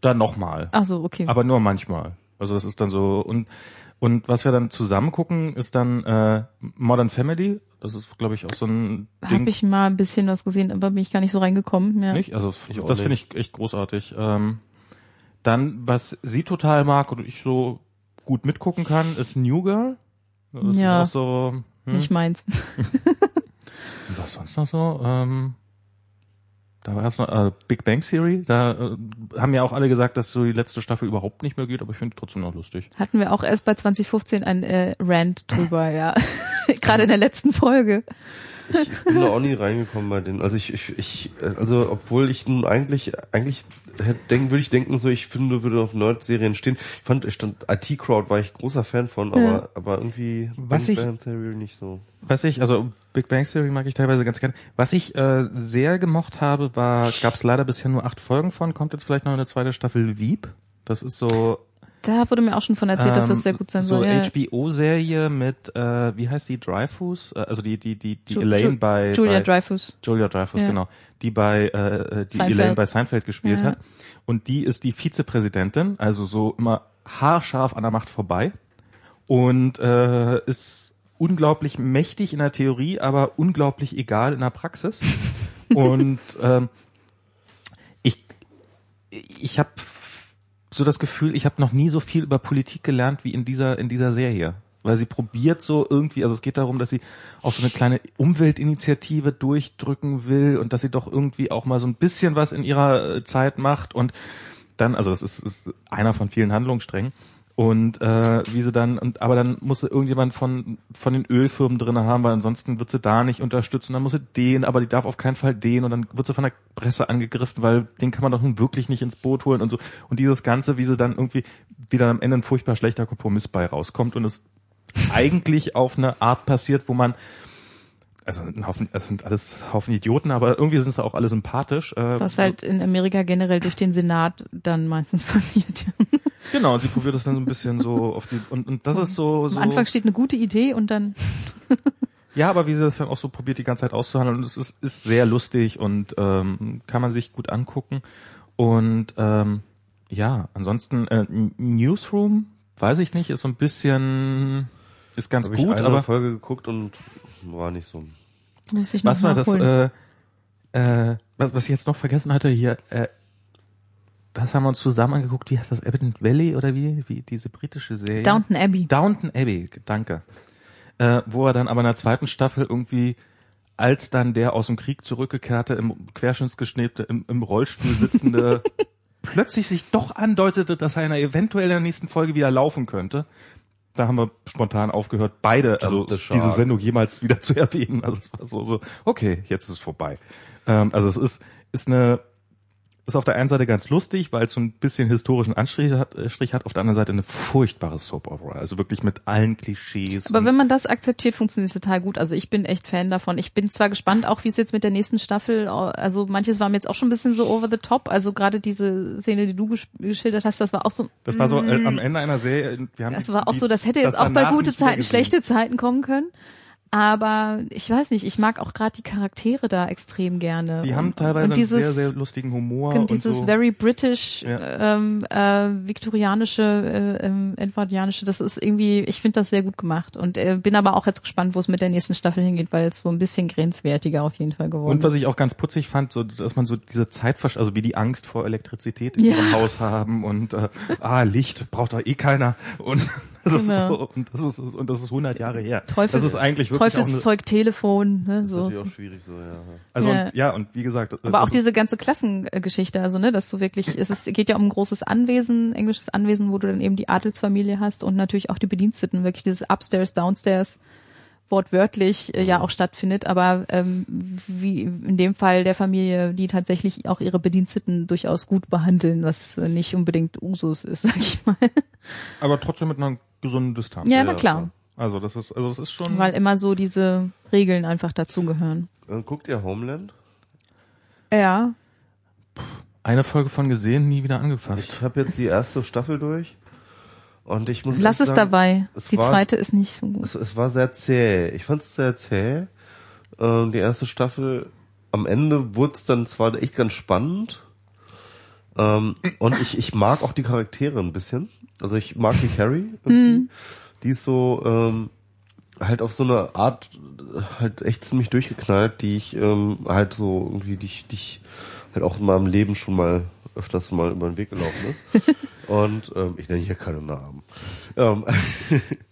dann nochmal. Ach so, okay. aber nur manchmal. Also das ist dann so und und was wir dann zusammen gucken, ist dann äh, Modern Family. Das ist, glaube ich, auch so ein Ding. Habe ich mal ein bisschen was gesehen, aber bin ich gar nicht so reingekommen. Ja. Nicht? Also Ich das finde ich echt großartig. Ähm, dann, was sie total mag und ich so gut mitgucken kann, ist New Girl. Das Ja. ist auch so. Hm, Nicht meins. [laughs] was sonst noch so? Ähm, da war noch äh, Big Bang Theory. Da äh, haben ja auch alle gesagt, dass so die letzte Staffel überhaupt nicht mehr geht, aber ich finde trotzdem noch lustig. Hatten wir auch erst bei 2015 ein äh, Rant drüber, ja. [laughs] Gerade in der letzten Folge. Ich, bin da auch nie reingekommen bei denen. Also ich, ich, ich also obwohl ich nun eigentlich, eigentlich hätte denken, würde ich denken, so ich finde, würde auf Nerd-Serien stehen. Ich fand, ich stand IT Crowd war ich großer Fan von, aber, Ja. aber irgendwie Was ich- Bang Theory nicht so. Was ich, also Big Bang Theory mag ich teilweise ganz gerne. Was ich äh, sehr gemocht habe, war, gab es leider bisher nur acht Folgen von, kommt jetzt vielleicht noch eine zweite Staffel Veep. Das ist so Da wurde mir auch schon von erzählt, dass das sehr gut sein Ähm, so soll. Ja. HBO-Serie mit, äh, wie heißt die, Dreyfus? Äh, also die, die, die, die Ju- Elaine Ju- bei Julia bei, Dreyfus. Julia Dreyfus, Ja. genau. Die bei äh, die Seinfeld. Elaine bei Seinfeld gespielt Ja. hat. Und die ist die Vizepräsidentin, also so immer haarscharf an der Macht vorbei. Und äh, ist unglaublich mächtig in der Theorie, aber unglaublich egal in der Praxis. [laughs] Und ähm, ich, ich habe so das Gefühl, ich habe noch nie so viel über Politik gelernt wie in dieser in dieser Serie, weil sie probiert so irgendwie, also es geht darum, dass sie auch so eine kleine Umweltinitiative durchdrücken will und dass sie doch irgendwie auch mal so ein bisschen was in ihrer äh, Zeit macht und dann, also das ist, ist einer von vielen Handlungssträngen und äh, wie sie dann und aber dann muss irgendjemand von von den Ölfirmen drin haben, weil ansonsten wird sie da nicht unterstützen, dann muss sie den, aber die darf auf keinen Fall den und dann wird sie von der Presse angegriffen, weil den kann man doch nun wirklich nicht ins Boot holen und so und dieses ganze, wie sie dann irgendwie wieder am Ende ein furchtbar schlechter Kompromiss bei rauskommt und es eigentlich auf eine Art passiert, wo man also ein Haufen, es sind alles Haufen Idioten, aber irgendwie sind sie auch alle sympathisch. Äh, Was halt in Amerika generell durch den Senat dann meistens [laughs] passiert. Ja. Genau, und sie probiert es dann so ein bisschen so auf die und, und das ist so, so Am Anfang steht eine gute Idee und dann [laughs] ja, aber wie sie das dann auch so probiert die ganze Zeit auszuhandeln, und es ist, ist sehr lustig und ähm, kann man sich gut angucken und ähm, ja, ansonsten äh, Newsroom, weiß ich nicht, ist so ein bisschen ist ganz ich gut, eine aber Folge geguckt und war nicht so. muss ich was war das? Äh, äh, was, was ich jetzt noch vergessen hatte hier, äh, das haben wir uns zusammen angeguckt. Wie heißt das? Abington Valley oder wie? Wie diese britische Serie? Downton Abbey. Downton Abbey, danke. Äh, wo er dann aber in der zweiten Staffel irgendwie, als dann der aus dem Krieg zurückgekehrte, im Querschnittsgeschnebte, im, im Rollstuhl sitzende, [laughs] plötzlich sich doch andeutete, dass er in eventuell in der nächsten Folge wieder laufen könnte. Da haben wir spontan aufgehört, beide, also diese Sendung jemals wieder zu erwähnen. Also es war so, so okay, jetzt ist es vorbei. Ähm, also es ist, ist eine, ist auf der einen Seite ganz lustig, weil es so ein bisschen historischen Anstrich hat, äh, hat, auf der anderen Seite eine furchtbare Soap Opera, also wirklich mit allen Klischees. Aber wenn man das akzeptiert, funktioniert es total gut. Also ich bin echt Fan davon. Ich bin zwar gespannt, auch wie es jetzt mit der nächsten Staffel, also manches war mir jetzt auch schon ein bisschen so over the top. Also gerade diese Szene, die du gesch- geschildert hast, das war auch so. das war so äh, am Ende einer Serie. Wir haben Das war auch die- so, das hätte jetzt auch bei gute Zeiten, schlechte Zeiten kommen können. Aber ich weiß nicht, ich mag auch gerade die Charaktere da extrem gerne. Die haben Und- teilweise und einen dieses, sehr, sehr lustigen Humor. und dieses so. very British, Ja. ähm, äh, viktorianische, äh, ähm, edwardianische, das ist irgendwie, ich finde das sehr gut gemacht. Und äh, bin aber auch jetzt gespannt, wo es mit der nächsten Staffel hingeht, weil es so ein bisschen grenzwertiger auf jeden Fall geworden Und was ist. ich auch ganz putzig fand, so, dass man so diese Zeitversch, also wie die Angst vor Elektrizität in Ja. ihrem Haus haben und äh, ah Licht braucht doch eh keiner und das ist Genau. so, und das ist und das ist 100 Jahre her. Teufels, das ist eigentlich wirklich auch eine, Teufelszeug Telefon, ne, Das ist so. natürlich auch schwierig so, ja. also Ja. Und, ja und wie gesagt, Aber auch diese ganze Klassengeschichte, also ne, dass du wirklich, es ist, geht ja um ein großes Anwesen, englisches Anwesen, wo du dann eben die Adelsfamilie hast und natürlich auch die Bediensteten, wirklich dieses Upstairs, Downstairs wortwörtlich äh, ja auch stattfindet, aber ähm, wie in dem Fall der Familie, die tatsächlich auch ihre Bediensteten durchaus gut behandeln, was äh, nicht unbedingt Usus ist, [laughs] sag ich mal. aber trotzdem mit einer gesunden Distanz. Ja, Ja, na klar. Also das ist, also es ist schon. Weil immer so diese Regeln einfach dazugehören. Äh, guckt ihr Homeland? Ja. eine Folge von gesehen, nie wieder angefasst. Ich habe jetzt die erste Staffel durch und ich muss Lass es sagen, dabei. es Die war- zweite ist nicht so gut. Es, es war sehr zäh. Ich fand es sehr zäh. Ähm, die erste Staffel. Am Ende wurde es dann zwar echt ganz spannend. Ähm, und ich, ich mag auch die Charaktere ein bisschen. Also ich mag die Carrie. irgendwie. Die ist so ähm, halt auf so eine Art halt echt ziemlich durchgeknallt, die ich ähm, halt so irgendwie, die ich, die ich halt auch in meinem Leben schon mal öfters mal über den Weg gelaufen ist. [laughs] Und ähm, ich nenne hier keine Namen. Ähm, [laughs]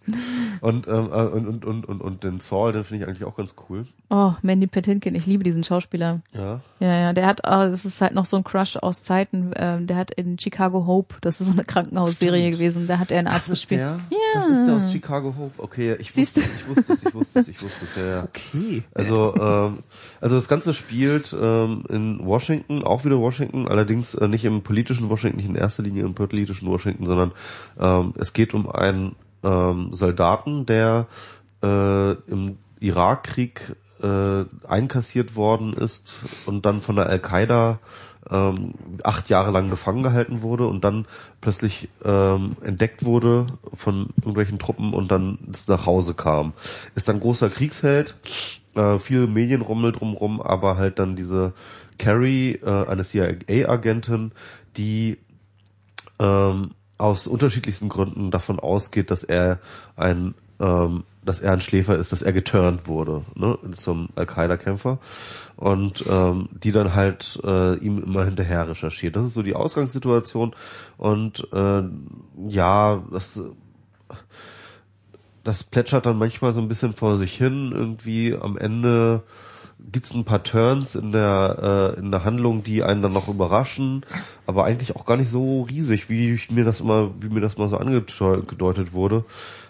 und, ähm, äh, und, und, und, und, und den Saul, den finde ich eigentlich auch ganz cool. Oh, Mandy Patinkin, ich liebe diesen Schauspieler. Ja. Ja, ja, der hat, oh, das ist halt noch so ein Crush aus Zeiten, ähm, der hat in Chicago Hope, das ist so eine Krankenhausserie Stimmt. gewesen, da hat er einen Arzt gespielt. der? Ja. Das ist der aus Chicago Hope. Okay, ich Siehst wusste, ich wusste es, ich wusste es, ich wusste es, ja, ja. Okay. Also, ähm, also das Ganze spielt ähm, in Washington, auch wieder Washington, allerdings äh, nicht im politischen Washington, nicht in erster Linie im politischen Washington, sondern ähm, es geht um einen ähm, Soldaten, der äh, im Irakkrieg äh, einkassiert worden ist und dann von der Al-Qaida ähm, acht Jahre lang gefangen gehalten wurde und dann plötzlich ähm, entdeckt wurde von irgendwelchen Truppen und dann nach Hause kam. Ist dann großer Kriegsheld, äh, viel Medienrummel drumrum, aber halt dann diese Carrie, äh, eine CIA-Agentin, die ähm, aus unterschiedlichsten Gründen davon ausgeht, dass er ein ähm, dass er ein Schläfer ist, dass er geturnt wurde, ne, zum Al-Qaida-Kämpfer und ähm, die dann halt äh, ihm immer hinterher recherchiert. Das ist so die Ausgangssituation und äh, ja, das das plätschert dann manchmal so ein bisschen vor sich hin. Irgendwie am Ende gibt's ein paar Turns in der äh, in der Handlung, die einen dann noch überraschen, aber eigentlich auch gar nicht so riesig, wie ich mir das immer, wie mir das mal so angedeutet wurde.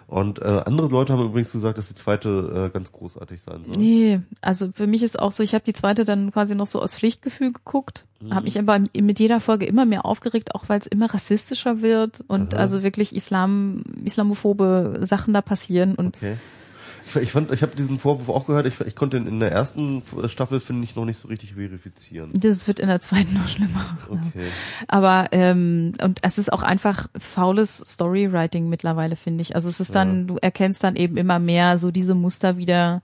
Und äh, andere Leute haben übrigens gesagt, dass die zweite äh, ganz großartig sein soll. Nee, also für mich ist auch so, ich habe die zweite dann quasi noch so aus Pflichtgefühl geguckt, Mhm. habe mich aber mit jeder Folge immer mehr aufgeregt, auch weil es immer rassistischer wird und Aha. also wirklich Islam, islamophobe Sachen da passieren und Okay. Ich, fand, ich habe diesen Vorwurf auch gehört. Ich, ich konnte ihn in der ersten Staffel finde ich noch nicht so richtig verifizieren. das wird in der zweiten noch schlimmer. Okay. Aber ähm, und es ist auch einfach faules Storywriting mittlerweile, finde ich. Also es ist dann, du erkennst dann eben immer mehr so diese Muster wieder,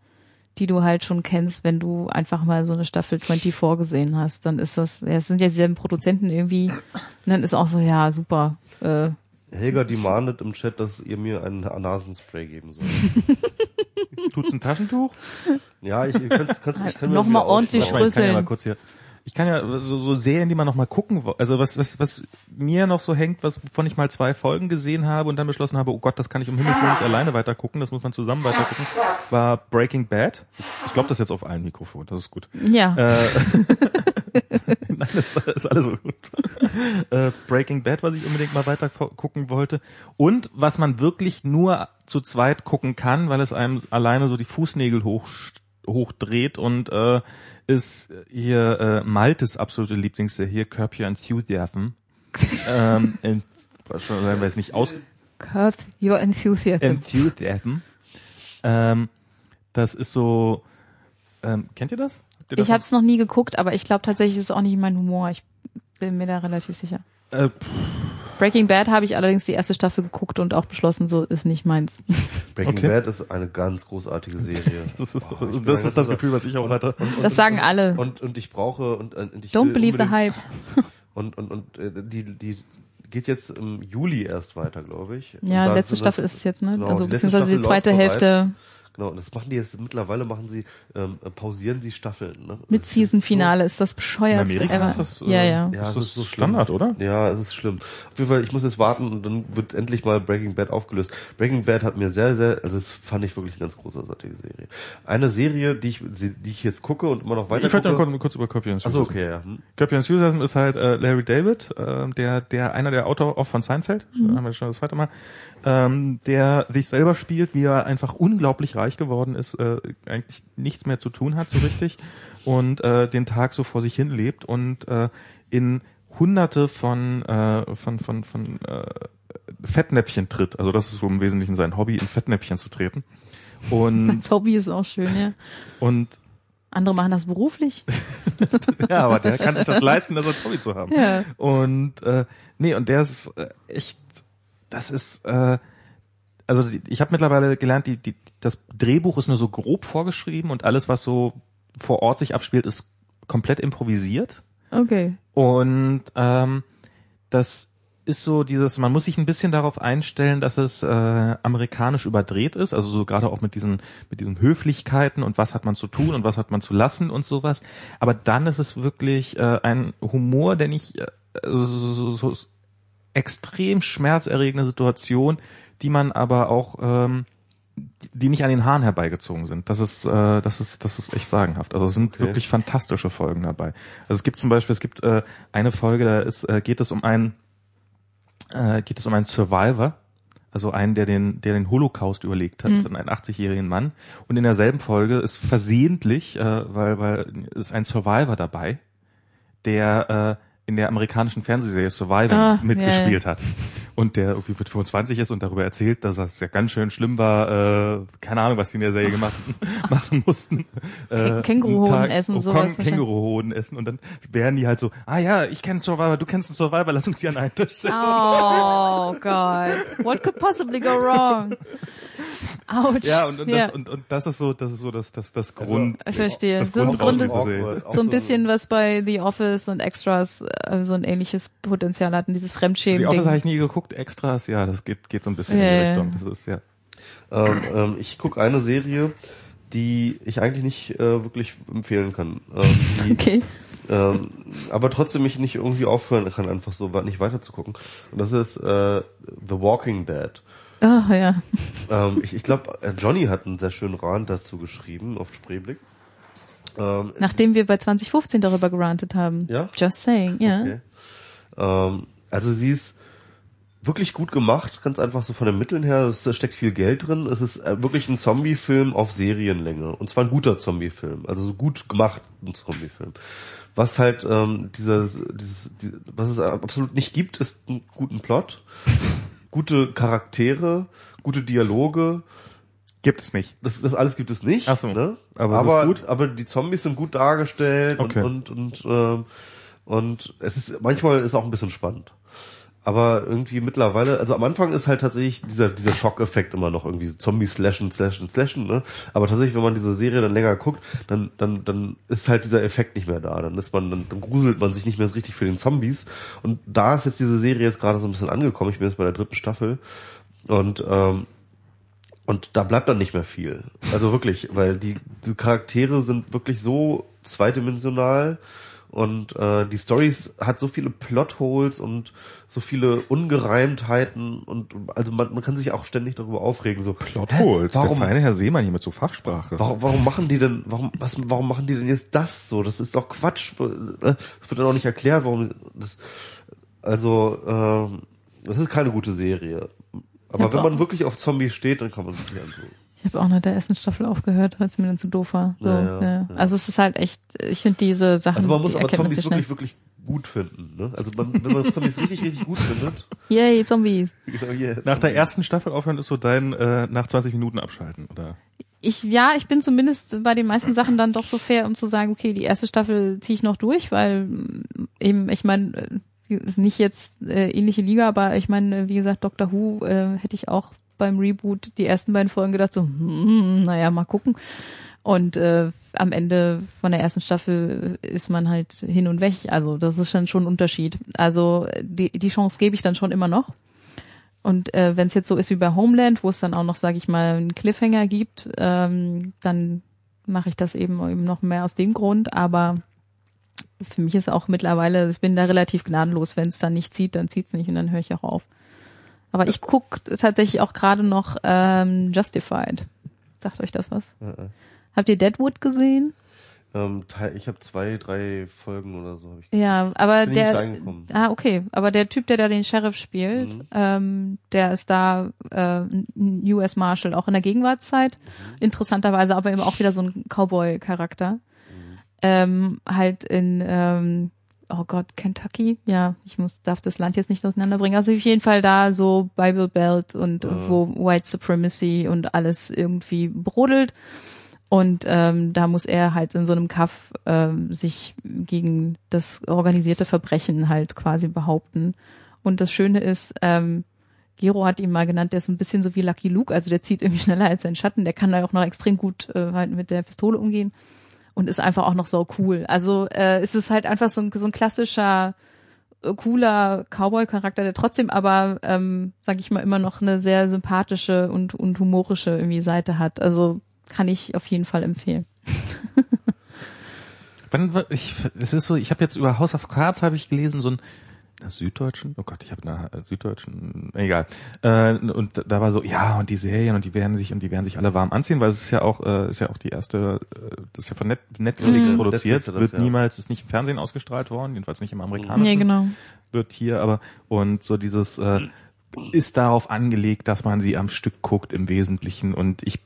die du halt schon kennst, wenn du einfach mal so eine Staffel 24 gesehen hast. Dann ist das, ja, es sind ja dieselben Produzenten irgendwie. Und dann ist auch so, ja, super. Äh, Helga demandet im Chat, dass ihr mir ein Nasenspray geben sollt. [laughs] Tut's ein Taschentuch? Ja, ich, ihr könnt's, könnt's, ich kann mir Noch das mal wieder ordentlich aufschlagen. Ich kann ja mal kurz hier. Ich kann ja so, so Serien, die man noch mal gucken, also was, was, was mir noch so hängt, was, wovon ich mal zwei Folgen gesehen habe und dann beschlossen habe, oh Gott, das kann ich um Himmels Willen nicht alleine weiter gucken, das muss man zusammen weiter gucken, war Breaking Bad. Ich glaube, das ist jetzt auf allen Mikrofonen, das ist gut. ja. Äh, [laughs] Das ist alles so gut. Äh, Breaking Bad, was ich unbedingt mal weiter gucken wollte. Und was man wirklich nur zu zweit gucken kann, weil es einem alleine so die Fußnägel hoch, hochdreht und äh, ist hier äh, Maltes absolute Lieblingsserie, Curb Your Enthusiasm. ähm, in, schon, sagen wir jetzt nicht aus, Curve your enthusiasm. Enthusiasm. Ähm, das ist so, ähm, kennt ihr das? Ich habe es noch nie geguckt, aber ich glaube tatsächlich ist es auch nicht mein Humor. Ich bin mir da relativ sicher. äh, Breaking Bad habe ich allerdings die erste Staffel geguckt und auch beschlossen, so ist nicht meins. [laughs] Breaking Okay. Bad ist eine ganz großartige Serie. [laughs] Das ist, Oh, das, ist das Gefühl, was ich auch hatte. Und- und- Das sagen alle. Und, und ich brauche und, und ich Don't believe the hype. [laughs] Und, und, und äh, die, die geht jetzt im Juli erst weiter, glaube ich. Ja, letzte Staffel das- ist es jetzt, ne? genau, also die beziehungsweise die Staffel zweite läuft bereits. Genau, und das machen die jetzt mittlerweile machen sie ähm, äh, pausieren sie Staffeln. Ne? mit Season-Finale ist das In bescheuert. Amerika ist das, äh, ja, ja. Ja, ist das das ist so Standard, schlimm. oder? Ja, es ist schlimm. Auf jeden Fall, ich muss jetzt warten und dann wird endlich mal Breaking Bad aufgelöst. Breaking Bad hat mir sehr, sehr, also das fand ich wirklich eine ganz großartige Serie. Eine Serie, die ich, die ich jetzt gucke und immer noch weiter Ich wollte gucke. noch kurz, über Curb Your Achso, okay, ja. Hm. Curb Your Enthusiasm ist halt äh, Larry David, äh, der, der einer der Autor auch von Seinfeld, haben wir schon das zweite Mal, ähm, der sich selber spielt, wie er einfach unglaublich reich geworden ist, äh, eigentlich nichts mehr zu tun hat so richtig [laughs] und äh, den Tag so vor sich hin lebt und äh, in hunderte von äh, von von von äh, Fettnäpfchen tritt. Also das ist so im Wesentlichen sein Hobby, in Fettnäpfchen zu treten. Und, [laughs] Das Hobby ist auch schön, ja. und Andere machen das beruflich. [laughs] ja, aber der kann sich das leisten, das als Hobby zu haben. Ja. Und äh, nee, und der ist äh, echt, das ist, äh, also ich habe mittlerweile gelernt, die, die, das Drehbuch ist nur so grob vorgeschrieben und alles, was so vor Ort sich abspielt, ist komplett improvisiert. Okay. Und ähm, das ist so dieses, man muss sich ein bisschen darauf einstellen, dass es äh, amerikanisch überdreht ist, also so gerade auch mit diesen mit diesen Höflichkeiten und was hat man zu tun und was hat man zu lassen und sowas. Aber dann ist es wirklich äh, ein Humor, der nicht äh, so, so, so extrem schmerzerregende Situation, die man aber auch ähm, die nicht an den Haaren herbeigezogen sind. Das ist, äh, das ist, das ist echt sagenhaft. Also es sind Okay. wirklich fantastische Folgen dabei. Also es gibt zum Beispiel, es gibt äh, eine Folge, da ist, äh, geht es um einen, äh, geht es um einen Survivor, also einen, der den, der den Holocaust überlegt hat, einen 80-jährigen Mann. Und in derselben Folge ist versehentlich, äh, weil, weil ist ein Survivor dabei, der äh, in der amerikanischen Fernsehserie Survivor Ah, mitgespielt hat. Und der irgendwie mit 25 ist und darüber erzählt, dass das ja ganz schön schlimm war, äh, keine Ahnung, was die in der Serie gemacht, [laughs] machen mussten. Äh, Känguruhoden essen, oh, sowas. Känguruhoden essen und dann wären die halt so, ah ja, ich kenne Survivor, du kennst einen Survivor, lass uns hier an einen Tisch sitzen. Oh God. What could possibly go wrong? Ouch. Ja, und, und, Ja. Das, und, und das ist so, das ist so das, das, das Grund. Ich verstehe. Das Das ist im Grunde so ein bisschen was bei The Office und Extras äh, so ein ähnliches Potenzial hatten, dieses Die Fremdschämen. Office habe ich nie geguckt, Extras, ja, das geht, geht so ein bisschen Ja, in die. Richtung. Das ist ja. Ähm, ähm, ich gucke eine Serie, die ich eigentlich nicht äh, wirklich empfehlen kann. Ähm, die, [laughs] Okay. ähm, aber trotzdem mich nicht irgendwie aufhören kann, einfach so nicht weiter zu gucken. Und das ist äh, The Walking Dead. Ah, ja. Ähm, ich ich glaube, Johnny hat einen sehr schönen Rand dazu geschrieben auf Spreeblick. Ähm, Nachdem wir bei 2015 darüber gerantet haben. Ja? Just saying, ja. Okay. Ähm, also sie ist wirklich gut gemacht, ganz einfach so von den Mitteln her. Es steckt viel Geld drin. Es ist äh, wirklich ein Zombie-Film auf Serienlänge. Und zwar ein guter Zombie-Film. Also so gut gemacht ein Zombie-Film. Was halt ähm, dieser, dieses, die, was es absolut nicht gibt, ist einen guten Plot, [laughs] gute Charaktere, gute Dialoge. Gibt es nicht. Das, das alles gibt es nicht. Ach so. ne? Aber es aber, ist gut? aber die Zombies sind gut dargestellt Okay. und und und, ähm, und es ist manchmal ist auch ein bisschen spannend. Aber irgendwie mittlerweile, also am Anfang ist halt tatsächlich dieser dieser Schockeffekt immer noch irgendwie so Zombies slashen, slashen, slashen, ne? Aber tatsächlich, wenn man diese Serie dann länger guckt, dann dann dann ist halt dieser Effekt nicht mehr da. Dann ist man dann, dann gruselt man sich nicht mehr so richtig für den Zombies. Und da ist jetzt diese Serie jetzt gerade so ein bisschen angekommen. Ich bin jetzt bei der dritten Staffel und ähm, und da bleibt dann nicht mehr viel. Also wirklich, weil die, die Charaktere sind wirklich so zweidimensional und äh, die Stories hat so viele Plotholes und so viele Ungereimtheiten und also man, man kann sich auch ständig darüber aufregen. So Plotholes. Warum, Der feine Herr Seemann hier mit so Fachsprache. warum, warum machen die denn, warum, was, warum machen die denn jetzt das so? Das ist doch Quatsch. Äh, Das wird dann auch nicht erklärt, warum das. Also ähm, das ist keine gute Serie. Aber Ja, wenn man wirklich auf Zombies steht, dann kann man sich antun. Ich habe auch nach der ersten Staffel aufgehört, weil es mir dann zu doof war. So, Ja, ja, ja, ja. Also es ist halt echt, ich finde diese Sachen, Also man muss aber Zombies wirklich, wirklich gut finden. Ne? Also man, wenn man Zombies richtig, richtig gut findet. [laughs] Yay, Zombies. Genau, yeah, Nach der ersten Staffel aufhören ist so dein äh, nach 20 Minuten abschalten, oder? Ich, ja, ich bin zumindest bei den meisten Sachen dann doch so fair, um zu sagen, okay, die erste Staffel ziehe ich noch durch, weil mm, eben, ich meine, ist nicht jetzt äh, ähnliche Liga, aber ich meine, wie gesagt, Doctor Who äh, hätte ich auch beim Reboot die ersten beiden Folgen gedacht, so, hm, naja, mal gucken. Und äh, am Ende von der ersten Staffel ist man halt hin und weg. Also das ist dann schon ein Unterschied. Also die, die Chance gebe ich dann schon immer noch. Und äh, wenn es jetzt so ist wie bei Homeland, wo es dann auch noch, sage ich mal, einen Cliffhanger gibt, ähm, dann mache ich das eben eben noch mehr aus dem Grund. Aber für mich ist auch mittlerweile, ich bin da relativ gnadenlos. Wenn es dann nicht zieht, dann zieht's nicht und dann höre ich auch auf. Aber ich guck tatsächlich auch gerade noch ähm, Justified. Sagt euch das was? Äh, Habt ihr Deadwood gesehen? ähm, ich habe zwei, drei Folgen oder so. Ich. Ja, aber der. Ah, okay. Aber der Typ, der da den Sheriff spielt, Mhm. ähm, der ist da äh, ein US Marshal, auch in der Gegenwartszeit. Mhm. Interessanterweise aber eben auch wieder so ein Cowboy-Charakter. Mhm. Ähm, halt in ähm, oh Gott, Kentucky, ja, ich muss, darf das Land jetzt nicht auseinanderbringen. Also auf jeden Fall da so Bible Belt und Ja. wo White Supremacy und alles irgendwie brodelt. Und ähm, da muss er halt in so einem Kaff ähm, sich gegen das organisierte Verbrechen halt quasi behaupten. Und das Schöne ist, ähm, Gero hat ihn mal genannt, der ist ein bisschen so wie Lucky Luke, also der zieht irgendwie schneller als sein Schatten, der kann da auch noch extrem gut äh, halt mit der Pistole umgehen und ist einfach auch noch so cool. Also äh, es ist halt einfach so ein, so ein klassischer äh, cooler Cowboy-Charakter, der trotzdem aber, ähm, sag ich mal, immer noch eine sehr sympathische und, und humorische irgendwie Seite hat. Also kann ich auf jeden Fall empfehlen. [laughs] Wann, ich, es ist so, ich habe jetzt über House of Cards habe ich gelesen, so ein Süddeutschen, oh Gott, ich habe nach Süddeutschen, egal. Äh, und da war so, ja, und die Serien und die werden sich und die werden sich alle warm anziehen, weil es ist ja auch, äh, ist ja auch die erste, äh, das ist ja von Net Netflix Mhm. produziert, das, wird ja. niemals, ist nicht im Fernsehen ausgestrahlt worden, jedenfalls nicht im amerikanischen Nee, genau. wird hier, aber und so dieses äh, ist darauf angelegt, dass man sie am Stück guckt im Wesentlichen und ich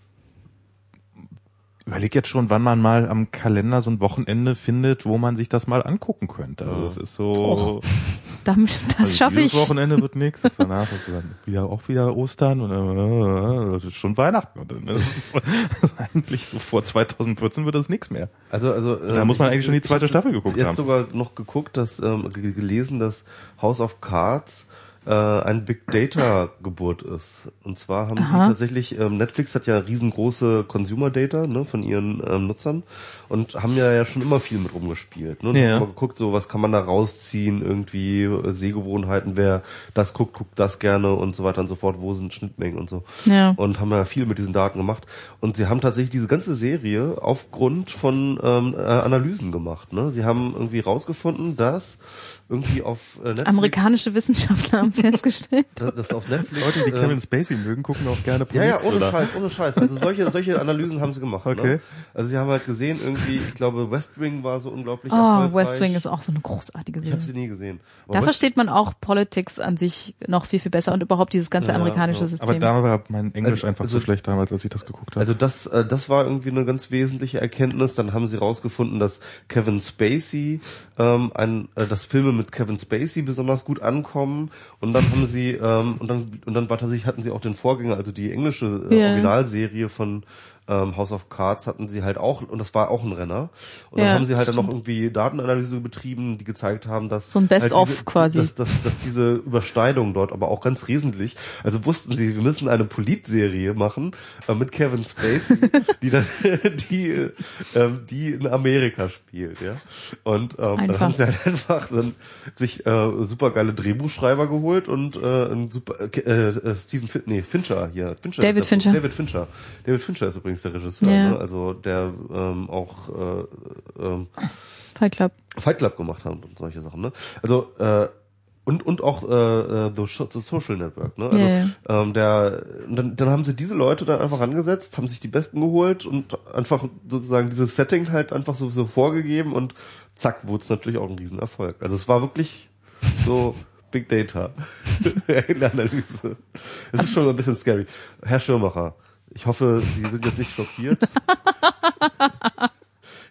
überlege jetzt schon, wann man mal am Kalender so ein Wochenende findet, wo man sich das mal angucken könnte. Also es ist so, Och, [laughs] Damit, das also schaffe ich. Wochenende wird [laughs] nichts, danach ist dann wieder auch wieder Ostern und äh, das ist schon Weihnachten. Und dann ist es also [laughs] eigentlich so vor 2014 wird das nichts mehr. Also, also Da ähm, muss man ich- eigentlich schon die zweite ich- Staffel geguckt jetzt haben. sogar noch geguckt, dass ähm, gelesen, dass House of Cards äh, ein Big Data Geburt ist. Und zwar haben Aha. die tatsächlich ähm, Netflix hat ja riesengroße Consumer Data ne, von ihren ähm, Nutzern und haben ja, ja schon immer viel mit rumgespielt. Ne? Und Ja. haben mal geguckt, so was kann man da rausziehen, irgendwie äh, Sehgewohnheiten, wer das guckt, guckt das gerne und so weiter und so fort, wo sind Schnittmengen und so Ja. und haben ja viel mit diesen Daten gemacht. Und sie haben tatsächlich diese ganze Serie aufgrund von ähm, äh, Analysen gemacht. Ne? Sie haben irgendwie rausgefunden, dass irgendwie auf äh, Netflix, Amerikanische Wissenschaftler haben festgestellt. dass dass auf Netflix Leute, die ähm, Kevin Spacey mögen, gucken auch gerne ja, ja, Police, ohne oder? Scheiß, ohne Scheiß. Also solche, solche [laughs] Analysen haben sie gemacht. Okay. Ne? Also sie haben halt gesehen, irgendwie, ich glaube, West Wing war so unglaublich Oh, erfolgreich. West Wing ist auch so eine großartige Ich habe Serie. sie nie gesehen. Aber Da West- versteht man auch Politics an sich noch viel, viel besser und überhaupt dieses ganze Ja, amerikanische ja. System. Aber da war mein Englisch Also- einfach also- so schlecht damals, als ich das geguckt habe. Also das, äh, das war irgendwie eine ganz wesentliche Erkenntnis. Dann haben sie rausgefunden, dass Kevin Spacey, ähm, ein, äh, dass Filme mit Kevin Spacey besonders gut ankommen. Und dann haben sie, ähm, und dann, und dann war tatsächlich hatten sie auch den Vorgänger, also die englische äh. Originalserie von ähm, House of Cards hatten sie halt auch, und das war auch ein Renner. Und dann Ja, haben sie halt dann noch stimmt. irgendwie Datenanalyse betrieben, die gezeigt haben, dass So ein Best-of halt quasi. Dass, dass, dass diese Überschneidung dort aber auch ganz wesentlich, also wussten sie, wir müssen eine Politserie machen äh, mit Kevin Spacey, [laughs] die dann die äh, die in Amerika spielt, ja. Und ähm, dann haben sie halt einfach dann sich äh, super geile Drehbuchschreiber geholt und äh, ein super äh, äh, Stephen fin nee, Fincher hier, Fincher David Fincher. David Fincher. David Fincher ist übrigens der Regisseur, Ja. ne? also der ähm, auch äh, ähm, Fight Club. Fight Club gemacht haben und solche Sachen, ne? Also äh, und und auch äh, äh, The, The Social Network, ne? Also Ja, ja. ähm, der dann, dann haben sie diese Leute dann einfach angesetzt, haben sich die Besten geholt und einfach sozusagen dieses Setting halt einfach so, so vorgegeben und zack wurde es natürlich auch ein Riesenerfolg. Also es war wirklich so [laughs] Big Data in der Analyse. Es ist schon ein bisschen scary. Herr Schirmacher, ich hoffe, Sie sind jetzt nicht schockiert. [laughs]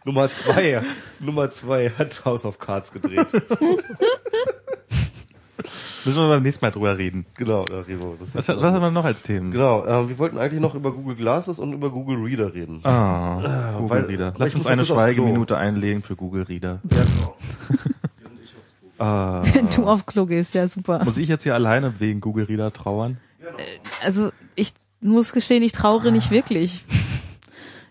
Nummer zwei, Nummer zwei hat House of Cards gedreht. Müssen wir beim nächsten Mal drüber reden. Genau, da reden wir. Das Was, was haben wir noch als Themen? Genau, äh, wir wollten eigentlich noch über Google Glasses und über Google Reader reden. Ah, Google weil- Reader. Lass uns eine. Schweigeminute einlegen für Google Reader. Ja, genau. Ah, [laughs] Wenn du auf Klo gehst, ja super. muss ich jetzt hier alleine wegen Google Reader trauern? Also ich muss gestehen, ich trauere nicht wirklich. [laughs]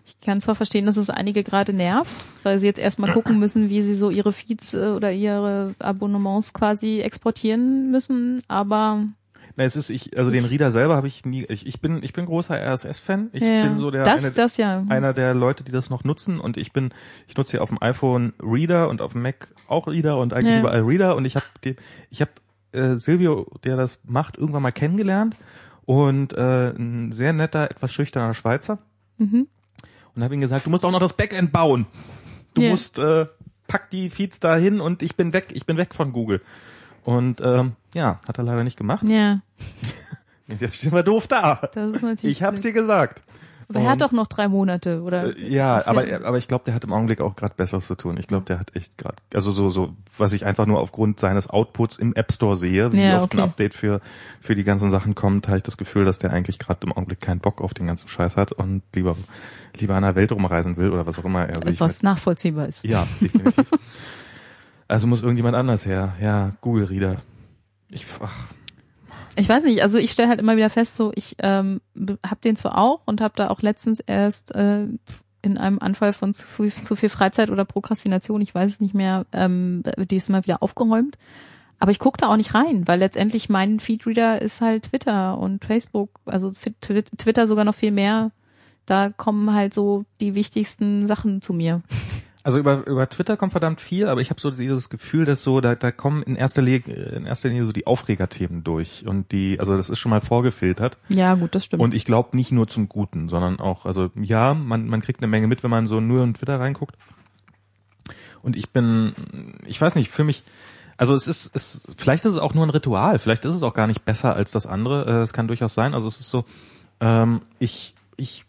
Ich kann zwar verstehen, dass es einige gerade nervt, weil sie jetzt erstmal gucken müssen, wie sie so ihre Feeds äh, oder ihre Abonnements quasi exportieren müssen, aber Na, es ist ich, also den Reader selber habe ich nie. Ich, ich bin, ich bin großer RSS-Fan. Ich ja, bin so der das, eine, das ja. einer der Leute, die das noch nutzen und ich bin, ich nutze hier auf dem iPhone Reader und auf dem Mac auch Reader und eigentlich Ja. überall Reader und ich habe ich habe äh, Silvio, der das macht, irgendwann mal kennengelernt und äh, ein sehr netter, etwas schüchterner Schweizer Mhm. und habe ihm gesagt, du musst auch noch das Backend bauen. Du Ja. musst äh, pack die Feeds da hin und ich bin weg, ich bin weg von Google. Und ähm, ja, hat er leider nicht gemacht. Ja, Und [laughs] jetzt stehen wir doof da. das ist natürlich. Ich hab's dir gesagt. Aber er hat doch noch drei Monate, oder? Äh, ja, aber, ja- aber ich glaube, der hat im Augenblick auch gerade Besseres zu tun. Ich glaube, der hat echt gerade, also so, so, was ich einfach nur aufgrund seines Outputs im App Store sehe, wie Ja, oft ein okay. Update für, für die ganzen Sachen kommt, habe ich das Gefühl, dass der eigentlich gerade im Augenblick keinen Bock auf den ganzen Scheiß hat und lieber, lieber an der Welt rumreisen will oder was auch immer er sich Was nachvollziehbar ist. Ja, definitiv. [laughs] also muss irgendjemand anders her. Ja, Google Reader. Ich, ach, Ich weiß nicht, also ich stelle halt immer wieder fest, so ich ähm, habe den zwar auch und habe da auch letztens erst äh, in einem Anfall von zu viel, zu viel Freizeit oder Prokrastination, ich weiß es nicht mehr, ähm, diesmal wieder aufgeräumt. Aber ich gucke da auch nicht rein, weil letztendlich mein Feedreader ist halt Twitter und Facebook, also Twitter sogar noch viel mehr. Da kommen halt so die wichtigsten Sachen zu mir. Also über, über Twitter kommt verdammt viel, aber ich habe so dieses Gefühl, dass so, da, da kommen in erster, Linie, in erster Linie so die Aufregerthemen durch. Und die, also das ist schon mal vorgefiltert. Ja, gut, das stimmt. Und ich glaube nicht nur zum Guten, sondern auch, also ja, man, man kriegt eine Menge mit, wenn man so nur in Twitter reinguckt. Und ich bin, ich weiß nicht, für mich, also es ist, es, vielleicht ist es auch nur ein Ritual, vielleicht ist es auch gar nicht besser als das andere. Äh, Es kann durchaus sein. Also es ist so, ähm, ich, ich,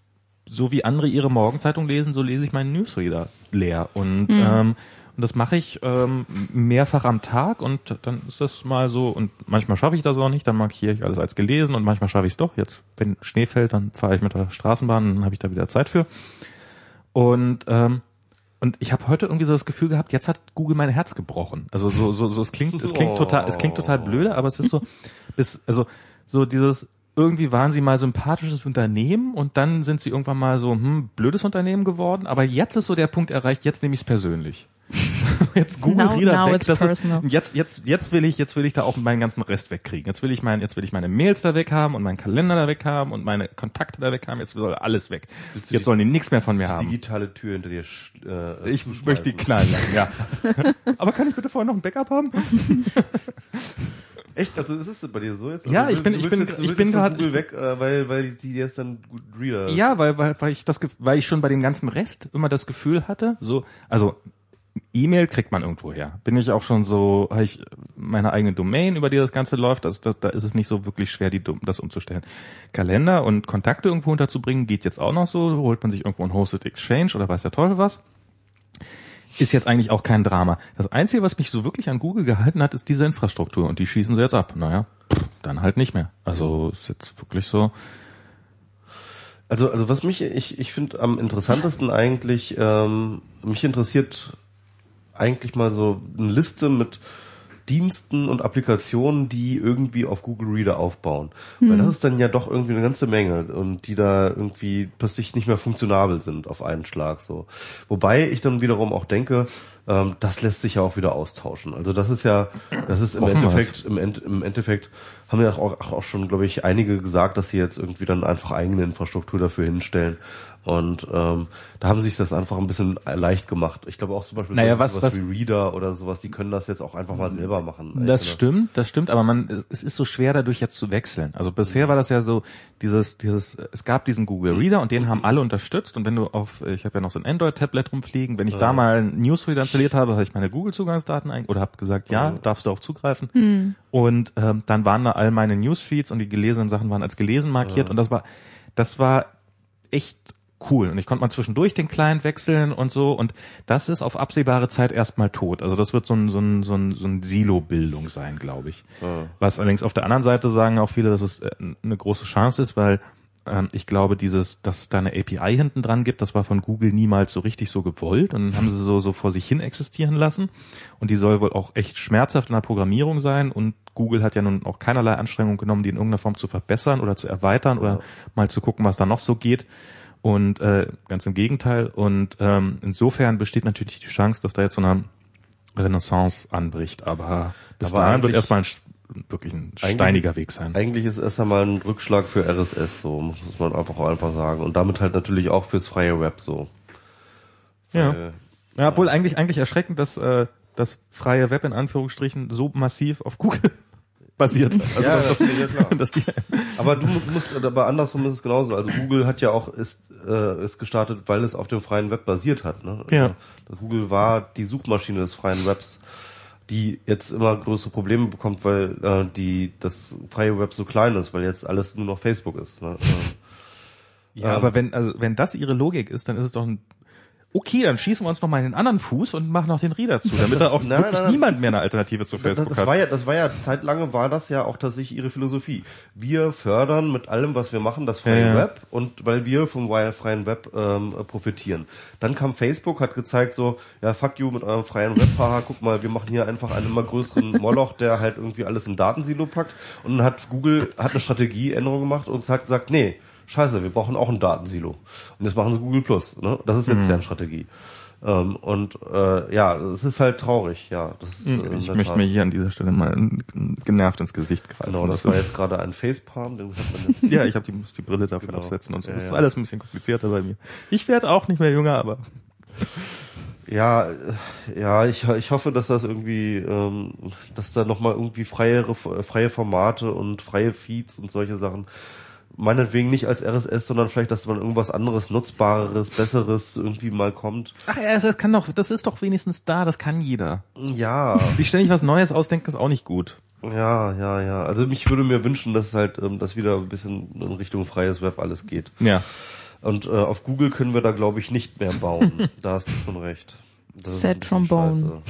so wie andere ihre Morgenzeitung lesen, so lese ich meinen Newsreader leer. Und, ähm, und das mache ich ähm, mehrfach am Tag und dann ist das mal so, und manchmal schaffe ich das auch nicht, dann markiere ich alles als gelesen und manchmal schaffe ich es doch. Jetzt, wenn Schnee fällt, dann fahre ich mit der Straßenbahn, dann habe ich da wieder Zeit für. Und ähm, und ich habe heute irgendwie so das Gefühl gehabt, jetzt hat Google mein Herz gebrochen. Also so so so es klingt es klingt total es klingt total blöde, aber es ist so bis also so dieses irgendwie waren sie mal sympathisches Unternehmen und dann sind sie irgendwann mal so hm, blödes Unternehmen geworden, aber jetzt ist so der Punkt erreicht, jetzt nehme ich es persönlich. [laughs] jetzt Google Now- Reader now weg, das ist, jetzt jetzt jetzt will ich jetzt will ich da auch meinen ganzen Rest wegkriegen. Jetzt will ich mein jetzt will ich meine Mails da weg haben und meinen Kalender da weg haben und meine Kontakte da weg haben. Jetzt soll alles weg. Jetzt die- sollen die nichts mehr von mir Die haben. digitale Tür hinter dir. Äh, Ich möchte die knallen lassen, ja. [laughs] Aber kann ich bitte vorher noch ein Backup haben? [laughs] Echt? Also ist es bei dir so jetzt? Ja, also, ich bin- ich bin- jetzt, ich bin grad- Google weg, äh, weil weil die jetzt dann gut Reader. Ja, weil, weil, weil ich das, weil ich schon bei dem ganzen Rest immer das Gefühl hatte, so, also E-Mail kriegt man irgendwo her. Bin ich auch schon so, habe ich meine eigene Domain, über die das Ganze läuft, das, das, da ist es nicht so wirklich schwer, die, das umzustellen. Kalender und Kontakte irgendwo unterzubringen, geht jetzt auch noch so, holt man sich irgendwo ein Hosted Exchange oder weiß der Teufel was. Ist jetzt eigentlich auch kein Drama. Das Einzige, was mich so wirklich an Google gehalten hat, ist diese Infrastruktur und die schießen sie jetzt ab. Naja, dann halt nicht mehr. Also ist jetzt wirklich so, Also, also was mich, ich, ich finde am interessantesten eigentlich, ähm, mich interessiert eigentlich mal so eine Liste mit Diensten und Applikationen, die irgendwie auf Google Reader aufbauen. Weil das ist dann ja doch irgendwie eine ganze Menge und die da irgendwie plötzlich nicht mehr funktionabel sind auf einen Schlag so. Wobei ich dann wiederum auch denke, ähm, das lässt sich ja auch wieder austauschen. Also das ist ja, das ist im Hoffen. Endeffekt, im, End, im Endeffekt haben ja auch, auch schon, glaube ich, einige gesagt, dass sie jetzt irgendwie dann einfach eigene Infrastruktur dafür hinstellen. Und ähm, da haben sie sich das einfach ein bisschen leicht gemacht. Ich glaube auch zum Beispiel Naja, so- was- was- wie Reader oder sowas, die können das jetzt auch einfach mal selber machen. Das stimmt, das stimmt, aber man, es ist so schwer dadurch jetzt zu wechseln. Also bisher war das ja so, dieses, dieses, es gab diesen Google Reader und den haben alle unterstützt und wenn du auf, ich habe ja noch so ein Android-Tablet rumfliegen, wenn ich da mal einen Newsreader installiert habe, habe ich meine Google-Zugangsdaten ein oder habe gesagt, ja, darfst du auch zugreifen. Und ähm, dann waren da all meine Newsfeeds und die gelesenen Sachen waren als gelesen markiert und das war, das war echt cool. Und ich konnte mal zwischendurch den Client wechseln und so. Und das ist auf absehbare Zeit erstmal tot. Also das wird so ein, so ein, so ein, so ein Silo-Bildung sein, glaube ich. Was allerdings auf der anderen Seite sagen auch viele, dass es äh, eine große Chance ist, weil ähm, ich glaube, dieses, dass es da eine API hinten dran gibt, das war von Google niemals so richtig so gewollt und dann haben sie so, so vor sich hin existieren lassen. Und die soll wohl auch echt schmerzhaft in der Programmierung sein und Google hat ja nun auch keinerlei Anstrengung genommen, die in irgendeiner Form zu verbessern oder zu erweitern oder mal zu gucken, was da noch so geht. Und äh, ganz im Gegenteil. Und ähm, insofern besteht natürlich die Chance, dass da jetzt so eine Renaissance anbricht. Aber bis Aber dahin wird erstmal ein, wirklich ein steiniger Weg sein. Eigentlich ist erst einmal ein Rückschlag für RSS, so muss man einfach auch einfach sagen. Und damit halt natürlich auch fürs freie Web so. Ja. Ja, obwohl eigentlich eigentlich erschreckend, dass äh, das freie Web in Anführungsstrichen so massiv auf Google basiert. Also Ja, das ist ja klar. [laughs] dass die Aber du mu- musst, aber andersrum ist es genauso. Also Google hat ja auch ist, äh, ist gestartet, weil es auf dem freien Web basiert hat. Ne? Ja. Also, Google war die Suchmaschine des freien Webs, die jetzt immer größere Probleme bekommt, weil äh, die das freie Web so klein ist, weil jetzt alles nur noch Facebook ist. Ne? Ja, Ähm, aber wenn, also, wenn das ihre Logik ist, dann ist es doch ein, okay, dann schießen wir uns noch mal in den anderen Fuß und machen noch den Reader zu, damit da auch [laughs] Nein, wirklich nein, nein. niemand mehr eine Alternative zu Das, Facebook das hat. war ja, das war ja, zeitlange war das ja auch tatsächlich ihre Philosophie. Wir fördern mit allem, was wir machen, das freie Ja, ja. Web und weil wir vom freien Web ähm, profitieren. Dann kam Facebook, hat gezeigt so, ja, fuck you mit eurem freien Web, haha, guck mal, wir machen hier einfach einen immer größeren [laughs] Moloch, der halt irgendwie alles in Datensilo packt. Und dann hat Google, hat eine Strategieänderung gemacht und hat gesagt, nee, scheiße, wir brauchen auch ein Datensilo. Und jetzt machen sie Google Plus, ne? Das ist Mhm. jetzt deren Strategie. Ähm, und äh, ja, es ist halt traurig, ja. Ist, äh, Ich möchte Tat. mir hier an dieser Stelle mal genervt ins Gesicht greifen. Genau, das war jetzt gerade ein Facepalm, den hat man [laughs] jetzt. ja, ich habe die, muss die Brille dafür Genau. absetzen und so. Ja, Das ist ja. alles ein bisschen komplizierter bei mir. Ich werde auch nicht mehr jünger, aber Ja, äh, ja, ich, ich hoffe, dass das irgendwie, ähm, dass da nochmal irgendwie freiere, freie Formate und freie Feeds und solche Sachen, meinetwegen nicht als RSS, sondern vielleicht, dass man irgendwas anderes, Nutzbareres, Besseres irgendwie mal kommt. ach ja, das kann doch, das ist doch wenigstens da, das kann jeder. Ja, Sich ständig was Neues ausdenken ist auch nicht gut. ja, ja, ja. Also ich würde mir wünschen, dass halt, ähm, dass wieder ein bisschen in Richtung freies Web alles geht. Ja. Und äh, auf Google können wir da, glaube ich, nicht mehr bauen. [laughs] da hast du schon recht. Das bisschen trombone. scheiße.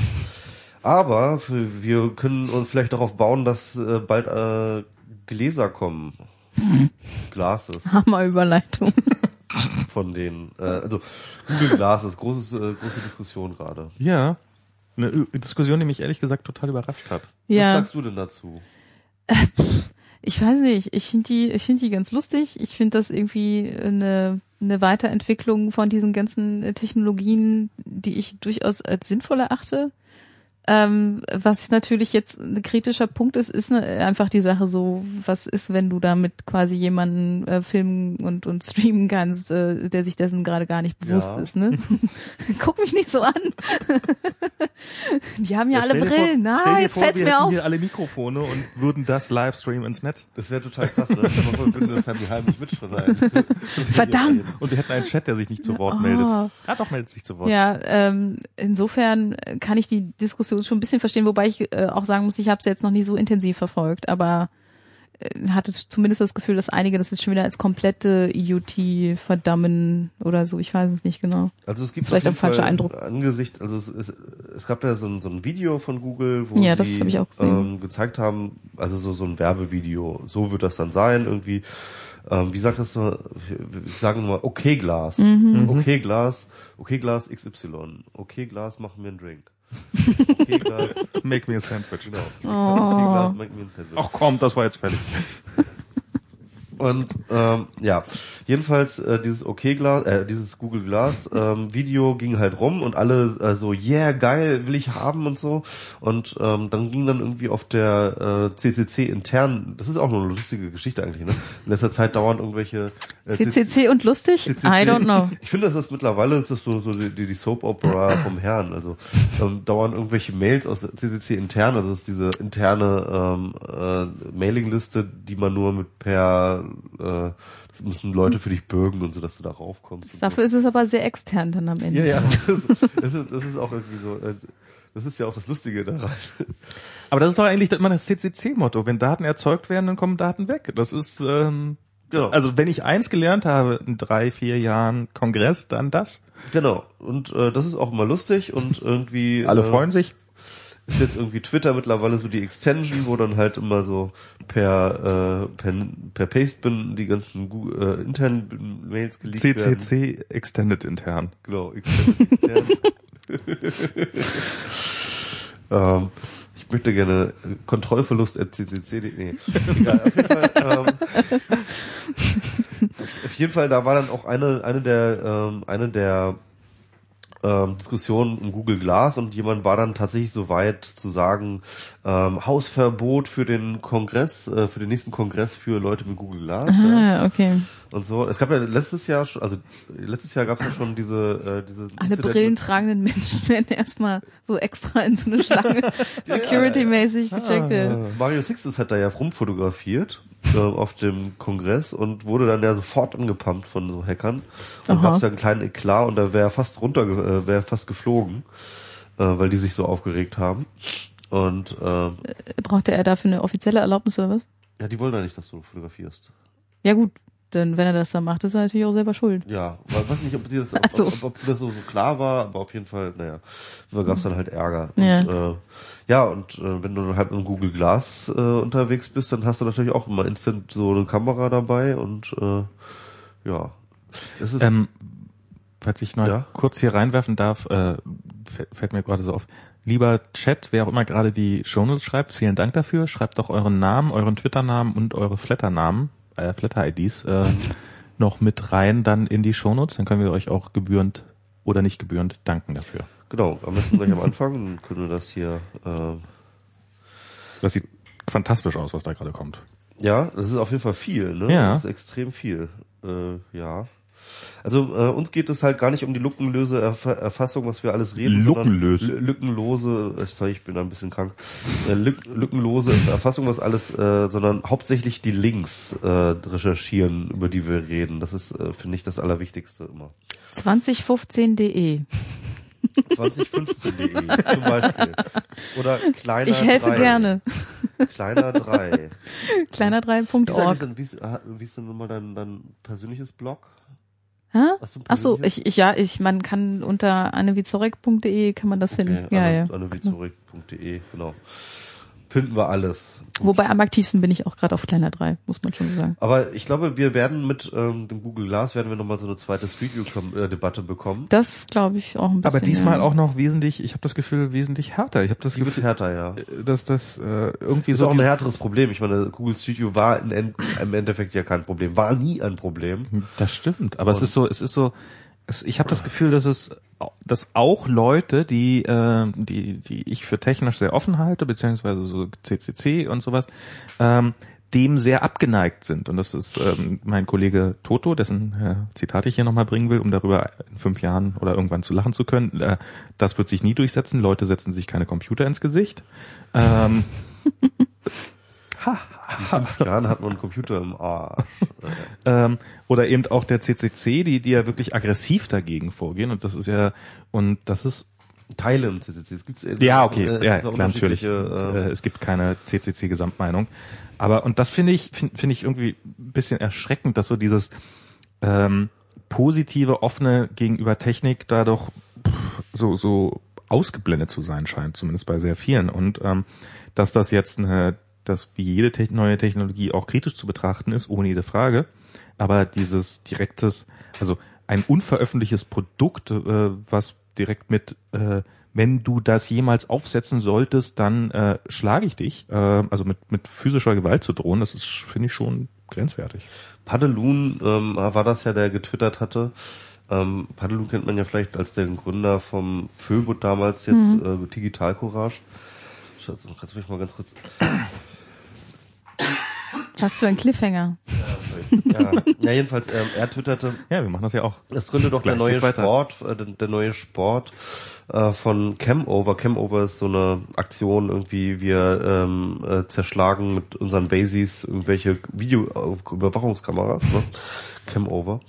Aber wir können uns vielleicht darauf bauen, dass äh, bald äh, Gläser kommen. Glasses Hammerüberleitung. [laughs] von denen. Äh, also Google Glasses, großes, äh, große Diskussion gerade. Ja. Eine Ü- Diskussion, die mich ehrlich gesagt total überrascht hat. Was Ja, sagst du denn dazu? ich weiß nicht. Ich finde die, ich finde die ganz lustig. Ich finde das irgendwie eine, eine Weiterentwicklung von diesen ganzen äh, Technologien, die ich durchaus als sinnvoll erachte. Ähm, was natürlich jetzt ein kritischer Punkt ist, ist ne, einfach die Sache so, was ist, wenn du damit quasi jemanden äh, filmen und, und streamen kannst, äh, der sich dessen gerade gar nicht bewusst Ja. ist, ne? [laughs] Guck mich nicht so an. [laughs] die haben ja, alle dir vor- Brillen. stell Na, jetzt vor, fällt's wir mir auf. hier alle Mikrofone und würden das Livestream ins Netz. Das wäre total krass, vor, Wir würden das halt heimlich mitschneiden. [laughs] Verdammt! Und wir hätten einen Chat, der sich nicht zu Wort Oh. meldet. Ah, doch, meldet sich zu Wort. Ja, ähm, insofern kann ich die Diskussion schon ein bisschen verstehen, wobei ich äh, auch sagen muss, ich habe es jetzt noch nie so intensiv verfolgt, aber äh, hatte zumindest das Gefühl, dass einige das jetzt schon wieder als komplette IoT verdammen oder so. Ich weiß es nicht genau. Also es gibt vielleicht ein falscher Eindruck. Angesichts, also es, es, es gab ja so ein, so ein Video von Google, wo Ja, sie hab ähm, gezeigt haben, also so, so ein Werbevideo, so wird das dann sein, irgendwie, ähm, wie sagt das so, wir wir mal, okay Glas, Mhm. okay Glas, okay Glas XY, okay Glas, machen wir einen Drink. Okay Glas, Make me a sandwich. genau, Oh. okay Glas, machen wir ein Sandwich. Ach komm, das war jetzt fertig. [laughs] Und ähm, ja, jedenfalls äh, dieses OK Glas, äh, dieses Google Glass ähm, Video ging halt rum und alle äh, so yeah geil will ich haben und so und ähm, dann ging dann irgendwie auf der äh, CCC intern, das ist auch nur eine lustige Geschichte eigentlich, ne? In letzter Zeit dauernd irgendwelche äh, CCC und lustig? CCC. I don't know. Ich finde, das ist mittlerweile ist das so so die, die Soap Opera vom Herrn. Also ähm, dauern irgendwelche Mails aus der CCC intern. Also es ist diese interne ähm, äh, Mailingliste, die man nur mit per äh, das müssen Leute für dich bürgen und so, dass du da raufkommst. Dafür ist es aber sehr extern dann am so. Ende. Ja, ja. Das, das ist das ist auch irgendwie so. Äh, das ist ja auch das Lustige daran. Aber das ist doch eigentlich immer das CCC-Motto. Wenn Daten erzeugt werden, dann kommen Daten weg. Das ist, ähm, Genau. also wenn ich eins gelernt habe in drei, vier Jahren Kongress, dann das. Genau. Und äh, das ist auch immer lustig und irgendwie. Alle äh, freuen sich. Ist jetzt irgendwie Twitter mittlerweile so die Extension, wo dann halt immer so per äh, per, per Pastebin die ganzen äh, internen Mails geleakt werden. CCC Extended intern. Genau, Extension. [laughs] ähm, ich möchte gerne Kontrollverlust at ccc. Nee, egal. Auf jeden Fall. Ähm, [laughs] auf jeden Fall, da war dann auch eine eine der ähm, eine der ähm, Diskussionen um Google Glass und jemand war dann tatsächlich so weit zu sagen, ähm, Hausverbot für den Kongress, äh, für den nächsten Kongress für Leute mit Google Glass. Ja Ah, okay. und so. Es gab ja letztes Jahr, schon- also letztes Jahr gab es ja schon diese, äh, diese Alle Incident Brillen mit- tragenden Menschen [laughs] werden erstmal so extra in so eine Schlange [laughs] security-mäßig gecheckt. ja. Mario Sixtus hat da ja rumfotografiert äh, auf dem Kongress und wurde dann ja sofort angepumpt von so Hackern. Und gab es ja einen kleinen Eklat und da wäre fast runter, äh, wäre fast geflogen, äh, weil die sich so aufgeregt haben. Und äh, Brauchte er dafür eine offizielle Erlaubnis oder was? ja, die wollen ja nicht, dass du fotografierst. Ja gut, denn wenn er das dann macht, ist er natürlich auch selber schuld. Ja, weil- weiß nicht, ob dir das, Also. ob, ob, ob das so, so klar war, aber auf jeden Fall, naja, da gab es dann halt Ärger. Ja. Und, äh, ja, und äh, wenn du halt mit dem Google Glass äh, unterwegs bist, dann hast du natürlich auch immer instant so eine Kamera dabei und äh, ja. Es ist, Ähm, falls ich noch Ja? kurz hier reinwerfen darf, äh, fällt, fällt mir gerade so auf. Lieber Chat, wer auch immer gerade die Shownotes schreibt, vielen Dank dafür. Schreibt doch euren Namen, euren Twitter-Namen und eure Flatter-Namen, äh, Flatter-IDs äh, noch mit rein dann in die Shownotes. Dann können wir euch auch gebührend oder nicht gebührend danken dafür. genau, am besten gleich am Anfang, dann können wir das hier äh, Das sieht fantastisch aus, was da gerade kommt. Ja, das ist auf jeden Fall viel, ne? Ja. Das ist extrem viel. Äh, ja. Also äh, uns geht es halt gar nicht um die lückenlöse Erf Erfassung, was wir alles reden. Lückenlös. Lückenlose, äh, sorry, ich bin da ein bisschen krank. Äh, lück, lückenlose Erfassung, was alles, äh, sondern hauptsächlich die Links äh, recherchieren, über die wir reden. Das ist, äh, finde ich, das Allerwichtigste immer. 2015.de. 2015.de [laughs] zum Beispiel. Oder kleiner Ich helfe 3. gerne. Kleiner 3. [laughs] Kleiner Wie ist, eigentlich 3.org. denn, wie, ist, wie ist denn nochmal dein, dein persönliches Blog? Hä? Ach so, ich, ich, ja, ich, man kann unter annevizorek.de kann man das finden. Okay, ja, ja. annevizurek.de, genau. Finden wir alles. Wobei am aktivsten bin ich auch gerade auf kleiner 3, muss man schon so sagen. Aber ich glaube, wir werden mit ähm, dem Google Glass werden wir nochmal so eine zweite Street View äh, Debatte bekommen. Das glaube ich auch ein bisschen. Aber diesmal ja. auch noch wesentlich, ich habe das Gefühl, wesentlich härter. Ich habe das Die wird Gefühl, härter, ja. dass das äh, irgendwie Ist so auch ein härteres Problem. Ich meine, Google View war in, End- im Endeffekt ja kein Problem. War nie ein Problem. Das stimmt, aber es Und- ist so, es ist so, es, ich habe das Gefühl, dass es, dass auch Leute, die, äh, die, die ich für technisch sehr offen halte, beziehungsweise so CCC und sowas, ähm, dem sehr abgeneigt sind. Und das ist ähm, mein Kollege Toto, dessen äh, Zitat ich hier nochmal bringen will, um darüber in fünf Jahren oder irgendwann zu lachen zu können. Äh, das wird sich nie durchsetzen. Leute setzen sich keine Computer ins Gesicht. Ähm, [laughs] In fünf Jahren hat man einen Computer im Arsch. [laughs] ähm, oder eben auch der CCC, die, die ja wirklich aggressiv dagegen vorgehen. Und das ist ja, und das ist Teile im CCC. Es gibt's, Ja, okay, äh, ja, klar, natürlich. unterschiedliche, Äh, es gibt keine CCC-Gesamtmeinung. Aber, und das finde ich, finde find ich irgendwie ein bisschen erschreckend, dass so dieses ähm, positive, offene gegenüber Technik da doch so, so ausgeblendet zu sein scheint, zumindest bei sehr vielen. Und ähm, dass das jetzt eine, dass wie jede Te neue Technologie auch kritisch zu betrachten ist, ohne jede Frage. Aber dieses direktes, also ein unveröffentlichtes Produkt, äh, was direkt mit, äh, wenn du das jemals aufsetzen solltest, dann äh, schlage ich dich, äh, also mit, mit physischer Gewalt zu drohen, das ist, finde ich, schon grenzwertig. Paddelun ähm, war das ja, der getwittert hatte. Ähm, Paddelun kennt man ja vielleicht als den Gründer vom Föbot damals, jetzt Mhm. äh, Digital Courage. Schatz, kannst du mich mal ganz kurz. Was für ein Cliffhanger. Ja, ja jedenfalls, ähm, er twitterte, Ja, wir machen das ja auch. es gründet doch der neue. Sport, äh, der, der neue Sport äh, von Camover. Camover ist so eine Aktion, irgendwie wir ähm, äh, zerschlagen mit unseren Basies irgendwelche Video-Überwachungskameras, ne? Camover.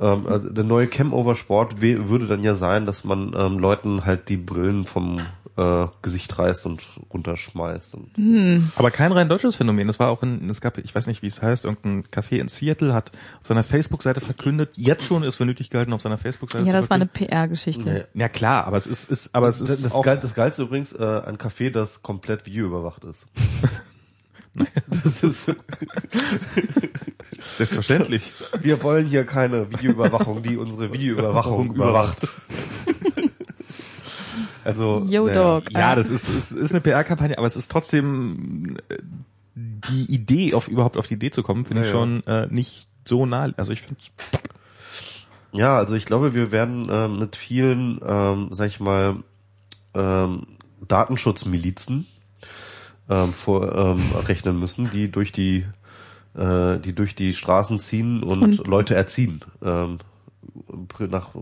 Ähm, also der neue Camover-Sport würde dann ja sein, dass man ähm, Leuten halt die Brillen vom äh, Gesicht reißt und runterschmeißt. Und Aber kein rein deutsches Phänomen. Es war auch in, es gab, ich weiß nicht, wie es heißt, irgendein Café in Seattle hat auf seiner Facebook-Seite verkündet, jetzt schon ist für nötig gehalten, auf seiner Facebook-Seite Ja, das war eine. PR-Geschichte. Ja klar, aber es ist, ist aber es das, ist das, auch, Geil, das Geilste übrigens, äh, ein Café, das komplett videoüberwacht ist. [laughs] das ist [laughs] selbstverständlich. Wir wollen hier keine Videoüberwachung, die unsere Videoüberwachung überwacht. Also, Yo, naja. Dog. Ja, das ist, ist, ist eine PR-Kampagne, aber es ist trotzdem äh, die Idee, auf überhaupt auf die Idee zu kommen, finde ich Ja, ja. schon äh, nicht so nah. Also ich finde Ja, also ich glaube, wir werden ähm, mit vielen, ähm, sag ich mal, ähm, Datenschutzmilizen ähm, vor, ähm, rechnen müssen, die durch die äh, die durch die Straßen ziehen und, Und- Leute erziehen, ähm, nach äh,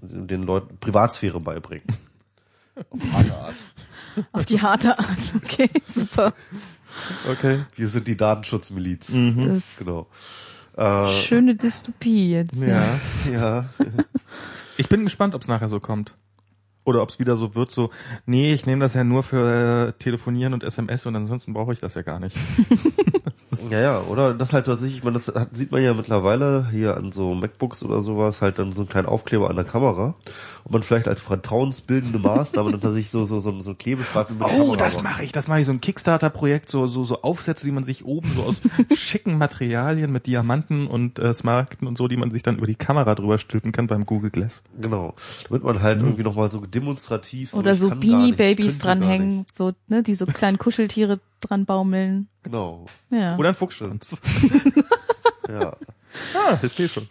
den Leuten Privatsphäre beibringen. Auf harte Art. [laughs] Auf die harte Art. Okay, super. okay. Wir sind die Datenschutzmiliz. Das Genau. Äh, schöne Dystopie jetzt. Ja. ja. [laughs] Ich bin gespannt, ob es nachher so kommt. Oder ob es wieder so wird, so, nee, ich nehme das ja nur für äh, Telefonieren und SMS und ansonsten brauche ich das ja gar nicht. [laughs] Ja, ja, oder das halt tatsächlich, ich meine, das hat, sieht man ja mittlerweile hier an so MacBooks oder sowas, halt dann so einen kleinen Aufkleber an der Kamera. Und man vielleicht als vertrauensbildende Maßnahme dann tatsächlich so, so, so, so einen Klebestreifen die Oh, Kamera das mache ich, das mache ich, so ein Kickstarter-Projekt, so, so, so Aufsätze, die man sich oben so aus [laughs] schicken Materialien mit Diamanten und äh, Smaragden und so, die man sich dann über die Kamera drüber stülpen kann beim Google Glass. Genau. Damit man halt irgendwie nochmal so demonstrativ Oder so nicht, ich Beanie-Babys dranhängen, so, ne, die so kleinen Kuscheltiere dran baumeln. Genau. Ja. Oder ein Fuchsschwanz. [laughs] Ja. ah, ich sehe schon.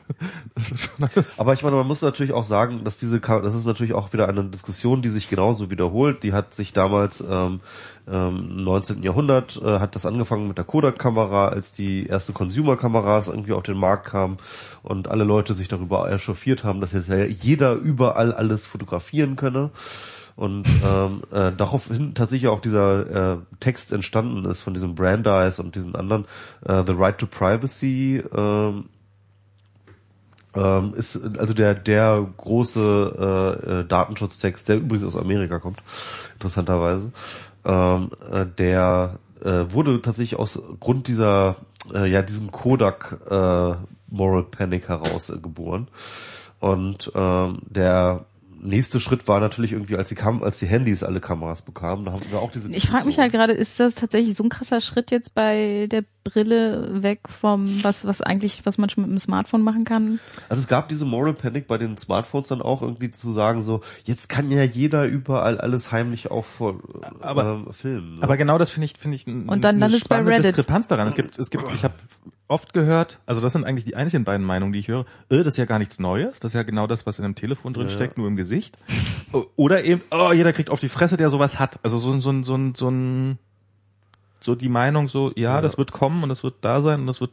Das ist schon. Aber ich meine, man muss natürlich auch sagen, dass diese, das ist natürlich auch wieder eine Diskussion, die sich genauso wiederholt. Die hat sich damals ähm, ähm, im 19. Jahrhundert äh, hat das angefangen mit der Kodak-Kamera, als die erste Consumer-Kameras irgendwie auf den Markt kamen und alle Leute sich darüber echauffiert haben, dass jetzt ja jeder überall alles fotografieren könne. Und ähm, äh, daraufhin tatsächlich auch dieser äh, Text entstanden ist von diesem Brandeis und diesen anderen äh, The Right to Privacy ähm, ähm, ist also der der große äh, äh, Datenschutztext, der übrigens aus Amerika kommt, interessanterweise. Ähm, äh, der äh, wurde tatsächlich aus Grund dieser äh, ja diesem Kodak äh, Moral Panic heraus äh, geboren. Und ähm, der nächste Schritt war natürlich irgendwie, als die Kam als die Handys alle Kameras bekamen, da haben wir auch diese Ich frage mich halt gerade, ist das tatsächlich so ein krasser Schritt jetzt bei der Brille weg vom, was, was eigentlich, was man schon mit dem Smartphone machen kann? Also es gab diese Moral Panic bei den Smartphones dann auch irgendwie zu sagen so, jetzt kann ja jeder überall alles heimlich auch vor Aber- ähm, filmen. Ne? Aber genau das finde ich finde ich Und dann eine landet es bei Reddit. Diskrepanz daran. Es gibt es gibt ich habe oft gehört, also das sind eigentlich die einzigen beiden Meinungen, die ich höre. Äh, das ist ja gar nichts Neues, das ist ja genau das, was in einem Telefon drin steckt, nur im Gesicht. Oder eben oh, jeder kriegt auf die Fresse, der sowas hat. Also so ein so ein so ein so ein so die Meinung so, ja, das wird kommen und das wird da sein und das wird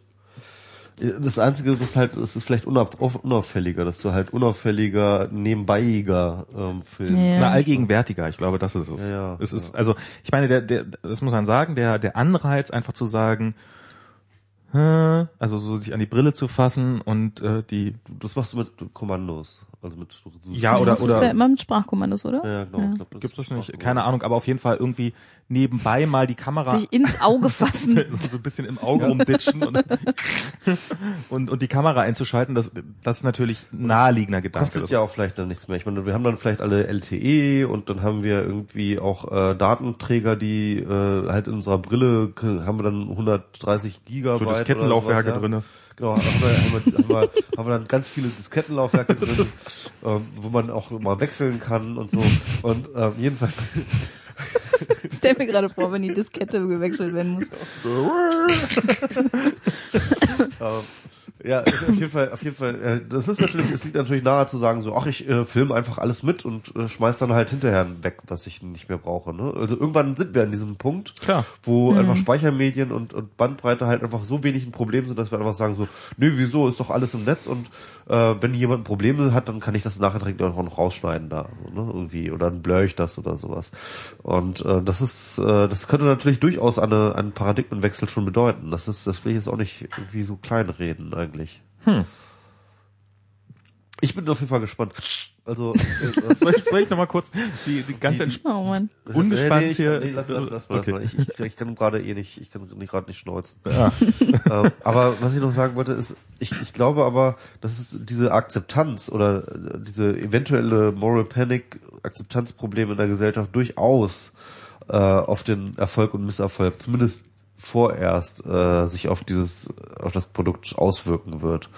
das Einzige, das halt, es ist vielleicht unauf, auf- unauffälliger, dass du halt unauffälliger, nebenbeiiger ähm, filmst. Ja. Na, allgegenwärtiger, ich glaube, das ist es. Ja, ja, es ist, also, ich meine, der, der, das muss man sagen, der, der Anreiz, einfach zu sagen, also so sich an die Brille zu fassen und äh, die, Das machst du mit Kommandos. Also mit so Ja, oder- das ist ja immer mit Sprachkommandos, oder? Ja, genau. Ich glaub, das gibt's auch- keine Ahnung, aber auf jeden Fall irgendwie nebenbei mal die Kamera Sich ins Auge [laughs] fassen. so ein bisschen im Auge rumditschen und, [laughs] und, und die Kamera einzuschalten, das, das ist natürlich ein naheliegender Gedanke. Kostet ja auch vielleicht dann nichts mehr. Ich meine, wir haben dann vielleicht alle LTE und dann haben wir irgendwie auch äh, Datenträger, die äh, halt in unserer Brille haben wir dann 130 Gigabyte. So oder Diskettenlaufwerke sowas, ja. drinne. Genau, haben wir, haben, wir, haben, wir, haben wir dann ganz viele Diskettenlaufwerke drin, [laughs] ähm, wo man auch mal wechseln kann und so. Und ähm, jedenfalls Ich stell mir gerade vor, wenn die Diskette gewechselt werden muss. [laughs] Ähm, ja, [laughs] auf jeden Fall, auf jeden Fall, äh, das ist natürlich, es liegt natürlich nahe zu sagen, so, ach, ich äh, filme einfach alles mit und äh, schmeiß dann halt hinterher weg, was ich nicht mehr brauche. Ne? Also irgendwann sind wir an diesem Punkt, Klar. wo einfach Speichermedien und, und Bandbreite halt einfach so wenig ein Problem sind, dass wir einfach sagen so, nö, wieso, ist doch alles im Netz und äh, wenn jemand ein Problem hat, dann kann ich das nachher direkt auch noch rausschneiden da, so, ne? irgendwie, oder dann blur ich das oder sowas. Und äh, das ist, äh, das könnte natürlich durchaus eine, einen Paradigmenwechsel schon bedeuten. Das ist, das will ich jetzt auch nicht irgendwie so klein reden eigentlich. Ich bin auf jeden Fall gespannt. Also, äh, was soll ich Soll ich nochmal kurz die, die ganze Die- Entsp Oh. Ungespannt nee, nee, ich, hier. Nee, lass, lass, lass mal, Okay. lass mal. Ich, ich, ich kann gerade eh nicht, ich kann nicht gerade nicht schneuzen. Ja. [laughs] ähm, aber was ich noch sagen wollte ist, ich, ich glaube aber, dass es diese Akzeptanz oder äh, diese eventuelle Moral Panic Akzeptanzprobleme in der Gesellschaft durchaus äh, auf den Erfolg und Misserfolg, zumindest vorerst, äh, sich auf dieses, auf das Produkt auswirken wird.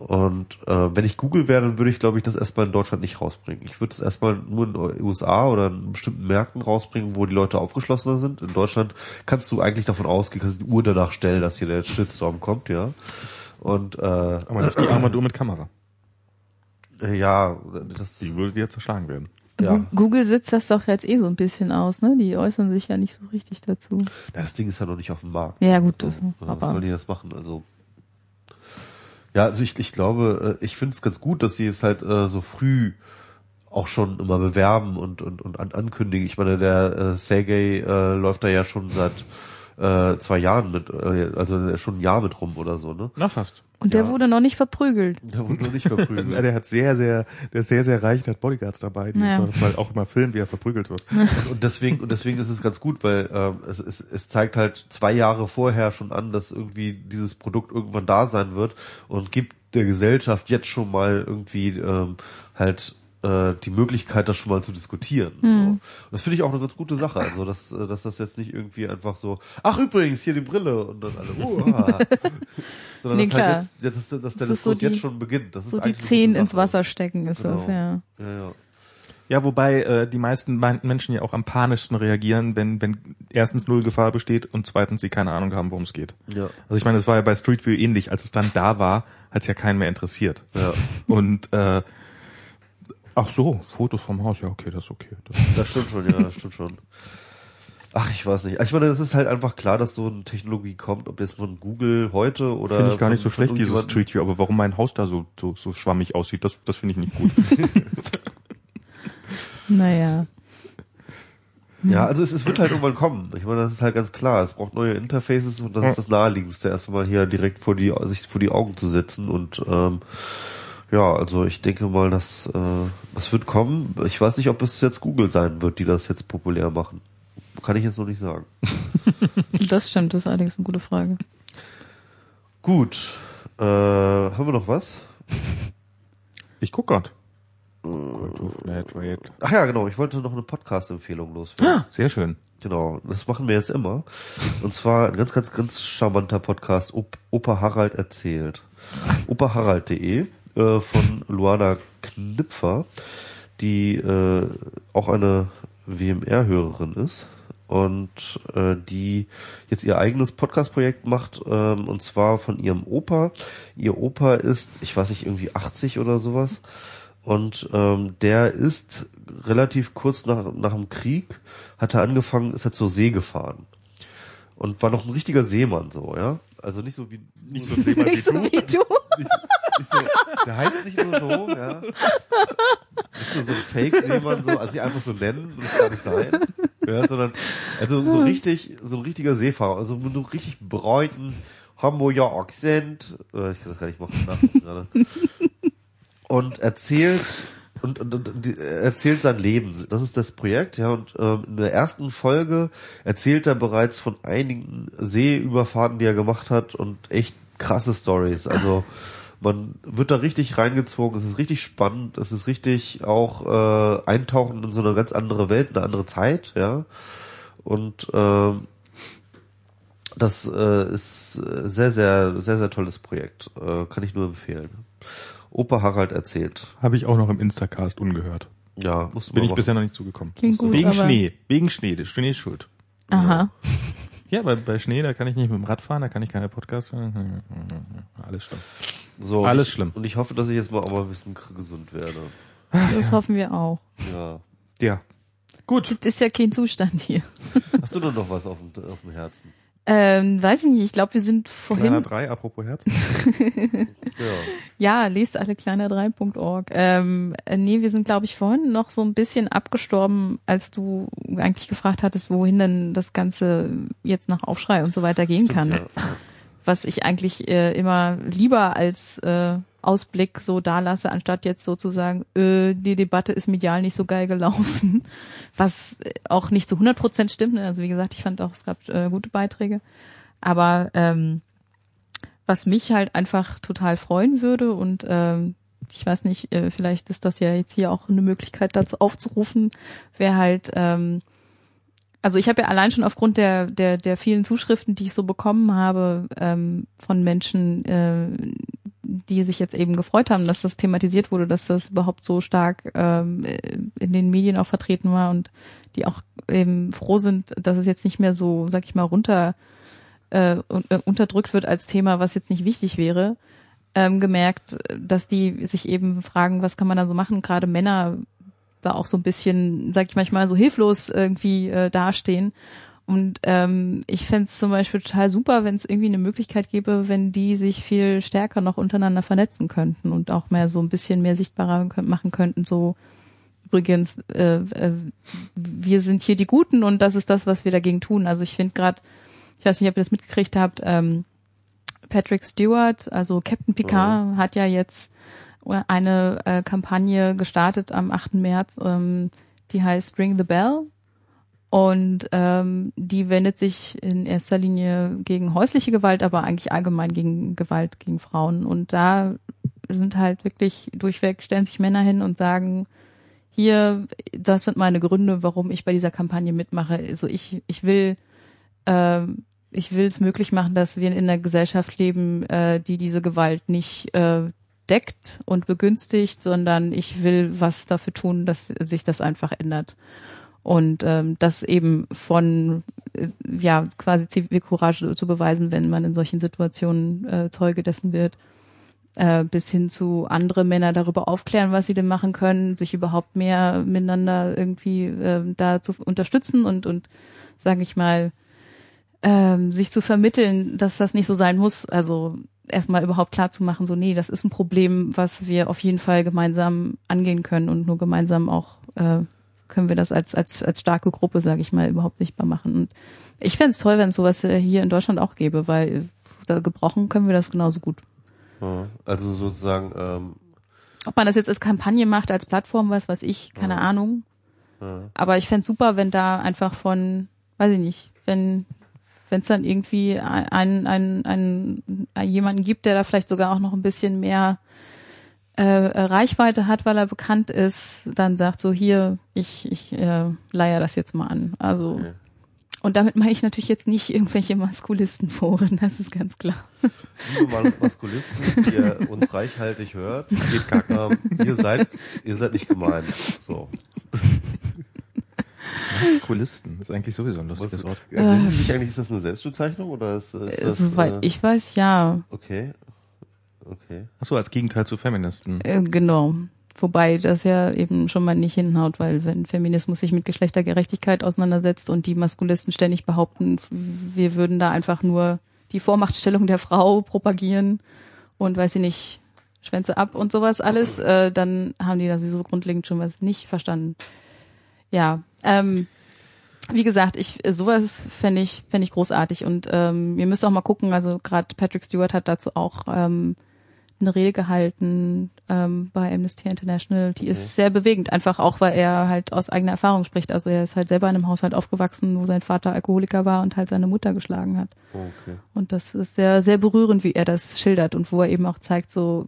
Und äh, wenn ich Google wäre, dann würde ich, glaube ich, das erstmal in Deutschland nicht rausbringen. Ich würde es erstmal nur in den USA oder in bestimmten Märkten rausbringen, wo die Leute aufgeschlossener sind. In Deutschland kannst du eigentlich davon ausgehen, kannst die Uhr danach stellen, dass hier der Shitstorm kommt, ja. Und äh, Aber nicht die Armadur mit Kamera. ja, das Die würde dir zerschlagen werden. ja. Google sitzt das doch jetzt eh so ein bisschen aus, ne? Die äußern sich ja nicht so richtig dazu. Ja, das Ding ist ja noch nicht auf dem Markt. Ja, gut, das, Ja, was soll aber die das machen? Also ja, also ich, ich glaube, äh, ich finde es ganz gut, dass sie es halt äh, so früh auch schon immer bewerben und und und an, ankündigen. Ich meine, der äh, Sergey äh, läuft da ja schon seit äh, zwei Jahren mit, äh, also schon ein Jahr mit rum oder so, ne? Na fast. Und der Ja. wurde noch nicht verprügelt. Der wurde nur nicht [laughs] Ja, verprügelt. der hat sehr, sehr, der ist sehr, sehr reich, der hat Bodyguards dabei, die Naja. ja. mal auch immer filmen, wie er verprügelt wird. [laughs] und deswegen und deswegen ist es ganz gut, weil ähm, es, es, es zeigt halt zwei Jahre vorher schon an, dass irgendwie dieses Produkt irgendwann da sein wird und gibt der Gesellschaft jetzt schon mal irgendwie ähm, halt äh, die Möglichkeit, das schon mal zu diskutieren. So. Und das finde ich auch eine ganz gute Sache. Also dass, äh, dass das jetzt nicht irgendwie einfach so, ach übrigens hier die Brille und dann alle, uh, [laughs] sondern Nee, dass halt klar. jetzt, dass, dass der Das ist so Diskurs die- jetzt schon beginnt. Das ist So die eigentlich eine Zehen ins. Wasser stecken ist das, Genau. ja. Ja, ja. Ja, wobei äh, die meisten Me- Menschen ja auch am panischsten reagieren, wenn, wenn erstens null Gefahr besteht und zweitens sie keine Ahnung haben, worum es geht. Ja. Also ich meine, es war ja bei Street View ähnlich. Als es dann da war, hat es ja keinen mehr interessiert. Ja. Und äh, ach so, Fotos vom Haus, ja okay, das ist okay. Das, [laughs] Das stimmt schon, ja, das stimmt schon. Ach, ich weiß nicht. Ich meine, es ist halt einfach klar, dass so eine Technologie kommt, ob jetzt von Google heute oder. finde ich gar von- nicht so schlecht, dieses Street View. Aber warum mein Haus da so, so, so schwammig aussieht, das, das finde ich nicht gut. [laughs] Naja. Ja, also es, es wird halt irgendwann kommen. Ich meine, das ist halt ganz klar. Es braucht neue Interfaces und das ist das Naheliegendste, erstmal hier direkt vor die, sich vor die Augen zu setzen und, ähm, ja, also ich denke mal, dass äh, das wird kommen. Ich weiß nicht, ob es jetzt Google sein wird, die das jetzt populär machen. Kann ich jetzt noch nicht sagen. [laughs] Das stimmt, das ist allerdings eine gute Frage. Gut. Äh, haben wir noch was? Ich guck grad. Flatrate. Ach ja, genau. Ich wollte noch eine Podcast-Empfehlung loswerden. Sehr schön. Genau, das machen wir jetzt immer. Und zwar ein ganz, ganz, ganz charmanter Podcast, Op Opa Harald erzählt. opaharald.de äh, von Luana Knipfer, die äh, auch eine WMR-Hörerin ist und äh, die jetzt ihr eigenes Podcast-Projekt macht ähm, und zwar von ihrem Opa. Ihr Opa ist, ich weiß nicht, irgendwie 80 oder sowas und ähm, der ist relativ kurz nach, nach dem Krieg, hat er angefangen, ist er zur See gefahren. Und war noch ein richtiger Seemann so, ja. Also nicht so wie nicht so ein Seemann Nicht so wie du. So, der heißt nicht nur so, ja. Nicht nur so ein Fake-Seemann, so, also sich einfach so nennen, muss gar nicht sein. Ja, sondern, also so richtig, so ein richtiger Seefahrer, also mit so richtig breiten Hamburger Akzent, äh, ich kann das gar nicht machen, gerade. Und erzählt, und, und, und die- er erzählt sein Leben. Das ist das Projekt, ja. Und ähm, in der ersten Folge erzählt er bereits von einigen Seeüberfahrten, die er gemacht hat und echt krasse Stories. Also man wird da richtig reingezogen. Es ist richtig spannend. Es ist richtig auch äh, eintauchen in so eine ganz andere Welt, eine andere Zeit, ja. Und ähm, das äh, ist äh, sehr, sehr, sehr, sehr tolles Projekt. Äh, kann ich nur empfehlen. Opa Harald erzählt. Habe ich auch noch im Instacast ungehört. Ja, muss Bin ich bisher noch nicht zugekommen. Gut, Wegen Schnee. Wegen Schnee. Der Schnee ist schuld. Aha. Ja, bei, bei Schnee, da kann ich nicht mit dem Rad fahren, da kann ich keine Podcasts hören. [laughs] Alles schlimm. So, Alles ich, schlimm. Und ich hoffe, dass ich jetzt mal auch mal ein bisschen gesund werde. Das hoffen wir auch. Ja. Ja. Gut. Das ist ja kein Zustand hier. Hast du denn noch was auf dem, auf dem Herzen? Ähm, weiß ich nicht, ich glaube, wir sind Kleiner vorhin. 3, apropos Herz. [laughs] Ja. Ja, lest alle kleiner3.org. Ähm, äh, nee, wir sind, glaube ich, vorhin noch so ein bisschen abgestorben, als du eigentlich gefragt hattest, wohin denn das Ganze jetzt nach Aufschrei und so weiter gehen kann. Ja. [laughs] Was ich eigentlich äh, immer lieber als äh, Ausblick so da lasse, anstatt jetzt sozusagen, äh, die Debatte ist medial nicht so geil gelaufen. [laughs] Was äh, auch nicht zu 100 Prozent stimmt. Ne? Also wie gesagt, ich fand auch, es gab äh, gute Beiträge. Aber ähm, was mich halt einfach total freuen würde und ähm, ich weiß nicht, äh, vielleicht ist das ja jetzt hier auch eine Möglichkeit dazu aufzurufen, wäre halt, ähm, also ich habe ja allein schon aufgrund der, der, der vielen Zuschriften, die ich so bekommen habe ähm, von Menschen, äh, die sich jetzt eben gefreut haben, dass das thematisiert wurde, dass das überhaupt so stark ähm, in den Medien auch vertreten war und die auch eben froh sind, dass es jetzt nicht mehr so, sag ich mal, runter äh, äh, unterdrückt wird als Thema, was jetzt nicht wichtig wäre, ähm, gemerkt, dass die sich eben fragen, was kann man da so machen, gerade Männer da auch so ein bisschen, sag ich manchmal, so hilflos irgendwie äh, dastehen. Und ähm, ich fänd's zum Beispiel total super, wenn es irgendwie eine Möglichkeit gäbe, wenn die sich viel stärker noch untereinander vernetzen könnten und auch mehr so ein bisschen mehr sichtbarer machen könnten. So übrigens, äh, äh, wir sind hier die Guten und das ist das, was wir dagegen tun. Also ich finde gerade ich weiß nicht, ob ihr das mitgekriegt habt, ähm, Patrick Stewart, also Captain Picard, hat ja jetzt eine äh, Kampagne gestartet am 8. März, ähm, die heißt Ring the Bell. Und ähm, die wendet sich in erster Linie gegen häusliche Gewalt, aber eigentlich allgemein gegen Gewalt gegen Frauen. Und da sind halt wirklich durchweg, stellen sich Männer hin und sagen, hier, das sind meine Gründe, warum ich bei dieser Kampagne mitmache. Also ich, ich will, äh, ich will es möglich machen, dass wir in einer Gesellschaft leben, äh, die diese Gewalt nicht äh, deckt und begünstigt, sondern ich will was dafür tun, dass sich das einfach ändert. Und ähm, das eben von äh, ja quasi Zivilcourage zu beweisen, wenn man in solchen Situationen äh, Zeuge dessen wird, äh, bis hin zu andere Männer darüber aufklären, was sie denn machen können, sich überhaupt mehr miteinander irgendwie äh, da zu unterstützen und und sage ich mal ähm, sich zu vermitteln, dass das nicht so sein muss. Also erstmal überhaupt klar zu machen, so nee, das ist ein Problem, was wir auf jeden Fall gemeinsam angehen können und nur gemeinsam auch äh, können wir das als als als starke Gruppe, sage ich mal, überhaupt sichtbar machen. Und ich fände es toll, wenn es sowas hier in Deutschland auch gäbe, weil da gebrochen können wir das genauso gut. Also sozusagen. Ähm, Ob man das jetzt als Kampagne macht, als Plattform, was weiß ich, keine Ja. Ahnung. ja. Aber ich fänd's super, wenn da einfach von, weiß ich nicht, wenn wenn es dann irgendwie einen, einen, einen, jemanden gibt, der da vielleicht sogar auch noch ein bisschen mehr äh, Reichweite hat, weil er bekannt ist, dann sagt so hier, ich, ich äh, leier das jetzt mal an. Also und damit meine ich natürlich jetzt nicht irgendwelche Maskulistenforen, das ist ganz klar. Liebe Mas- Maskulisten, die ihr uns reichhaltig hört, geht ähm, ihr seid, ihr seid nicht gemeint. So. Maskulisten, das ist eigentlich sowieso ein Was, lustiges Wort. äh, sich eigentlich, ist das eine Selbstbezeichnung oder ist, ist Äh, das, Soweit äh, ich weiß, ja. Okay. Okay. Achso, als Gegenteil zu Feministen. Äh, genau. Wobei das ja eben schon mal nicht hinhaut, weil wenn Feminismus sich mit Geschlechtergerechtigkeit auseinandersetzt und die Maskulisten ständig behaupten, wir würden da einfach nur die Vormachtstellung der Frau propagieren und weiß ich nicht, Schwänze ab und sowas alles, äh, dann haben die da sowieso grundlegend schon was nicht verstanden. Ja, ähm, wie gesagt, ich sowas fände ich fände ich großartig und ähm, ihr müsst auch mal gucken. Also gerade Patrick Stewart hat dazu auch ähm, eine Rede gehalten ähm, bei Amnesty International. Die ist sehr bewegend, einfach auch, weil er halt aus eigener Erfahrung spricht. Also er ist halt selber in einem Haushalt aufgewachsen, wo sein Vater Alkoholiker war und halt seine Mutter geschlagen hat. Okay. Und das ist sehr, sehr berührend, wie er das schildert und wo er eben auch zeigt, so,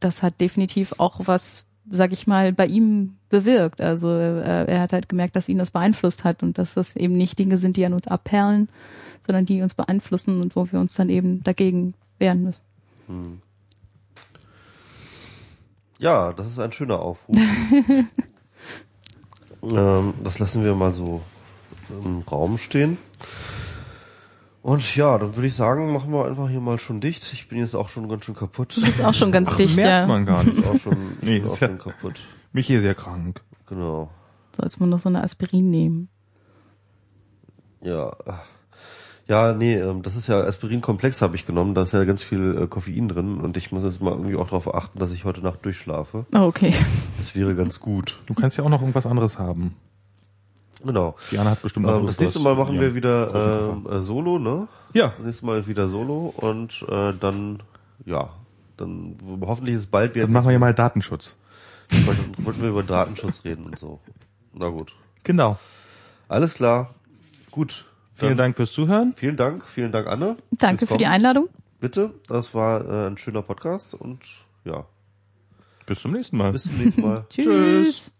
das hat definitiv auch was, sag ich mal, bei ihm bewirkt. Also äh, er hat halt gemerkt, dass ihn das beeinflusst hat und dass das eben nicht Dinge sind, die an uns abperlen, sondern die uns beeinflussen und wo wir uns dann eben dagegen wehren müssen. Hm. Ja, das ist ein schöner Aufruf. [laughs] ähm, das lassen wir mal so im Raum stehen. Und ja, dann würde ich sagen, machen wir einfach hier mal schon dicht. Ich bin jetzt auch schon ganz schön kaputt. Du bist auch schon ganz dicht, Merkt ja. man gar Ich nicht. bin auch schon, [laughs] ich Nee, bin auch ist ja- schon kaputt. Michi ist ja krank. Genau. Sollst man noch so eine Aspirin nehmen. Ja. Ja, nee, ähm, das ist ja Aspirin-Komplex habe ich genommen. Da ist ja ganz viel äh, Koffein drin und ich muss jetzt mal irgendwie auch darauf achten, dass ich heute Nacht durchschlafe. Oh, okay. Das wäre ganz gut. Du kannst ja auch noch irgendwas anderes haben. Genau. Diana hat bestimmt Ähm, das nächste Mal machen wir wieder ähm, äh, Solo, ne? Ja, Das nächste Mal wieder Solo und äh, dann, ja, dann hoffentlich ist bald wieder. dann machen wir ja mal Datenschutz. Wollten, wollten wir über Datenschutz reden und so. Na gut. Genau. Alles klar. Gut. Vielen Dann Dank fürs Zuhören. Vielen Dank, vielen Dank, Anne. Danke für die. Einladung. Bitte, das war äh, ein schöner Podcast und ja, Bis zum nächsten Mal. bis zum nächsten Mal. [laughs] Tschüss.